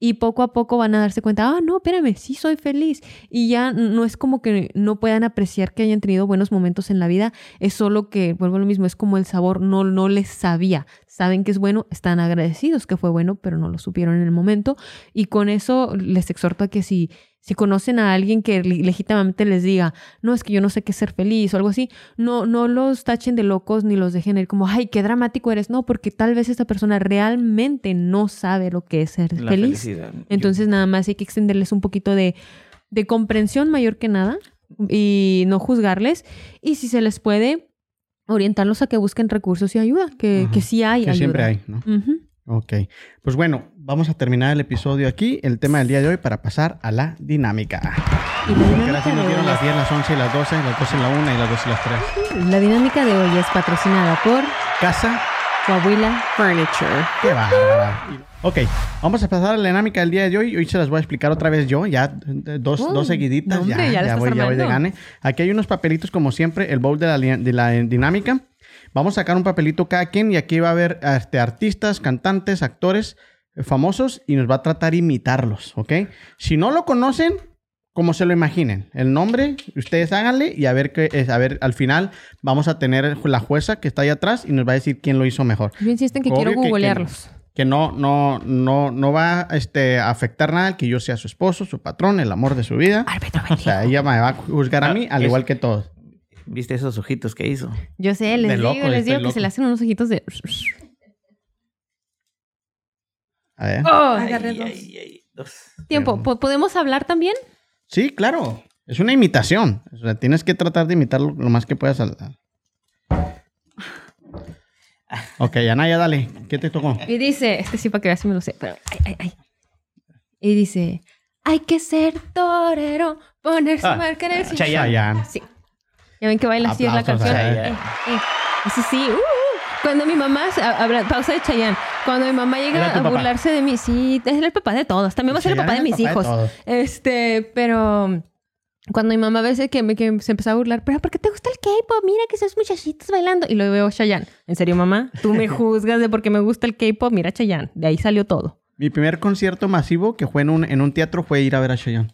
[SPEAKER 4] y poco a poco van a darse cuenta, ah, no, espérame, sí soy feliz. Y ya no es como que no puedan apreciar que hayan tenido buenos momentos en la vida, es solo que, vuelvo a lo mismo, es como el sabor no, no les sabía. Saben que es bueno, están agradecidos que fue bueno, pero no lo supieron en el momento. Y con eso les exhorto a que si si conocen a alguien que le- legítimamente les diga, no, es que yo no sé qué es ser feliz o algo así, no, no los tachen de locos ni los dejen ir como, ay, qué dramático eres. No, porque tal vez esta persona realmente no sabe lo que es ser
[SPEAKER 5] La
[SPEAKER 4] feliz.
[SPEAKER 5] felicidad.
[SPEAKER 4] Entonces nada más hay que extenderles un poquito de, de comprensión mayor que nada y no juzgarles. Y si se les puede, orientarlos a que busquen recursos y ayuda, que,
[SPEAKER 3] Ajá.
[SPEAKER 4] que sí hay
[SPEAKER 3] Que
[SPEAKER 4] ayuda.
[SPEAKER 3] siempre hay, ¿no? Ok. Pues bueno, vamos a terminar el episodio aquí, el tema del día de hoy, para pasar a la dinámica.
[SPEAKER 4] Y la
[SPEAKER 3] Porque
[SPEAKER 4] dinámica
[SPEAKER 3] sí nos dieron las 10, las 11 y las 12, las 12 y la 1 y las 2 y las 3.
[SPEAKER 4] es- la dinámica de hoy es patrocinada por
[SPEAKER 3] Casa,
[SPEAKER 4] Coahuila Furniture.
[SPEAKER 3] qué bárbara. Ok, vamos a pasar a la dinámica del día de hoy. Hoy se las voy a explicar otra vez yo, ya eh, dos,
[SPEAKER 4] Oh,
[SPEAKER 3] dos seguiditas,
[SPEAKER 4] no, hombre,
[SPEAKER 3] ya,
[SPEAKER 4] ya
[SPEAKER 3] ya voy, ya voy de gane. Aquí hay unos papelitos como siempre, el bowl de la, de la dinámica. Vamos a sacar un papelito cada quien y aquí va a haber este, artistas, cantantes, actores eh, famosos y nos va a tratar de imitarlos, ¿ok? Si no lo conocen, como se lo imaginen, el nombre, ustedes háganle y a ver qué es, a ver, al final vamos a tener la jueza que está ahí atrás y nos va a decir quién lo hizo mejor.
[SPEAKER 4] Yo insisto en que
[SPEAKER 3] Obvio
[SPEAKER 4] quiero
[SPEAKER 3] que- que-
[SPEAKER 4] googlearlos.
[SPEAKER 3] Que no, no, no, no va este, a afectar nada que yo sea su esposo, su patrón, el amor de su vida. O sea, ella me va a juzgar a mí al
[SPEAKER 5] Es-
[SPEAKER 3] igual que todos.
[SPEAKER 5] ¿Viste esos ojitos que hizo?
[SPEAKER 4] Yo sé, les
[SPEAKER 3] De
[SPEAKER 4] digo,
[SPEAKER 3] loco,
[SPEAKER 4] les digo que
[SPEAKER 3] loco.
[SPEAKER 4] se le hacen unos ojitos de...
[SPEAKER 3] A ver.
[SPEAKER 4] Oh,
[SPEAKER 6] Agarré dos.
[SPEAKER 5] ay, ay, dos.
[SPEAKER 4] tiempo, ¿po- ¿podemos hablar también?
[SPEAKER 3] Sí, claro. Es una imitación. O sea, tienes que tratar de imitarlo lo más que puedas. Al... [laughs] Ok, Anaya, dale. ¿Qué te tocó?
[SPEAKER 4] Y dice, este sí para que veas si me lo sé, pero ay, ay, ay. Y dice, hay que ser torero, ponerse
[SPEAKER 5] Ah,
[SPEAKER 4] marca en el cinturón".
[SPEAKER 3] Chayanne.
[SPEAKER 4] Sí. Ya ven que baila así es la canción. Eh, eh. Ese sí. uh, uh. Cuando mi mamá, pausa de Chayanne, cuando mi mamá llega a
[SPEAKER 3] papá.
[SPEAKER 4] burlarse de mí, sí, es el papá de todos, también va a ser el papá de mis
[SPEAKER 3] papá
[SPEAKER 4] hijos.
[SPEAKER 3] de.
[SPEAKER 4] Este, pero cuando mi mamá a veces que, me- que se empezó a burlar, pero ¿por qué te gusta el K-pop? Mira que esos muchachitos bailando. Y lo veo Chayanne. ¿En serio, mamá? Tú me [laughs] juzgas de por qué me gusta el K-pop. Mira Chayanne. De ahí salió todo.
[SPEAKER 3] Mi primer concierto masivo que fue en un, en un teatro fue ir a ver a Chayanne.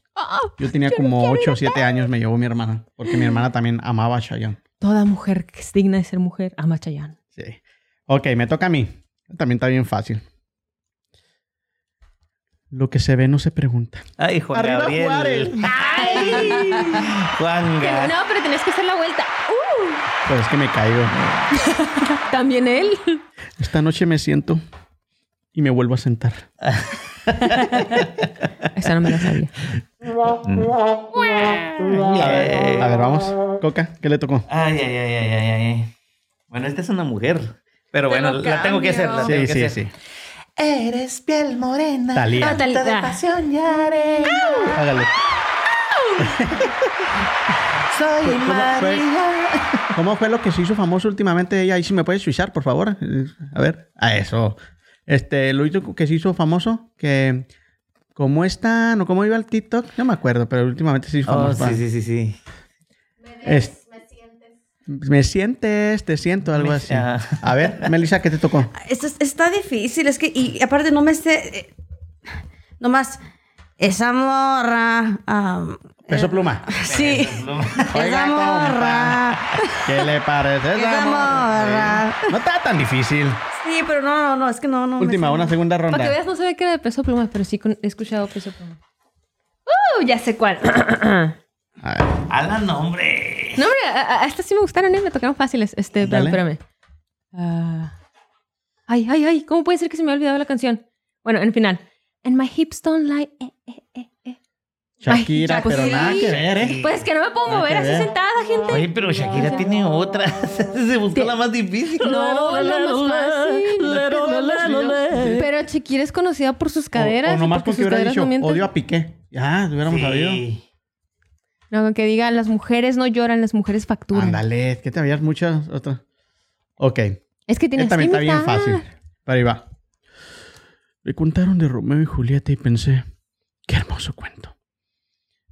[SPEAKER 3] Yo [laughs] tenía como 8 o 7 años, me llevó mi hermana. Porque mi hermana también amaba a Chayanne.
[SPEAKER 4] Toda mujer que es digna de ser mujer ama a Chayanne.
[SPEAKER 3] Sí. Ok, me toca a mí. También está bien fácil. Lo que se ve no se pregunta.
[SPEAKER 5] Ay, Juan
[SPEAKER 3] ¡Arriba
[SPEAKER 5] Gabriel.
[SPEAKER 3] Juárez!
[SPEAKER 5] Juan
[SPEAKER 4] Que
[SPEAKER 5] Gabriel.
[SPEAKER 4] no, pero tenés que hacer la vuelta. Uh,
[SPEAKER 3] Pues es que me caigo. [laughs]
[SPEAKER 4] También él.
[SPEAKER 3] Esta noche me siento y me vuelvo a sentar. [laughs] [laughs]
[SPEAKER 4] Esa no me la sabía.
[SPEAKER 3] A ver, a ver, vamos. Coca, ¿qué le tocó?
[SPEAKER 5] Ay, ay, ay, ay, ay, ay. Bueno, esta es una mujer. Pero bueno, la tengo que hacer. La
[SPEAKER 3] Sí,
[SPEAKER 5] tengo que
[SPEAKER 3] sí,
[SPEAKER 5] hacer.
[SPEAKER 3] sí.
[SPEAKER 5] Eres piel morena.
[SPEAKER 3] Talía.
[SPEAKER 4] Ah, Talía.
[SPEAKER 5] de pasión y arena.
[SPEAKER 3] Hágale. [laughs]
[SPEAKER 5] Soy
[SPEAKER 3] ¿Cómo fue?
[SPEAKER 5] María.
[SPEAKER 3] ¿Cómo fue lo que se hizo famoso últimamente ella? Ahí sí me puedes suizar, por favor. A ver. A eso. Este, lo hizo que se hizo famoso, que... ¿Cómo están? ¿O cómo iba el TikTok? No me acuerdo, pero últimamente se hizo
[SPEAKER 5] Oh,
[SPEAKER 3] famoso.
[SPEAKER 5] sí, sí, sí, sí.
[SPEAKER 3] Es- me sientes, te siento, algo
[SPEAKER 5] Me-
[SPEAKER 3] así.
[SPEAKER 5] ah.
[SPEAKER 3] A ver, Melissa, ¿qué te tocó?
[SPEAKER 6] Esto es- está difícil, es que, y aparte no me sé, eh, nomás, esa morra,
[SPEAKER 3] Peso pluma. [laughs]
[SPEAKER 6] sí,
[SPEAKER 3] Oiga,
[SPEAKER 6] esa morra,
[SPEAKER 3] ¿Qué le parece esa
[SPEAKER 6] Esa morra.
[SPEAKER 3] Sí. No está tan difícil.
[SPEAKER 6] sí, pero no, no, no, es que no, no.
[SPEAKER 3] Última, una segunda ronda.
[SPEAKER 4] Para que veas, no sabía que era de peso pluma, pero sí he escuchado peso pluma. ¡Uh! Ya sé cuál. [clears throat]
[SPEAKER 3] A ver.
[SPEAKER 5] ¡Hala, nombre!
[SPEAKER 4] No, hombre, a, estas sí me gustaron, ¿eh? Me tocaron fáciles. Este, espérame,
[SPEAKER 3] Dale.
[SPEAKER 4] espérame. Ah. ay, ay, ay. ¿Cómo puede ser que se me ha olvidado la canción? Bueno, en final. And my hips don't lie. Eh, eh, eh, eh.
[SPEAKER 3] Shakira,
[SPEAKER 4] Ay, pues
[SPEAKER 3] pero
[SPEAKER 4] sí.
[SPEAKER 3] nada que ver, ¿eh?
[SPEAKER 4] Pues que no me puedo
[SPEAKER 3] Nada
[SPEAKER 4] mover así
[SPEAKER 3] ver.
[SPEAKER 4] sentada, gente.
[SPEAKER 5] Oye, pero Shakira tiene otra. [laughs] Se buscó la más difícil.
[SPEAKER 4] No, la más fácil. Pero Shakira es conocida por sus caderas.
[SPEAKER 3] O, nomás
[SPEAKER 4] porque
[SPEAKER 3] porque
[SPEAKER 4] sus
[SPEAKER 3] hubiera dicho,
[SPEAKER 4] no
[SPEAKER 3] odio a Piqué. Ya, hubiéramos sabido.
[SPEAKER 5] Sí.
[SPEAKER 4] No, que diga, las mujeres no lloran, las mujeres facturan.
[SPEAKER 3] Ándale, que te habías muchas otras. Ok.
[SPEAKER 4] Es que tienes
[SPEAKER 3] Esta
[SPEAKER 4] que
[SPEAKER 3] está bien
[SPEAKER 4] imitar.
[SPEAKER 3] fácil. Pero ahí va. Me contaron de Romeo y Julieta y pensé, qué hermoso cuento.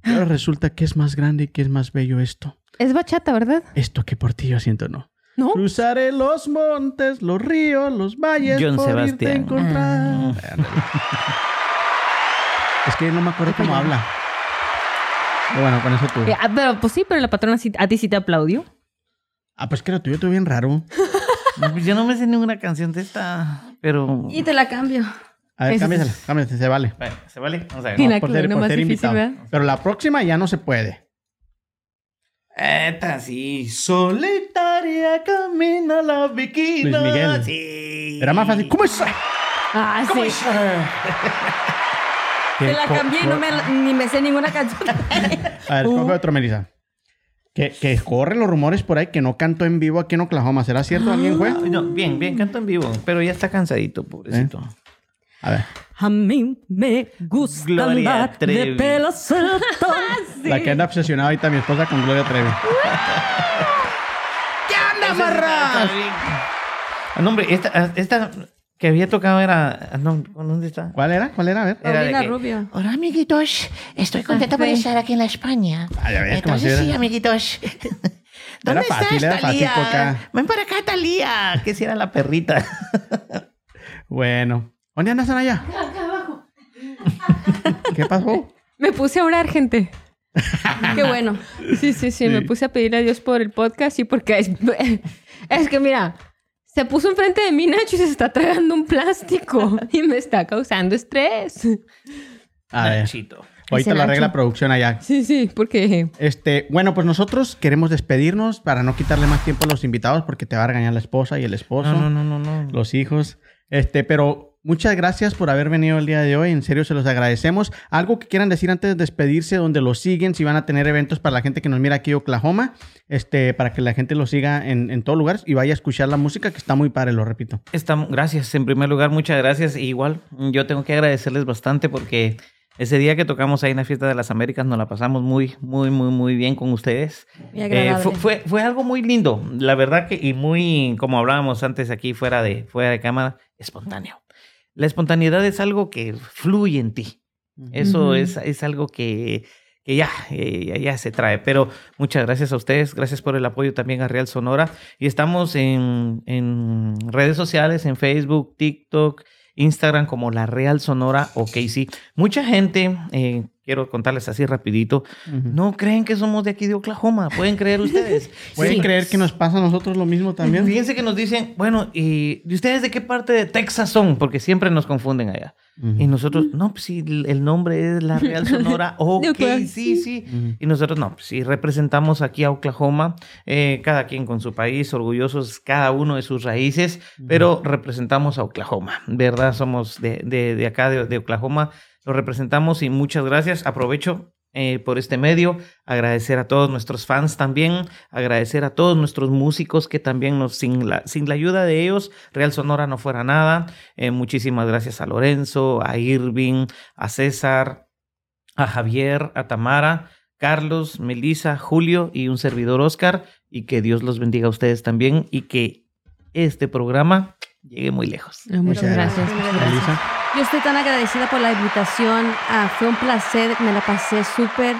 [SPEAKER 3] Y ahora resulta que es más grande y que es más bello esto.
[SPEAKER 4] Es bachata, ¿verdad?
[SPEAKER 3] Esto que por ti yo siento no.
[SPEAKER 4] ¿No?
[SPEAKER 3] Cruzaré los montes, los ríos, los valles.
[SPEAKER 5] John
[SPEAKER 3] por irte a
[SPEAKER 5] Sebastián.
[SPEAKER 3] encontrar. [laughs] Es que no me acuerdo cómo habla. Pero bueno, con eso tú.
[SPEAKER 4] Eh, ah, pero pues sí, pero la patrona sí- a ti sí te aplaudió.
[SPEAKER 3] Ah, pues que lo tuyo estuvo bien raro. [laughs]
[SPEAKER 5] No, pues yo no me sé ninguna canción de esta, pero...
[SPEAKER 6] Y te la cambio.
[SPEAKER 3] A ver, cámbiasela, cámbiasela, se vale.
[SPEAKER 5] ¿se vale? Vamos a ver.
[SPEAKER 4] Y la
[SPEAKER 3] por
[SPEAKER 4] que
[SPEAKER 3] ser, por ser
[SPEAKER 4] difícil,
[SPEAKER 3] invitado.
[SPEAKER 4] ¿verdad?
[SPEAKER 3] Pero la próxima ya no se puede.
[SPEAKER 5] Esta sí. Solitaria camina la viquina.
[SPEAKER 3] Luis Miguel.
[SPEAKER 5] Sí.
[SPEAKER 3] Era más fácil. ¿Cómo es?
[SPEAKER 4] Ah,
[SPEAKER 5] ¿Cómo
[SPEAKER 4] sí.
[SPEAKER 5] es? [laughs]
[SPEAKER 6] Te la cambié y no me, ni me sé ninguna canción. [laughs]
[SPEAKER 3] A ver,
[SPEAKER 4] Uh.
[SPEAKER 3] coge otro, Melissa. Que, que corren los rumores por ahí que no cantó en vivo aquí en Oklahoma. ¿Será cierto? ¿Alguien fue?
[SPEAKER 5] No, bien, bien, canto en vivo, pero ya está cansadito, pobrecito.
[SPEAKER 3] A ver.
[SPEAKER 6] A mí me gusta
[SPEAKER 5] Gloria
[SPEAKER 6] andar
[SPEAKER 5] Trevi.
[SPEAKER 6] de pelo suelto. [laughs]
[SPEAKER 3] La que anda obsesionada ahorita mi esposa con Gloria Trevi. [laughs] ¿Qué anda.
[SPEAKER 5] Ah, No, hombre, esta, esta que había tocado era... ah, No, ¿dónde está?
[SPEAKER 3] ¿Cuál era? ¿Cuál era? A ver.
[SPEAKER 5] Era de
[SPEAKER 6] Paulina
[SPEAKER 5] que-
[SPEAKER 6] Rubio.
[SPEAKER 2] Hola amiguitos, estoy contenta por estar aquí en la España.
[SPEAKER 3] Ah, ya ves, como si
[SPEAKER 2] Entonces
[SPEAKER 3] era-
[SPEAKER 2] sí, amiguitos. [laughs]
[SPEAKER 5] ¿Dónde
[SPEAKER 3] Era fácil,
[SPEAKER 5] estás,
[SPEAKER 3] era fácil,
[SPEAKER 5] Talía?
[SPEAKER 3] Coca.
[SPEAKER 5] Ven para acá, Talía. Que si era la perrita.
[SPEAKER 3] Bueno. ¿Dónde andas, Anaya? ¿Qué pasó?
[SPEAKER 4] Me puse a orar, gente.
[SPEAKER 6] Qué [laughs] bueno.
[SPEAKER 4] Sí, sí, sí, me puse a pedir a Dios por el podcast y porque es, es que mira, se puso enfrente de mí Nacho y se está tragando un plástico y me está causando estrés.
[SPEAKER 3] A ver.
[SPEAKER 5] Nachito.
[SPEAKER 3] Ahorita lo arregla producción allá.
[SPEAKER 4] Sí, sí, porque
[SPEAKER 3] Este, bueno, pues nosotros queremos despedirnos para no quitarle más tiempo a los invitados porque te va a regañar la esposa y el esposo,
[SPEAKER 5] No, no, no, no, no.
[SPEAKER 3] los hijos. Este, pero muchas gracias por haber venido el día de hoy. En serio, se los agradecemos. Algo que quieran decir antes de despedirse, donde los siguen, si van a tener eventos para la gente que nos mira aquí en Oklahoma, este, para que la gente los siga en, en todos lugares y vaya a escuchar la música, que está muy padre, lo repito.
[SPEAKER 5] Estamos, gracias, en primer lugar, muchas gracias. Igual, yo tengo que agradecerles bastante porque ese día que tocamos ahí en la Fiesta de las Américas nos la pasamos muy, muy, muy, muy bien con ustedes.
[SPEAKER 6] Muy
[SPEAKER 5] Eh, fue, fue, fue algo muy lindo, la verdad que, y muy, como hablábamos antes aquí fuera de, fuera de cámara, espontáneo. La espontaneidad es algo que fluye en ti. Eso es, es algo que, que ya, eh, ya, ya se trae. Pero muchas gracias a ustedes, gracias por el apoyo también a Real Sonora. Y estamos en, en redes sociales, en Facebook, TikTok, Instagram como La Real Sonora o sí. Mucha gente, eh, quiero contarles así rapidito, no creen que somos de aquí de Oklahoma. ¿Pueden creer ustedes? [laughs]
[SPEAKER 3] ¿Pueden
[SPEAKER 5] Sí.
[SPEAKER 3] creer que nos pasa a nosotros lo mismo también?
[SPEAKER 5] Fíjense que nos dicen, bueno, ¿y ¿y ustedes de qué parte de Texas son? Porque siempre nos confunden allá. Y nosotros, no, pues sí, el nombre es la Real Sonora. [laughs] Ok,
[SPEAKER 4] Oklahoma,
[SPEAKER 5] sí, sí. Y nosotros, no, pues sí, representamos aquí a Oklahoma, eh, cada quien con su país, orgullosos cada uno de sus raíces, pero representamos a Oklahoma, ¿verdad? Somos de, de, de acá, de, de Oklahoma, lo representamos y muchas gracias. Aprovecho eh, por este medio, agradecer a todos nuestros fans también, agradecer a todos nuestros músicos que también nos, sin la, sin la ayuda de ellos, Real Sonora no fuera nada. Eh, muchísimas gracias a Lorenzo, a Irving, a César, a Javier, a Tamara, Carlos, Melissa, Julio y un servidor Oscar. Y que Dios los bendiga a ustedes también y que este programa llegue muy lejos.
[SPEAKER 4] Muchas
[SPEAKER 3] Muchas
[SPEAKER 4] gracias.
[SPEAKER 6] gracias. Yo estoy tan agradecida por la invitación. Ah, fue un placer, me la pasé súper.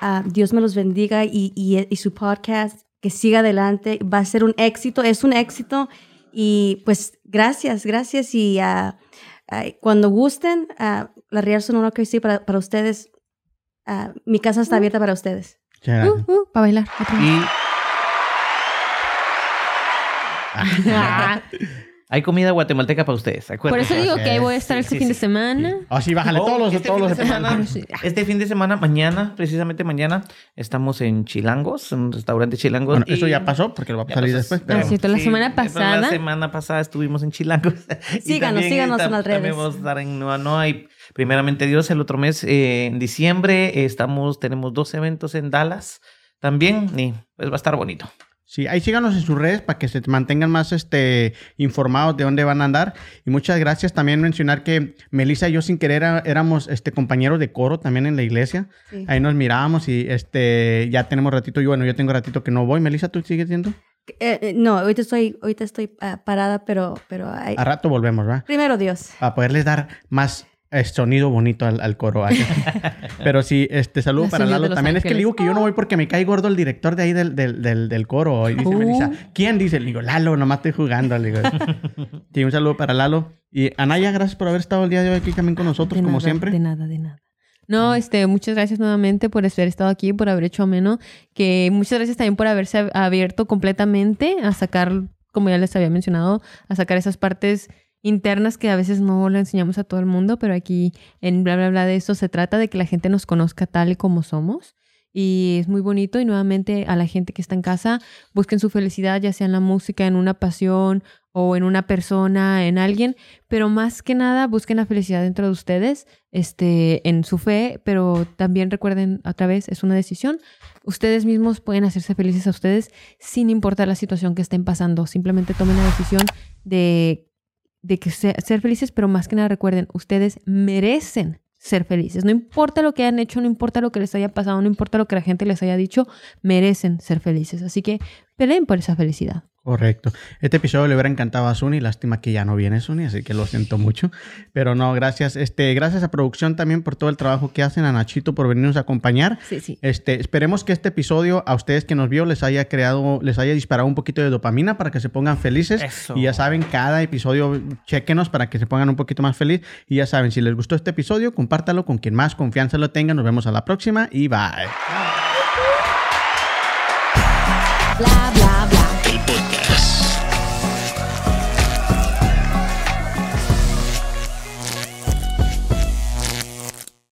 [SPEAKER 6] Ah, Dios me los bendiga y, y- y su podcast que siga adelante. Va a ser un éxito, es un éxito. Y pues gracias, gracias. Y ah, cuando gusten, la Real Sonora que sí para, para ustedes, mi casa está abierta para ustedes.
[SPEAKER 4] Uh, uh, para bailar.
[SPEAKER 5] Y [laughs] [laughs] hay comida guatemalteca para ustedes,
[SPEAKER 4] Por
[SPEAKER 5] acuérdense.
[SPEAKER 4] eso digo que ahí voy a estar
[SPEAKER 5] Sí,
[SPEAKER 4] este
[SPEAKER 5] sí,
[SPEAKER 4] fin de
[SPEAKER 5] sí.
[SPEAKER 4] semana.
[SPEAKER 3] Ah, sí, bájale
[SPEAKER 5] Oh,
[SPEAKER 3] todos los,
[SPEAKER 5] este
[SPEAKER 3] todos
[SPEAKER 5] fin
[SPEAKER 3] los
[SPEAKER 5] de semana,
[SPEAKER 3] episodios.
[SPEAKER 5] este fin de semana, mañana, precisamente mañana, estamos en Chilangos, en un restaurante Chilangos.
[SPEAKER 3] Bueno, eso
[SPEAKER 5] y-
[SPEAKER 3] ya pasó porque lo va a salir
[SPEAKER 5] pasó.
[SPEAKER 3] después.
[SPEAKER 4] Ah,
[SPEAKER 3] Pero...
[SPEAKER 4] sí, la semana pasada.
[SPEAKER 5] La semana pasada estuvimos en Chilangos. [laughs] Y
[SPEAKER 6] Síganos,
[SPEAKER 5] también
[SPEAKER 6] síganos en las
[SPEAKER 5] También
[SPEAKER 6] redes.
[SPEAKER 5] vamos a estar en Nueva Noa y primeramente Dios el otro mes, eh, en diciembre, eh, estamos, tenemos dos eventos en Dallas también y pues va a estar bonito.
[SPEAKER 3] Sí, ahí síganos en sus redes para que se mantengan más este, informados de dónde van a andar. Y muchas gracias. También mencionar que Melissa y yo sin querer éramos este, compañeros de coro también en la iglesia.
[SPEAKER 6] Sí.
[SPEAKER 3] Ahí nos mirábamos y este, ya tenemos ratito. Yo, bueno, yo tengo ratito que no voy. Melissa, ¿tú sigues siendo?
[SPEAKER 6] Eh, eh, no, ahorita estoy, ahorita estoy ah, parada, pero, pero hay-
[SPEAKER 3] A rato volvemos, ¿verdad?
[SPEAKER 6] primero Dios.
[SPEAKER 3] Para poderles dar más sonido bonito al, al coro. [laughs] Pero sí, este saludo
[SPEAKER 4] La
[SPEAKER 3] para Lalo. También es que le
[SPEAKER 4] ángeles.
[SPEAKER 3] digo que yo no voy porque me cae gordo el director de ahí del, del, del, del coro. Y dice
[SPEAKER 4] Oh.
[SPEAKER 3] Melissa, ¿quién dice? Le digo, Lalo, nomás estoy jugando. Le digo. [laughs] sí, un saludo para Lalo. Y Anaya, gracias por haber estado el día de hoy aquí también con nosotros,
[SPEAKER 4] De
[SPEAKER 3] como
[SPEAKER 4] nada,
[SPEAKER 3] siempre.
[SPEAKER 4] De nada, de nada. No, este, muchas gracias nuevamente por haber estado aquí, por haber hecho ameno. Que muchas gracias también por haberse ab- abierto completamente a sacar, como ya les había mencionado, a sacar esas partes internas que a veces no le enseñamos a todo el mundo, pero aquí en bla bla bla de eso se trata de que la gente nos conozca tal como somos. Y es muy bonito y nuevamente a la gente que está en casa, busquen su felicidad, ya sea en la música, en una pasión o en una persona, en alguien, pero más que nada busquen la felicidad dentro de ustedes, este, en su fe, pero también recuerden otra vez, es una decisión. Ustedes mismos pueden hacerse felices a ustedes sin importar la situación que estén pasando. Simplemente tomen la decisión de, de que se- ser felices, pero más que nada recuerden, ustedes merecen ser felices. No importa lo que hayan hecho, no importa lo que les haya pasado, no importa lo que la gente les haya dicho, merecen ser felices. Así que peleen por esa felicidad.
[SPEAKER 3] Correcto. Este episodio le hubiera encantado a Suni, lástima que ya no viene Suni, así que lo siento mucho. Pero no, gracias. Este, gracias a producción también por todo el trabajo que hacen, a Nachito por venirnos a acompañar.
[SPEAKER 4] Sí, sí.
[SPEAKER 3] Este, esperemos que este episodio a ustedes que nos vio les haya creado, les haya disparado un poquito de dopamina para que se pongan felices.
[SPEAKER 5] Eso.
[SPEAKER 3] Y ya saben, cada episodio chequenos para que se pongan un poquito más feliz. Y ya saben, si les gustó este episodio, compártalo con quien más confianza lo tenga. Nos vemos a la próxima y bye.
[SPEAKER 1] Bla bla